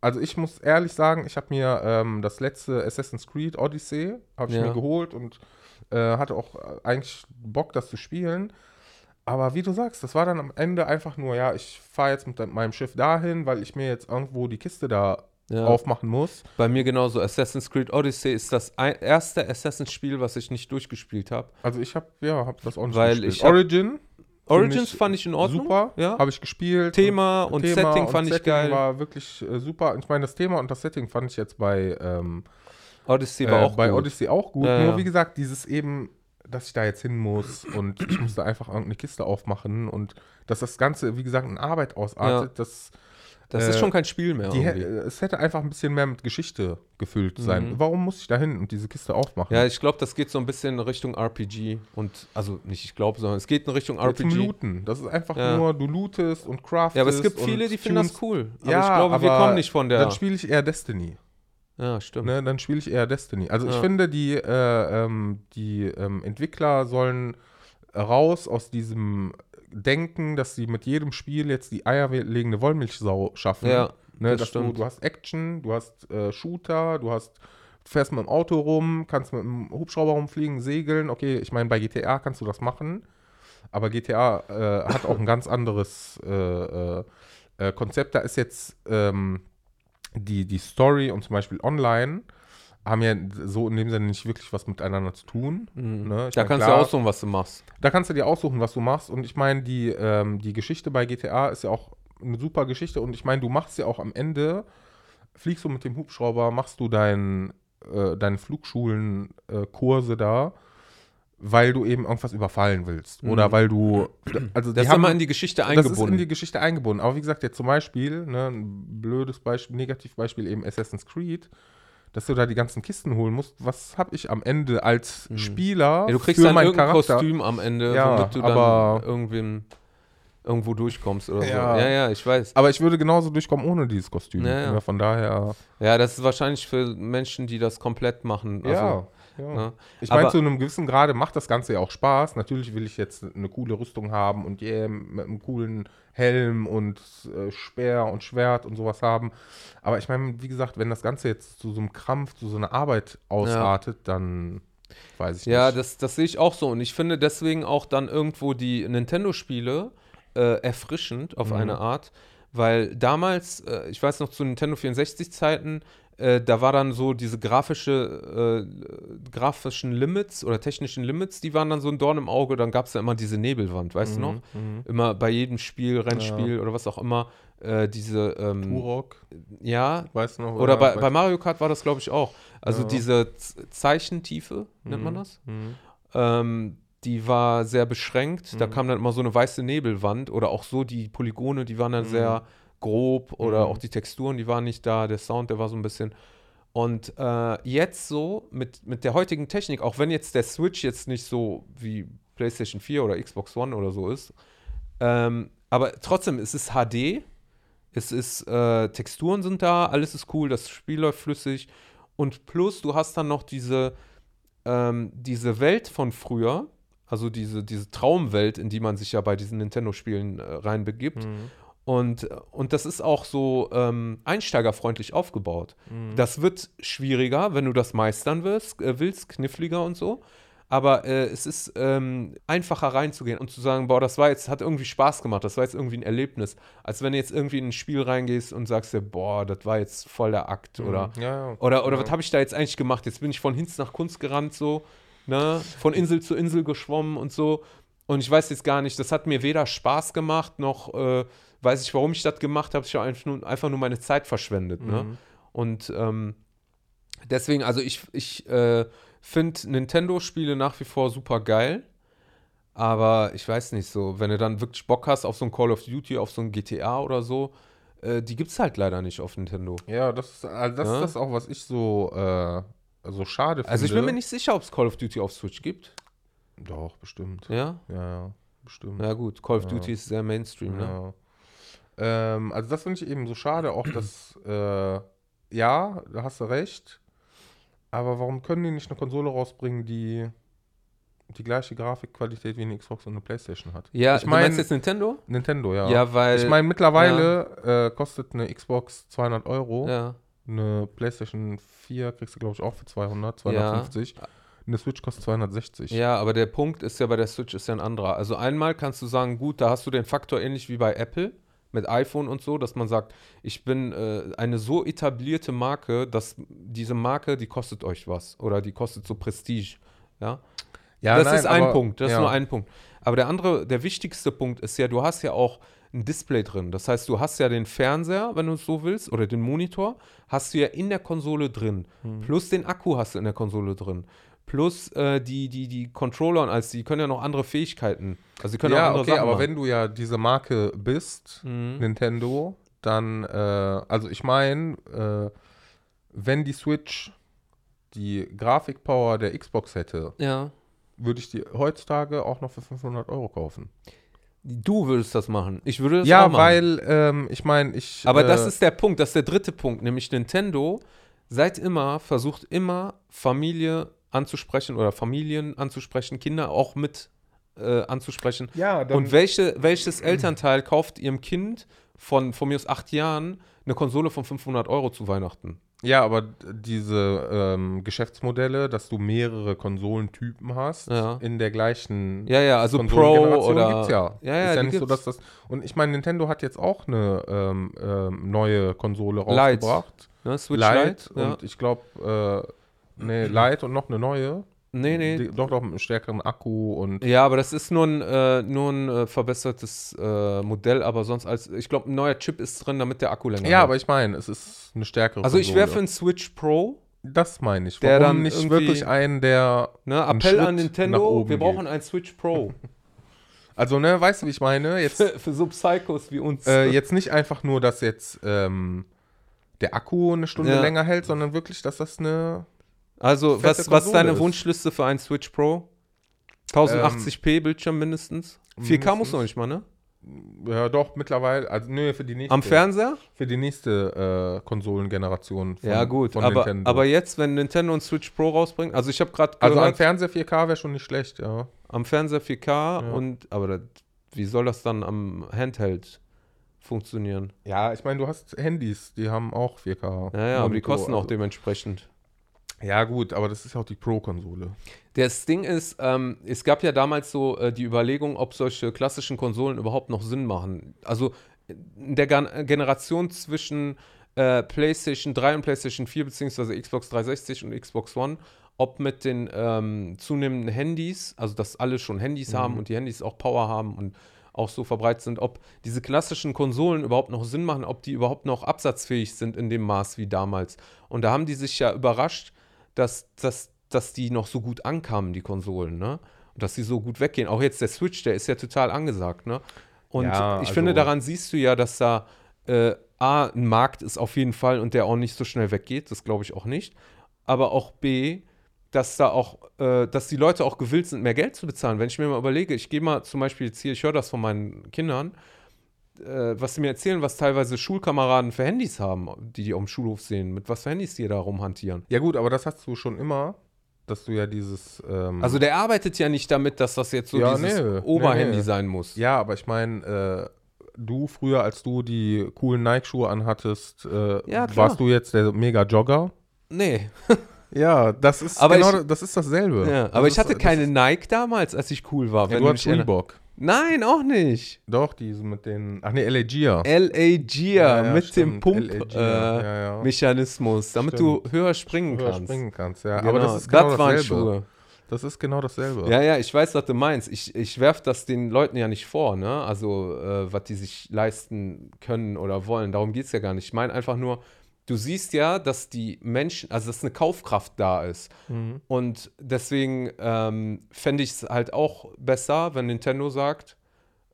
also ich muss ehrlich sagen, ich habe mir ähm, das letzte Assassin's Creed Odyssey, habe ich Ja. mir geholt und äh, hatte auch eigentlich Bock, das zu spielen. Aber wie du sagst, das war dann am Ende einfach nur, ja, ich fahre jetzt mit meinem Schiff dahin, weil ich mir jetzt irgendwo die Kiste da Ja. aufmachen muss. Bei mir genauso. Assassin's Creed Odyssey ist das erste Assassin's-Spiel, was ich nicht durchgespielt habe. Also ich habe, ja, habe das auch nicht Weil gespielt. ich hab- Origin. Origins ich fand ich in Ordnung. Super, Ja. habe ich gespielt. Thema und Setting fand ich Setting geil. war wirklich äh, super. Ich meine, das Thema und das Setting fand ich jetzt bei, ähm, Odyssey war äh, auch bei gut. Odyssey auch gut. Ja, Nur ja. wie gesagt, dieses eben, dass ich da jetzt hin muss und ich musste einfach irgendeine Kiste aufmachen und dass das Ganze, wie gesagt, in Arbeit ausartet, das, Das ist äh, schon kein Spiel mehr. die, es hätte einfach ein bisschen mehr mit Geschichte gefüllt sein. Mhm. Warum muss ich da hin und diese Kiste aufmachen? Ja, ich glaube, das geht so ein bisschen in Richtung RPG und also nicht ich glaube, sondern es geht in Richtung Ja, Zum RPG. Looten. Das ist einfach Ja. nur, du lootest und craftest. Ja, aber es gibt viele, die finden das cool. Aber Ja, ich glaube, wir kommen nicht von der. Dann spiele ich eher Destiny. ja, stimmt. Ne, dann spiele ich eher Destiny. Also ich Ja. finde, die, äh, ähm, die ähm, Entwickler sollen raus aus diesem Denken, dass sie mit jedem Spiel jetzt die eierlegende Wollmilchsau schaffen. Ja, ne, das dass du, stimmt. du hast Action, du hast äh, Shooter, du hast fährst mit dem Auto rum, kannst mit dem Hubschrauber rumfliegen, segeln. Okay, ich meine, bei GTA kannst du das machen, aber GTA äh, hat auch ein ganz anderes äh, äh, äh, Konzept. Da ist jetzt ähm, die, die Story und zum Beispiel online haben ja so in dem Sinne nicht wirklich was miteinander zu tun. Mhm. Ne? Da mein, kannst klar, du aussuchen, was du machst. Da kannst du dir aussuchen, was du machst. Und ich meine, die, ähm, die Geschichte bei GTA ist ja auch eine super Geschichte. Und ich meine, du machst ja auch am Ende, fliegst du mit dem Hubschrauber, machst du dein, äh, deine Flugschulen-Kurse da, weil du eben irgendwas überfallen willst. Mhm. Oder weil du. Also Das ist immer haben- in die Geschichte das ist in die eingebunden. Geschichte eingebunden. Aber wie gesagt, jetzt zum Beispiel, ne, ein blödes Beispiel, Negativbeispiel eben Assassin's Creed, dass du da die ganzen Kisten holen musst. Was habe ich am Ende als Spieler Mhm. Ja, du kriegst für dann meinen irgendein Charakter? Kostüm am Ende, Ja, womit du aber- dann irgendwem irgendwo durchkommst oder Ja. so. Ja, ja, ich weiß. Aber ich würde genauso durchkommen ohne dieses Kostüm. Ja, ja. Von daher, Ja, das ist wahrscheinlich für Menschen, die das komplett machen. Also, ja. ja. ne? Ich meine, zu einem gewissen Grade macht das Ganze ja auch Spaß. Natürlich will ich jetzt eine coole Rüstung haben und yeah, mit einem coolen Helm und äh, Speer und Schwert und sowas haben. Aber ich meine, wie gesagt, wenn das Ganze jetzt zu so einem Krampf, zu so einer Arbeit ausartet, dann weiß ich Ja, nicht. das, das sehe ich auch so. Und ich finde deswegen auch dann irgendwo die Nintendo-Spiele äh, erfrischend auf Mhm. eine Art, weil damals, äh, ich weiß noch zu Nintendo 64-Zeiten, äh, da war dann so diese grafische, äh, grafischen Limits oder technischen Limits, die waren dann so ein Dorn im Auge. Dann gab es ja immer diese Nebelwand, weißt du noch? Mhm. Immer bei jedem Spiel, Rennspiel oder was auch immer, äh, diese, ähm, Turok, ja, weißt du noch? oder bei, weiß- bei Mario Kart war das, glaube ich, auch. Also Ja. diese Z Zeichentiefe, nennt man das? Mhm. Ähm, die war sehr beschränkt. Da Mhm. kam dann immer so eine weiße Nebelwand oder auch so die Polygone, die waren dann Mhm. sehr grob oder Mhm. auch die Texturen, die waren nicht da. Der Sound, der war so ein bisschen. Und äh, jetzt so mit, mit der heutigen Technik, auch wenn jetzt der Switch jetzt nicht so wie PlayStation 4 oder Xbox One oder so ist, ähm, aber trotzdem, es ist HD, es ist, äh, Texturen sind da, alles ist cool, das Spiel läuft flüssig und plus du hast dann noch diese, ähm, diese Welt von früher, also diese, diese Traumwelt, in die man sich ja bei diesen Nintendo-Spielen äh, reinbegibt. Mhm. Und, und das ist auch so ähm, einsteigerfreundlich aufgebaut. Mhm. Das wird schwieriger, wenn du das meistern willst, äh, willst kniffliger und so. Aber äh, es ist ähm, einfacher reinzugehen und zu sagen, boah, das war jetzt, hat irgendwie Spaß gemacht, das war jetzt irgendwie ein Erlebnis. Als wenn du jetzt irgendwie in ein Spiel reingehst und sagst dir, boah, das war jetzt voll der Akt oder Mhm. ja, ja. oder, oder ja. was habe ich da jetzt eigentlich gemacht? Jetzt bin ich von Hinz nach Kunst gerannt, so, ne? Von Insel zu Insel geschwommen und so. Und ich weiß jetzt gar nicht, das hat mir weder Spaß gemacht, noch äh, weiß ich, warum ich das gemacht habe. Ich habe einfach nur, einfach nur meine Zeit verschwendet, ne? Mhm. Und ähm, deswegen, also ich, ich äh, finde Nintendo-Spiele nach wie vor super geil. Aber ich weiß nicht so, wenn du dann wirklich Bock hast auf so ein Call of Duty, auf so ein GTA oder so, äh, die gibt es halt leider nicht auf Nintendo. Ja, das ist, also das, Ja. ist das auch, was ich so, äh, so schade finde. Also ich bin mir nicht sicher, ob es Call of Duty auf Switch gibt. Doch, bestimmt. Ja? Ja, ja, bestimmt. Ja gut, Call of Ja. Duty ist sehr Mainstream, ne? Ja. Ähm, also das finde ich eben so schade, auch dass, äh, ja, da hast du recht, aber warum können die nicht eine Konsole rausbringen, die die gleiche Grafikqualität wie eine Xbox und eine Playstation hat? Ja, ich meine, jetzt Nintendo? Nintendo, ja. Ja, weil... ich meine, mittlerweile äh, kostet eine Xbox 200 Euro, ja. eine Playstation 4 kriegst du, glaube ich, auch für 200, 250. eine Switch kostet 260. Ja, aber der Punkt ist ja bei der Switch ist ja ein anderer. Also einmal kannst du sagen, gut, da hast du den Faktor ähnlich wie bei Apple mit iPhone und so, dass man sagt, ich bin äh, eine so etablierte Marke, dass diese Marke, die kostet euch was oder die kostet so Prestige. Ja, Ja, das nein, ist ein aber- Punkt, das ja. ist nur ein Punkt. Aber der andere, der wichtigste Punkt ist ja, du hast ja auch ein Display drin. Das heißt, du hast ja den Fernseher, wenn du es so willst, oder den Monitor, hast du ja in der Konsole drin. Hm. Plus den Akku hast du in der Konsole drin. Plus äh, die, die, die Controller und alles, die können ja noch andere Fähigkeiten. Also die können auch Ja, andere okay, Sachen aber machen. wenn du ja diese Marke bist, Mhm. Nintendo, dann, äh, also ich meine, äh, wenn die Switch die Grafikpower der Xbox hätte, Ja. würde ich die heutzutage auch noch für 500 Euro kaufen. Du würdest das machen. Ich würde das ja, auch machen. weil, ähm, ich meine, ich. Aber äh, das ist der Punkt, das ist der dritte Punkt, nämlich Nintendo seit immer versucht immer Familie anzusprechen oder Familien anzusprechen, Kinder auch mit äh, anzusprechen. Ja, dann, Und welche, welches Elternteil kauft ihrem Kind von, von mir aus acht Jahren eine Konsole von 500 Euro zu Weihnachten? ja, aber diese ähm, Geschäftsmodelle, dass du mehrere Konsolentypen hast, Ja. in der gleichen Ja, ja, also Pro oder. gibt's ja. Ja, ja, ist ja nicht so, dass das. Und ich meine, Nintendo hat jetzt auch eine ähm, ähm, neue Konsole rausgebracht. Ne, Switch Lite. Lite. ja. Und ich glaube, äh, nee, Lite und noch eine neue. Nee, nee. Die, doch, doch, mit einem stärkeren Akku und. Ja, aber das ist nur ein, äh, nur ein äh, verbessertes äh, Modell, aber sonst als, ich glaube, ein neuer Chip ist drin, damit der Akku länger Ja, hält. aber ich meine, es ist eine stärkere Also ich wäre für einen Switch Pro, Das meine ich. Der Warum dann nicht wirklich einen, der. ne, Appell an Nintendo, wir brauchen geht. einen Switch Pro. Also, ne, weißt du, wie ich meine? Jetzt, für, für so Psychos wie uns. äh, jetzt nicht einfach nur, dass jetzt ähm, der Akku eine Stunde Ja. länger hält, sondern wirklich, dass das eine. Also, was, was ist deine ist. Wunschliste für einen Switch Pro? 1080p Bildschirm mindestens? 4K muss noch nicht mal, ne? Ja, doch, mittlerweile. Also, nö, für die nächste. Am Fernseher? Für die nächste äh, Konsolengeneration von, ja, gut. Aber, Nintendo. aber jetzt, wenn Nintendo einen Switch Pro rausbringt, also ich habe gerade also am Fernseher 4K wäre schon nicht schlecht, ja. am Fernseher 4K und, aber das, wie soll das dann am Handheld funktionieren? Ja, ich meine, du hast Handys, die haben auch 4K. Ja, ja, aber die kosten auch also- dementsprechend. Ja, gut, aber das ist ja auch die Pro-Konsole. Das Ding ist, ähm, es gab ja damals so äh, die Überlegung, ob solche klassischen Konsolen überhaupt noch Sinn machen. Also in der Gan Generation zwischen äh, PlayStation 3 und PlayStation 4, beziehungsweise Xbox 360 und Xbox One, ob mit den ähm, zunehmenden Handys, also dass alle schon Handys haben und die Handys auch Power haben und auch so verbreitet sind, ob diese klassischen Konsolen überhaupt noch Sinn machen, ob die überhaupt noch absatzfähig sind in dem Maß wie damals. Und da haben die sich ja überrascht, dass, dass, dass die noch so gut ankamen, die Konsolen, ne? Und dass sie so gut weggehen. Auch jetzt der Switch, der ist ja total angesagt, ne? Und Ja, ich also- finde, daran siehst du ja, dass da äh, A, ein Markt ist auf jeden Fall und der auch nicht so schnell weggeht, das glaube ich auch nicht. Aber auch B, dass da auch, äh, dass die Leute auch gewillt sind, mehr Geld zu bezahlen. Wenn ich mir mal überlege, ich gehe mal zum Beispiel jetzt hier, ich höre das von meinen Kindern, was sie mir erzählen, was teilweise Schulkameraden für Handys haben, die die auf dem Schulhof sehen, mit was für Handys die da rumhantieren. Ja, gut, aber das hast du schon immer, dass du ja dieses. Ähm, Also der arbeitet ja nicht damit, dass das jetzt so Ja, dieses nee, Oberhandy nee, nee. sein muss. ja, aber ich meine, äh, du früher, als du die coolen Nike-Schuhe anhattest, äh, Ja, warst du jetzt der Mega-Jogger? Nee. Ja, das ist Aber genau, ich- das ist dasselbe. Ja, Das aber ist, ich hatte das keine Nike damals, als ich cool war. ja, wenn du hattest. Reebok. Nein, auch nicht. Doch, diese mit den. Ach nee, LA Gia. LA Gia Ja, ja, mit dem stimmt. Gia, Pump-Mechanismus, ja, ja. Damit du höher springen Höher kannst. springen kannst, ja. Genau, Aber das ist genau waren dasselbe. Schuhe. Das ist genau dasselbe. Ja, ja, ich weiß, was du meinst. Ich, ich werfe das den Leuten ja nicht vor, ne? Also, äh, was die sich leisten können oder wollen. Darum geht es ja gar nicht. Ich meine einfach nur, du siehst ja, dass die Menschen, also dass eine Kaufkraft da ist. Mhm. Und deswegen ähm, fände ich es halt auch besser, wenn Nintendo sagt,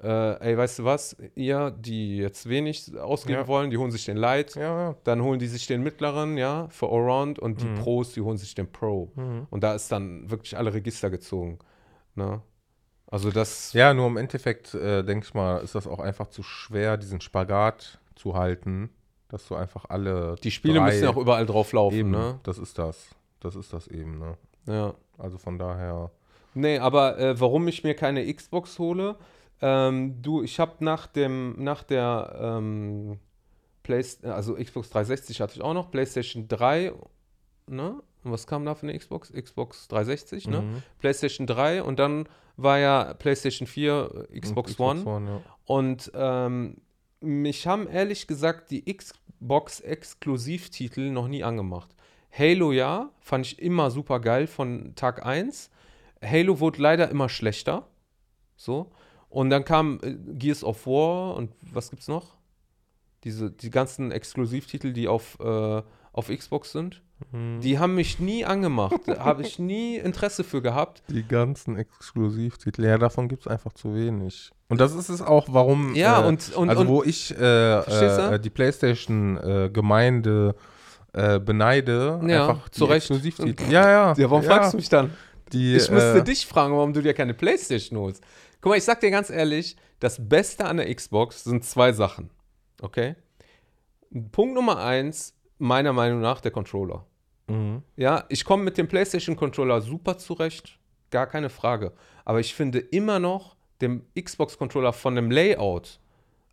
äh, ey, weißt du was, ihr, die jetzt wenig ausgeben Ja. wollen, die holen sich den Lite, Ja, ja. dann holen die sich den mittleren, ja, für Allround und die Mhm. Pros, die holen sich den Pro. Und da ist dann wirklich alle Register gezogen. Ne? Also das, Ja, nur im Endeffekt, äh, denke ich mal, ist das auch einfach zu schwer, diesen Spagat zu halten, dass du einfach alle. die Spiele drei- müssen ja auch überall drauf laufen, eben, ne? Das ist das. Das ist das eben, ne? Ja. Also von daher. Nee, aber äh, warum ich mir keine Xbox hole, ähm, du, ich habe nach dem, nach der ähm, Play, also Xbox 360 hatte ich auch noch, PlayStation 3, ne? Und was kam da für eine Xbox? Xbox 360, ne? Mhm. PlayStation 3 und dann war ja PlayStation 4, äh, Xbox, Und One. ja. Und ähm, mich haben ehrlich gesagt die Xbox-Exklusivtitel noch nie angemacht. Halo ja, fand ich immer super geil von Tag 1. Halo wurde leider immer schlechter. So. Und dann kam äh, Gears of War und was gibt's noch? Diese, die ganzen Exklusivtitel, die auf, äh, auf Xbox sind. Mhm. Die haben mich nie angemacht. Da habe ich nie Interesse für gehabt. Die ganzen Exklusivtitel, ja, davon gibt es einfach zu wenig. Und das ist es auch, warum. Ja, äh, und, und, also, und wo ich äh, äh, die PlayStation-Gemeinde äh, beneide, Ja, einfach zu die Recht. Exklusivtitel. Ja, ja. ja, warum ja, fragst du mich dann? Die, Ich müsste äh, dich fragen, warum du dir keine Playstation holst. Guck mal, ich sag dir ganz ehrlich, das Beste an der Xbox sind zwei Sachen. Okay? Punkt Nummer eins, meiner Meinung nach, der Controller. Mhm. Ja, ich komme mit dem PlayStation Controller super zurecht, gar keine Frage. Aber ich finde immer noch den Xbox Controller von dem Layout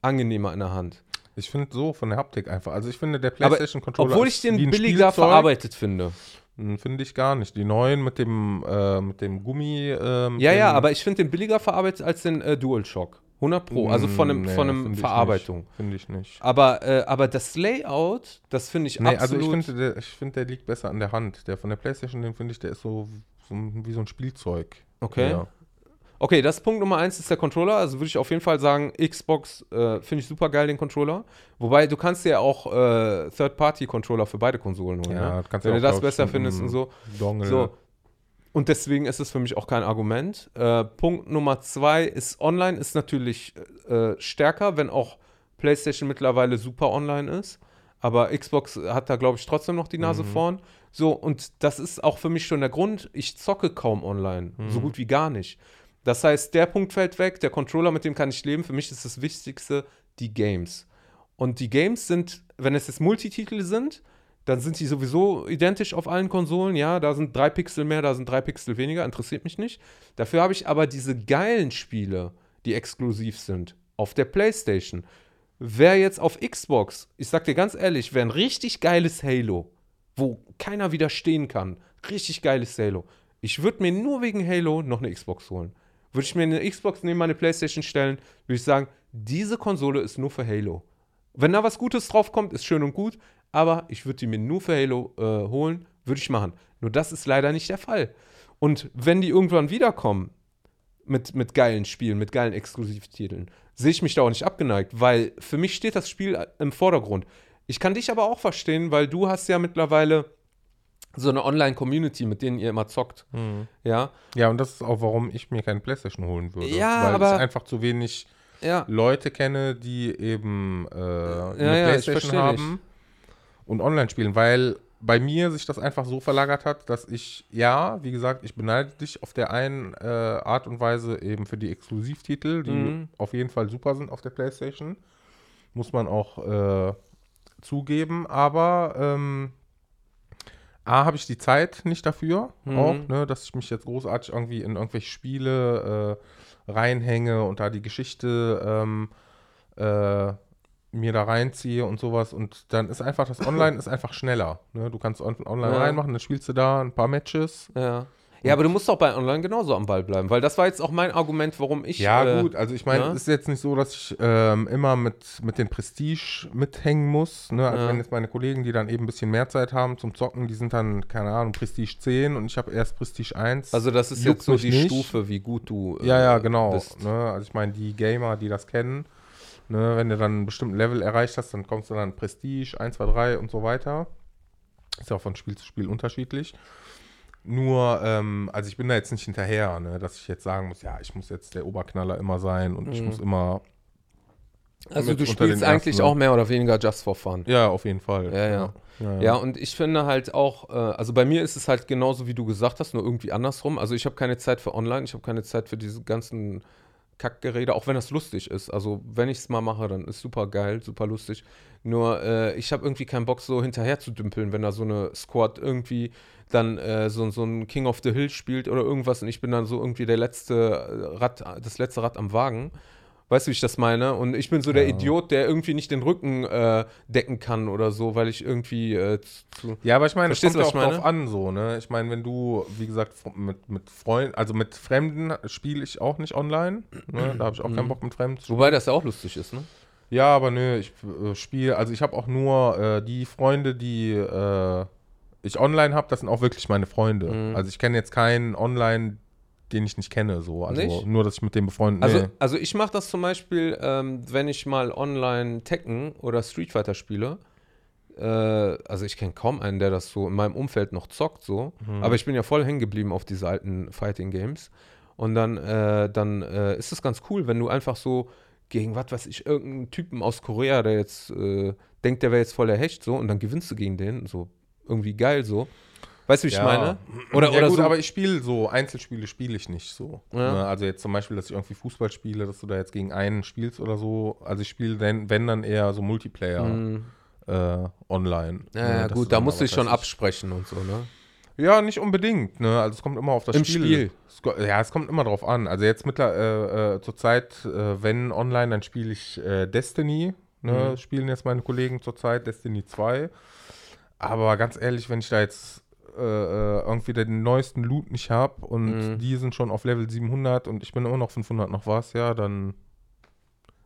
angenehmer in der Hand. Ich finde so von der Haptik einfach. Also ich finde der Aber PlayStation-Controller. Obwohl ist ich den billiger Spielzeug. verarbeitet finde. Hm, Finde ich gar nicht. Die neuen mit dem, äh, mit dem Gummi. Äh, mit Ja, ja, dem- aber ich finde den billiger verarbeitet als den äh, DualShock. 100 Pro. Also von einem, Nee, von einem ich Verarbeitung. Finde ich nicht. Aber, äh, aber das Layout, das finde ich Nee, also absolut. ich finde, der, ich find, der liegt besser an der Hand. Der von der PlayStation, den finde ich, der ist so, so wie so ein Spielzeug. okay. Ja. Okay, das Punkt Nummer eins ist der Controller. Also würde ich auf jeden Fall sagen, Xbox äh, finde ich super geil, den Controller. Wobei du kannst dir ja auch äh, Third-Party-Controller für beide Konsolen holen. Ja, ne? kannst Wenn du auch, das besser findest und so. Dongle. So. Und deswegen ist es für mich auch kein Argument. Äh, Punkt Nummer zwei ist online ist natürlich äh, stärker, wenn auch PlayStation mittlerweile super online ist. Aber Xbox hat da, glaube ich, trotzdem noch die Nase Mhm. vorn. So, und das ist auch für mich schon der Grund, ich zocke kaum online. Mhm. So gut wie gar nicht. Das heißt, der Punkt fällt weg, der Controller, mit dem kann ich leben. Für mich ist das Wichtigste die Games. Und die Games sind, wenn es jetzt Multititel sind, dann sind die sowieso identisch auf allen Konsolen. Ja, da sind drei Pixel mehr, da sind drei Pixel weniger, interessiert mich nicht. Dafür habe ich aber diese geilen Spiele, die exklusiv sind, auf der PlayStation. Wer jetzt auf Xbox, ich sag dir ganz ehrlich, wäre ein richtig geiles Halo, wo keiner widerstehen kann. Richtig geiles Halo. Ich würde mir nur wegen Halo noch eine Xbox holen. Würde ich mir eine Xbox neben meine PlayStation stellen, würde ich sagen, diese Konsole ist nur für Halo. Wenn da was Gutes drauf kommt, ist schön und gut, aber ich würde die mir nur für Halo äh, holen, würde ich machen. Nur das ist leider nicht der Fall. Und wenn die irgendwann wiederkommen mit, mit geilen Spielen, mit geilen Exklusivtiteln, sehe ich mich da auch nicht abgeneigt, weil für mich steht das Spiel im Vordergrund. Ich kann dich aber auch verstehen, weil du hast ja mittlerweile so eine Online-Community, mit denen ihr immer zockt. Mhm. Ja, Ja, und das ist auch, warum ich mir keine PlayStation holen würde. Ja, weil aber- ich einfach zu wenig ja. Leute kenne, die eben äh, eine ja, PlayStation haben und online spielen, weil bei mir sich das einfach so verlagert hat, dass ich, ja, wie gesagt, ich beneide dich auf der einen äh, Art und Weise eben für die Exklusivtitel, die Mhm. auf jeden Fall super sind auf der PlayStation. Muss man auch äh, zugeben, aber ähm, A, habe ich die Zeit nicht dafür, Mhm. auch, ne, dass ich mich jetzt großartig irgendwie in irgendwelche Spiele äh, reinhänge und da die Geschichte ähm, äh, mir da reinziehe und sowas. Und dann ist einfach, das Online ist einfach schneller. Ne? Du kannst on online Ja. reinmachen, dann spielst du da ein paar Matches. Ja. Ja, aber du musst doch bei Online genauso am Ball bleiben, weil das war jetzt auch mein Argument, warum ich. Ja, äh, gut, also ich meine, ne? es ist jetzt nicht so, dass ich ähm, immer mit, mit den Prestige mithängen muss. Ne? Also Ja. wenn jetzt meine Kollegen, die dann eben ein bisschen mehr Zeit haben zum Zocken, die sind dann, keine Ahnung, Prestige 10 und ich habe erst Prestige 1. Also, das ist Juckt jetzt so die nicht. Stufe, wie gut du. äh, Ja, ja, genau. Ne? Also ich meine, die Gamer, die das kennen, ne, wenn du dann einen bestimmten Level erreicht hast, dann kommst du dann Prestige 1, 2, 3 und so weiter. Ist ja auch von Spiel zu Spiel unterschiedlich. Nur, ähm, also ich bin da jetzt nicht hinterher, ne, dass ich jetzt sagen muss, ja, ich muss jetzt der Oberknaller immer sein und ich Mhm. muss immer. Also, du spielst eigentlich ersten- auch mehr oder weniger just for fun. Ja, auf jeden Fall. Ja, ja. ja. Ja, und ich finde halt auch, äh, also bei mir ist es halt genauso, wie du gesagt hast, nur irgendwie andersrum. Also ich habe keine Zeit für online, ich habe keine Zeit für diese ganzen Kackgerede, auch wenn das lustig ist. Also wenn ich es mal mache, dann ist super geil, super lustig. Nur äh, ich habe irgendwie keinen Bock, so hinterher zu dümpeln, wenn da so eine Squad irgendwie dann äh, so, so ein King of the Hill spielt oder irgendwas und ich bin dann so irgendwie der letzte Rad, das letzte Rad am Wagen. Weißt du, wie ich das meine? Und ich bin so der Ja. Idiot, der irgendwie nicht den Rücken äh, decken kann oder so, weil ich irgendwie äh, zu. Ja, aber ich meine, es kommt ja auch ich drauf an, so, ne? Ich meine, wenn du, wie gesagt, mit, mit Freunden, also mit Fremden spiele ich auch nicht online. Ne? Da habe ich auch keinen Bock mit Fremden zu Wobei das ja auch lustig ist, ne? Ja, aber nö, ich äh, spiele, also ich habe auch nur äh, die Freunde, die äh, ich online habe, das sind auch wirklich meine Freunde. Mhm. Also ich kenne jetzt keinen online, den ich nicht kenne, so. Also Nicht? nur, dass ich mit dem befreundet Also, nee. also ich mache das zum Beispiel, ähm, wenn ich mal online Tekken oder Street Fighter spiele. Äh, also ich kenne kaum einen, der das so in meinem Umfeld noch zockt, so. Mhm. Aber ich bin ja voll hängen geblieben auf diese alten Fighting Games. Und dann, äh, dann äh, ist es ganz cool, wenn du einfach so gegen, was weiß ich, irgendeinen Typen aus Korea, der jetzt äh, denkt, der wäre jetzt voll der Hecht, so, und dann gewinnst du gegen den, so irgendwie geil, so. Weißt du, wie ich Ja. meine? Oder, ja, oder gut, so. aber ich spiele so, Einzelspiele spiele ich nicht so. Ja. Ne? Also jetzt zum Beispiel, dass ich irgendwie Fußball spiele, dass du da jetzt gegen einen spielst oder so. Also ich spiele, wenn, wenn dann eher so Multiplayer Mhm. äh, online. ja, ne? gut, da musst du dich schon absprechen und so, ne? Ja, nicht unbedingt. Ne? Also es kommt immer auf das Im Spiel. Spiel. Ja, es kommt immer drauf an. Also jetzt mittlerweile äh, äh, zur Zeit, äh, wenn online, dann spiele ich äh, Destiny. Ne? Mhm. Spielen jetzt meine Kollegen zurzeit Destiny 2. Aber ganz ehrlich, wenn ich da jetzt äh, äh, irgendwie den neuesten Loot nicht habe und Mhm. die sind schon auf Level 700 und ich bin immer noch 500 noch was, ja, dann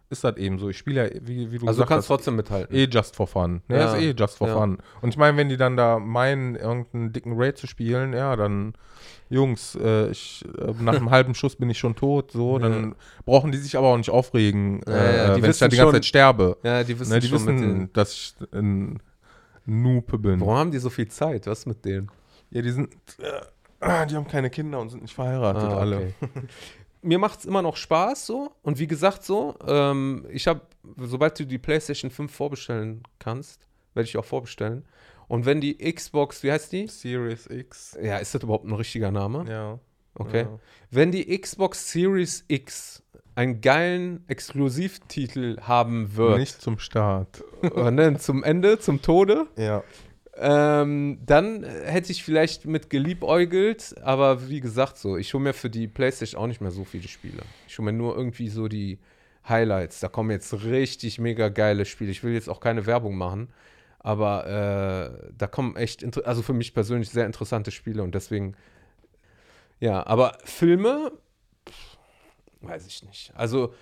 ist das eben so. Ich spiele ja, wie, wie du Also du gesagt kannst hast, trotzdem mithalten. Eh just for fun. Ne, Ja. ist eh just for Ja. fun. Und ich meine, wenn die dann da meinen, irgendeinen dicken Raid zu spielen, ja, dann, Jungs, äh, ich, äh, nach einem halben Schuss bin ich schon tot, so, dann brauchen die sich aber auch nicht aufregen, Ja, ja, äh, die wenn ich da wissen die ganze schon- Zeit sterbe. Ja, die wissen Ne, die schon wissen, dass ich ein Noob bin. Warum haben die so viel Zeit? Was mit denen? Ja, die sind, äh, die haben keine Kinder und sind nicht verheiratet, Ah, alle. okay. Mir macht es immer noch Spaß so. Und wie gesagt, so, ähm, ich habe, sobald du die PlayStation 5 vorbestellen kannst, werde ich auch vorbestellen. Und wenn die Xbox, wie heißt die? Series X. Ja, ist das überhaupt ein richtiger Name? Ja. Okay. Ja. Wenn die Xbox Series X einen geilen Exklusivtitel haben wird, Nicht zum Start. äh, ne, zum Ende, zum Tode, Ja. Ähm, dann äh, hätte ich vielleicht mit geliebäugelt, aber wie gesagt, so, ich hole mir für die Playstation auch nicht mehr so viele Spiele. Ich hole mir nur irgendwie so die Highlights. Da kommen jetzt richtig mega geile Spiele. Ich will jetzt auch keine Werbung machen, aber äh, da kommen echt, also für mich persönlich sehr interessante Spiele und deswegen, ja, aber Filme, weiß ich nicht. Also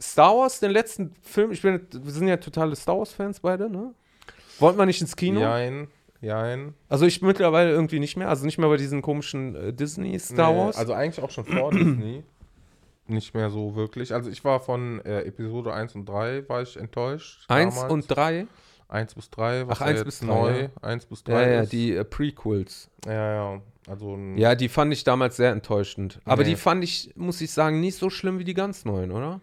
Star Wars, den letzten Film, ich bin, wir sind ja totale Star Wars-Fans beide, ne? Wollten wir nicht ins Kino? Jein. Jein. Also ich mittlerweile irgendwie nicht mehr, also nicht mehr bei diesen komischen äh, Disney Star Nee, Wars. Also eigentlich auch schon vor Disney. Nicht mehr so wirklich. Also ich war von äh, Episode 1 und 3 war ich enttäuscht. Eins damals. und drei. 1 bis 3, was Ach, ja eins jetzt bis drei, neu, ja. 1 bis 3 Ja, ja, ist. die äh, Prequels. Ja, ja. Also Ja, die fand ich damals sehr enttäuschend. Aber Nee. die fand ich, muss ich sagen, nicht so schlimm wie die ganz neuen, oder?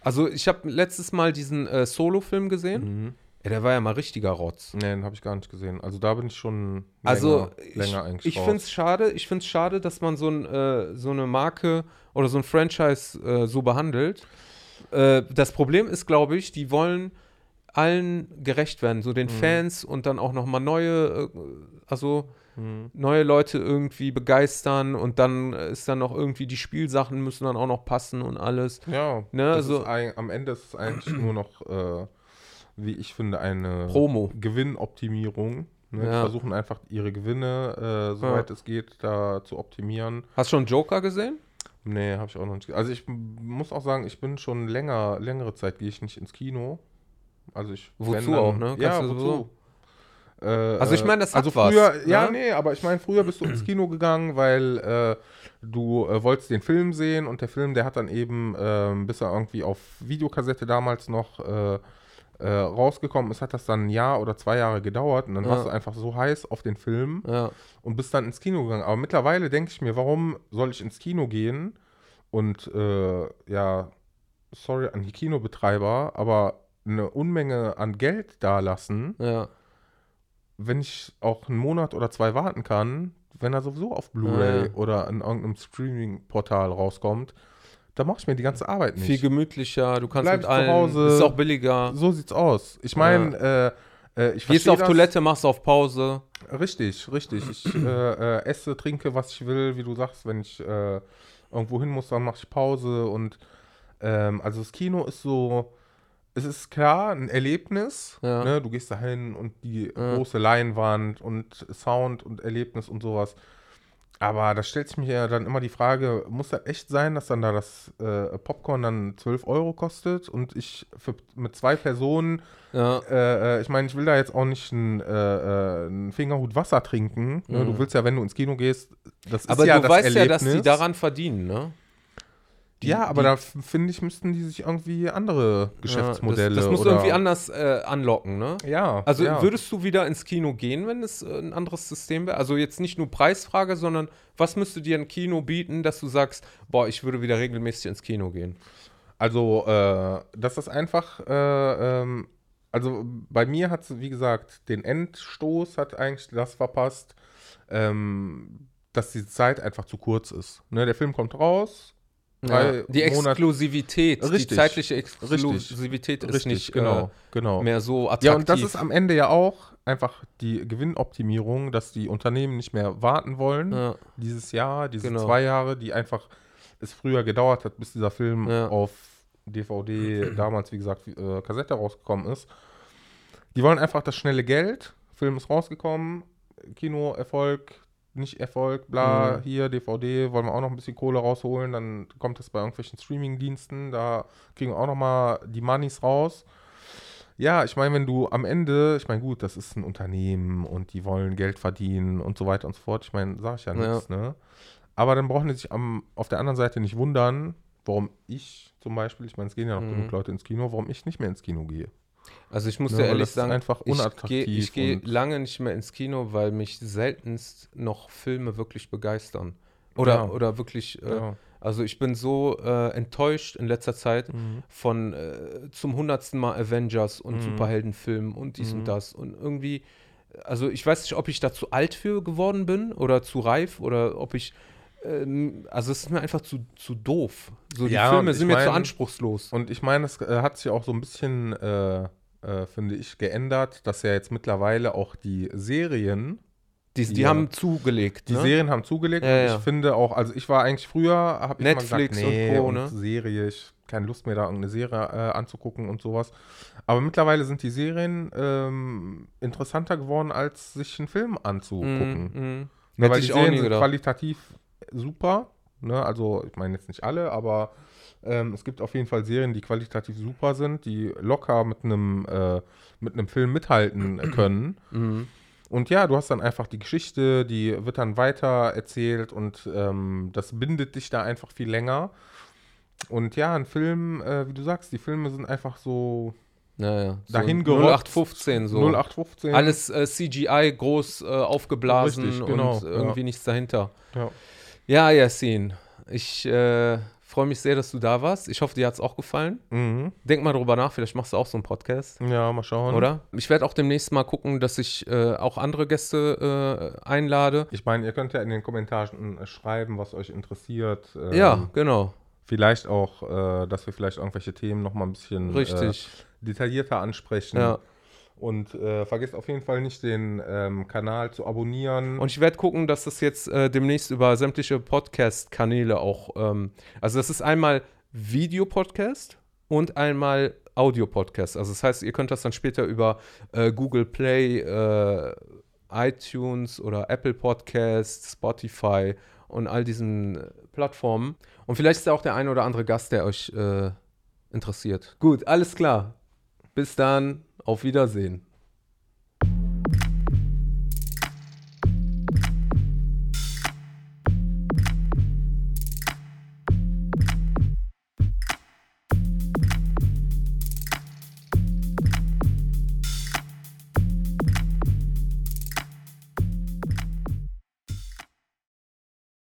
Also ich habe letztes Mal diesen äh, Solo-Film gesehen. Mhm. Ja, der war ja mal richtiger Rotz. Nee, den habe ich gar nicht gesehen. Also da bin ich schon länger, Also länger ich, eigentlich ich finde es schade, ich finde es schade, dass man so, ein, äh, so eine Marke oder so ein Franchise äh, so behandelt. Äh, das Problem ist, glaube ich, die wollen allen gerecht werden, so den Mhm. Fans und dann auch noch mal neue, äh, also Mhm. neue Leute irgendwie begeistern und dann ist dann noch irgendwie die Spielsachen müssen dann auch noch passen und alles. Ja, Ne, also- ein, am Ende ist es eigentlich nur noch, äh, wie ich finde, eine Promo. Gewinnoptimierung. Ne? Ja. Die versuchen einfach ihre Gewinne, äh, soweit es geht, da zu optimieren. Hast du schon Joker gesehen? Nee, habe ich auch noch nicht. Also ich muss auch sagen, ich bin schon länger, längere Zeit gehe ich nicht ins Kino. Also ich Wozu wenn auch, ne? Kannst Ja, wozu? sowieso. Äh, Also ich meine, das hat also was, früher, ja, ne? nee, aber ich meine, früher bist du ins Kino gegangen, weil äh, du äh, wolltest den Film sehen und der Film, der hat dann eben, ähm, bis er irgendwie auf Videokassette damals noch äh, äh, rausgekommen ist, hat das dann ein Jahr oder zwei Jahre gedauert und dann Ja. warst du einfach so heiß auf den Film Ja. und bist dann ins Kino gegangen. Aber mittlerweile denke ich mir, warum soll ich ins Kino gehen und äh, ja, sorry an die Kinobetreiber, aber eine Unmenge an Geld dalassen, Ja. Wenn ich auch einen Monat oder zwei warten kann, wenn er sowieso auf Blu-ray Ja, ja. oder in irgendeinem Streaming-Portal rauskommt, dann mache ich mir die ganze Arbeit nicht. Viel gemütlich,er du kannst Bleib mit zu allen, Hause. ist auch billiger. so sieht's aus. Ich meine, äh, äh, ich Gehst auf das. Toilette, machst auf Pause. Richtig, richtig. Ich äh, äh, esse, trinke, was ich will, wie du sagst. Wenn ich äh, irgendwo hin muss, dann mache ich Pause und ähm, also das Kino ist so, es ist klar ein Erlebnis. Ja. Ne? Du gehst da hin und die Ja. große Leinwand und Sound und Erlebnis und sowas. Aber da stellt sich mir ja dann immer die Frage, muss das echt sein, dass dann da das äh, Popcorn dann 12 Euro kostet und ich für, mit zwei Personen, Ja. äh, äh, ich meine, ich will da jetzt auch nicht einen, äh, äh, einen Fingerhut Wasser trinken. Ne? Du Mhm. willst ja, wenn du ins Kino gehst, das ist Aber ja du das weißt Erlebnis. ja, dass die daran verdienen, ne? Die- ja, aber die- da finde ich, müssten die sich irgendwie andere Geschäftsmodelle Ja, das, das muss irgendwie anders äh, anlocken, ne? Ja, Also ja. würdest du wieder ins Kino gehen, wenn es äh, ein anderes System wäre? Also jetzt nicht nur Preisfrage, sondern was müsste dir ein Kino bieten, dass du sagst, boah, ich würde wieder regelmäßig ins Kino gehen? Also, äh, das ist einfach, äh, ähm, also bei mir hat es, wie gesagt, den Endstoß hat eigentlich das verpasst, ähm, dass die Zeit einfach zu kurz ist. Ne, der Film kommt raus, drei die Exklusivität, die Richtig. zeitliche Exklusivität ist richtig, nicht genau, äh, genau. mehr so attraktiv. Ja, und das ist am Ende ja auch einfach die Gewinnoptimierung, dass die Unternehmen nicht mehr warten wollen, ja. dieses Jahr, diese Genau. zwei Jahre, die einfach es früher gedauert hat, bis dieser Film Ja. auf DVD, damals wie gesagt, äh, Kassette rausgekommen ist. Die wollen einfach das schnelle Geld. Film ist rausgekommen, Kinoerfolg, nicht Erfolg, bla, Mhm. hier DVD, wollen wir auch noch ein bisschen Kohle rausholen, dann kommt es bei irgendwelchen Streaming-Diensten, da kriegen wir auch noch mal die Moneys raus. Ja, ich meine, wenn du am Ende, ich meine, gut, das ist ein Unternehmen und die wollen Geld verdienen und so weiter und so fort. Ich meine, sag ich ja Ja. nichts, ne? Aber dann brauchen die sich am, auf der anderen Seite nicht wundern, warum ich zum Beispiel, ich meine, es gehen ja noch Mhm. genug Leute ins Kino, warum ich nicht mehr ins Kino gehe. Also ich muss Ne, dir ehrlich sagen, einfach ich gehe unattraktiv ich geh und- lange nicht mehr ins Kino, weil mich seltenst noch Filme wirklich begeistern. Oder, Ja. oder wirklich, äh, Ja. also ich bin so äh, enttäuscht in letzter Zeit Mhm. von äh, zum hundertsten Mal Avengers und Mhm. Superheldenfilmen und dies Mhm. und das. Und irgendwie, also ich weiß nicht, ob ich da zu alt für geworden bin oder zu reif oder ob ich, also es ist mir einfach zu, zu doof. So die Ja, Filme sind mir zu mein- anspruchslos. Und ich meine, es äh, hat sich auch so ein bisschen, äh, äh, finde ich, geändert, dass ja jetzt mittlerweile auch die Serien, Die, die ja. haben zugelegt. die ne? Serien haben zugelegt. Ja, und ja. ich finde auch, also ich war eigentlich früher, habe ich Netflix gesagt, nee, Co., und ne? Serie, ich keine Lust mehr da irgendeine Serie äh, anzugucken und sowas. Aber mittlerweile sind die Serien ähm, interessanter geworden, als sich einen Film anzugucken. Mhm. Ne, Hätte weil die Serien sind qualitativ super. Ne? Also, ich meine jetzt nicht alle, aber ähm, es gibt auf jeden Fall Serien, die qualitativ super sind, die locker mit einem äh, mit einem Film mithalten äh, können. Mhm. Und ja, du hast dann einfach die Geschichte, die wird dann weiter erzählt und ähm, das bindet dich da einfach viel länger. Und ja, ein Film, äh, wie du sagst, die Filme sind einfach so Naja, Dahin so gerotzt. 0815 so. 0815. Alles äh, CGI groß äh, aufgeblasen Richtig, genau, und irgendwie ja. nichts dahinter. Ja. Ja, Yassin, ich äh, freue mich sehr, dass du da warst. Ich hoffe, dir hat es auch gefallen. Mhm. Denk mal drüber nach, vielleicht machst du auch so einen Podcast. Ja, mal schauen. Oder? Ich werde auch demnächst mal gucken, dass ich äh, auch andere Gäste äh, einlade. Ich meine, ihr könnt ja in den Kommentaren äh, schreiben, was euch interessiert. Ähm, ja, genau. Vielleicht auch, äh, dass wir vielleicht irgendwelche Themen noch mal ein bisschen Richtig. Äh, detaillierter ansprechen. ja. Und äh, vergesst auf jeden Fall nicht, den ähm, Kanal zu abonnieren. Und ich werde gucken, dass das jetzt äh, demnächst über sämtliche Podcast-Kanäle auch, ähm, also das ist einmal Videopodcast und einmal Audio-Podcast. Also das heißt, ihr könnt das dann später über äh, Google Play, äh, iTunes oder Apple Podcasts, Spotify und all diesen äh, Plattformen. Und vielleicht ist da auch der ein oder andere Gast, der euch äh, interessiert. Gut, alles klar. Bis dann. Auf Wiedersehen.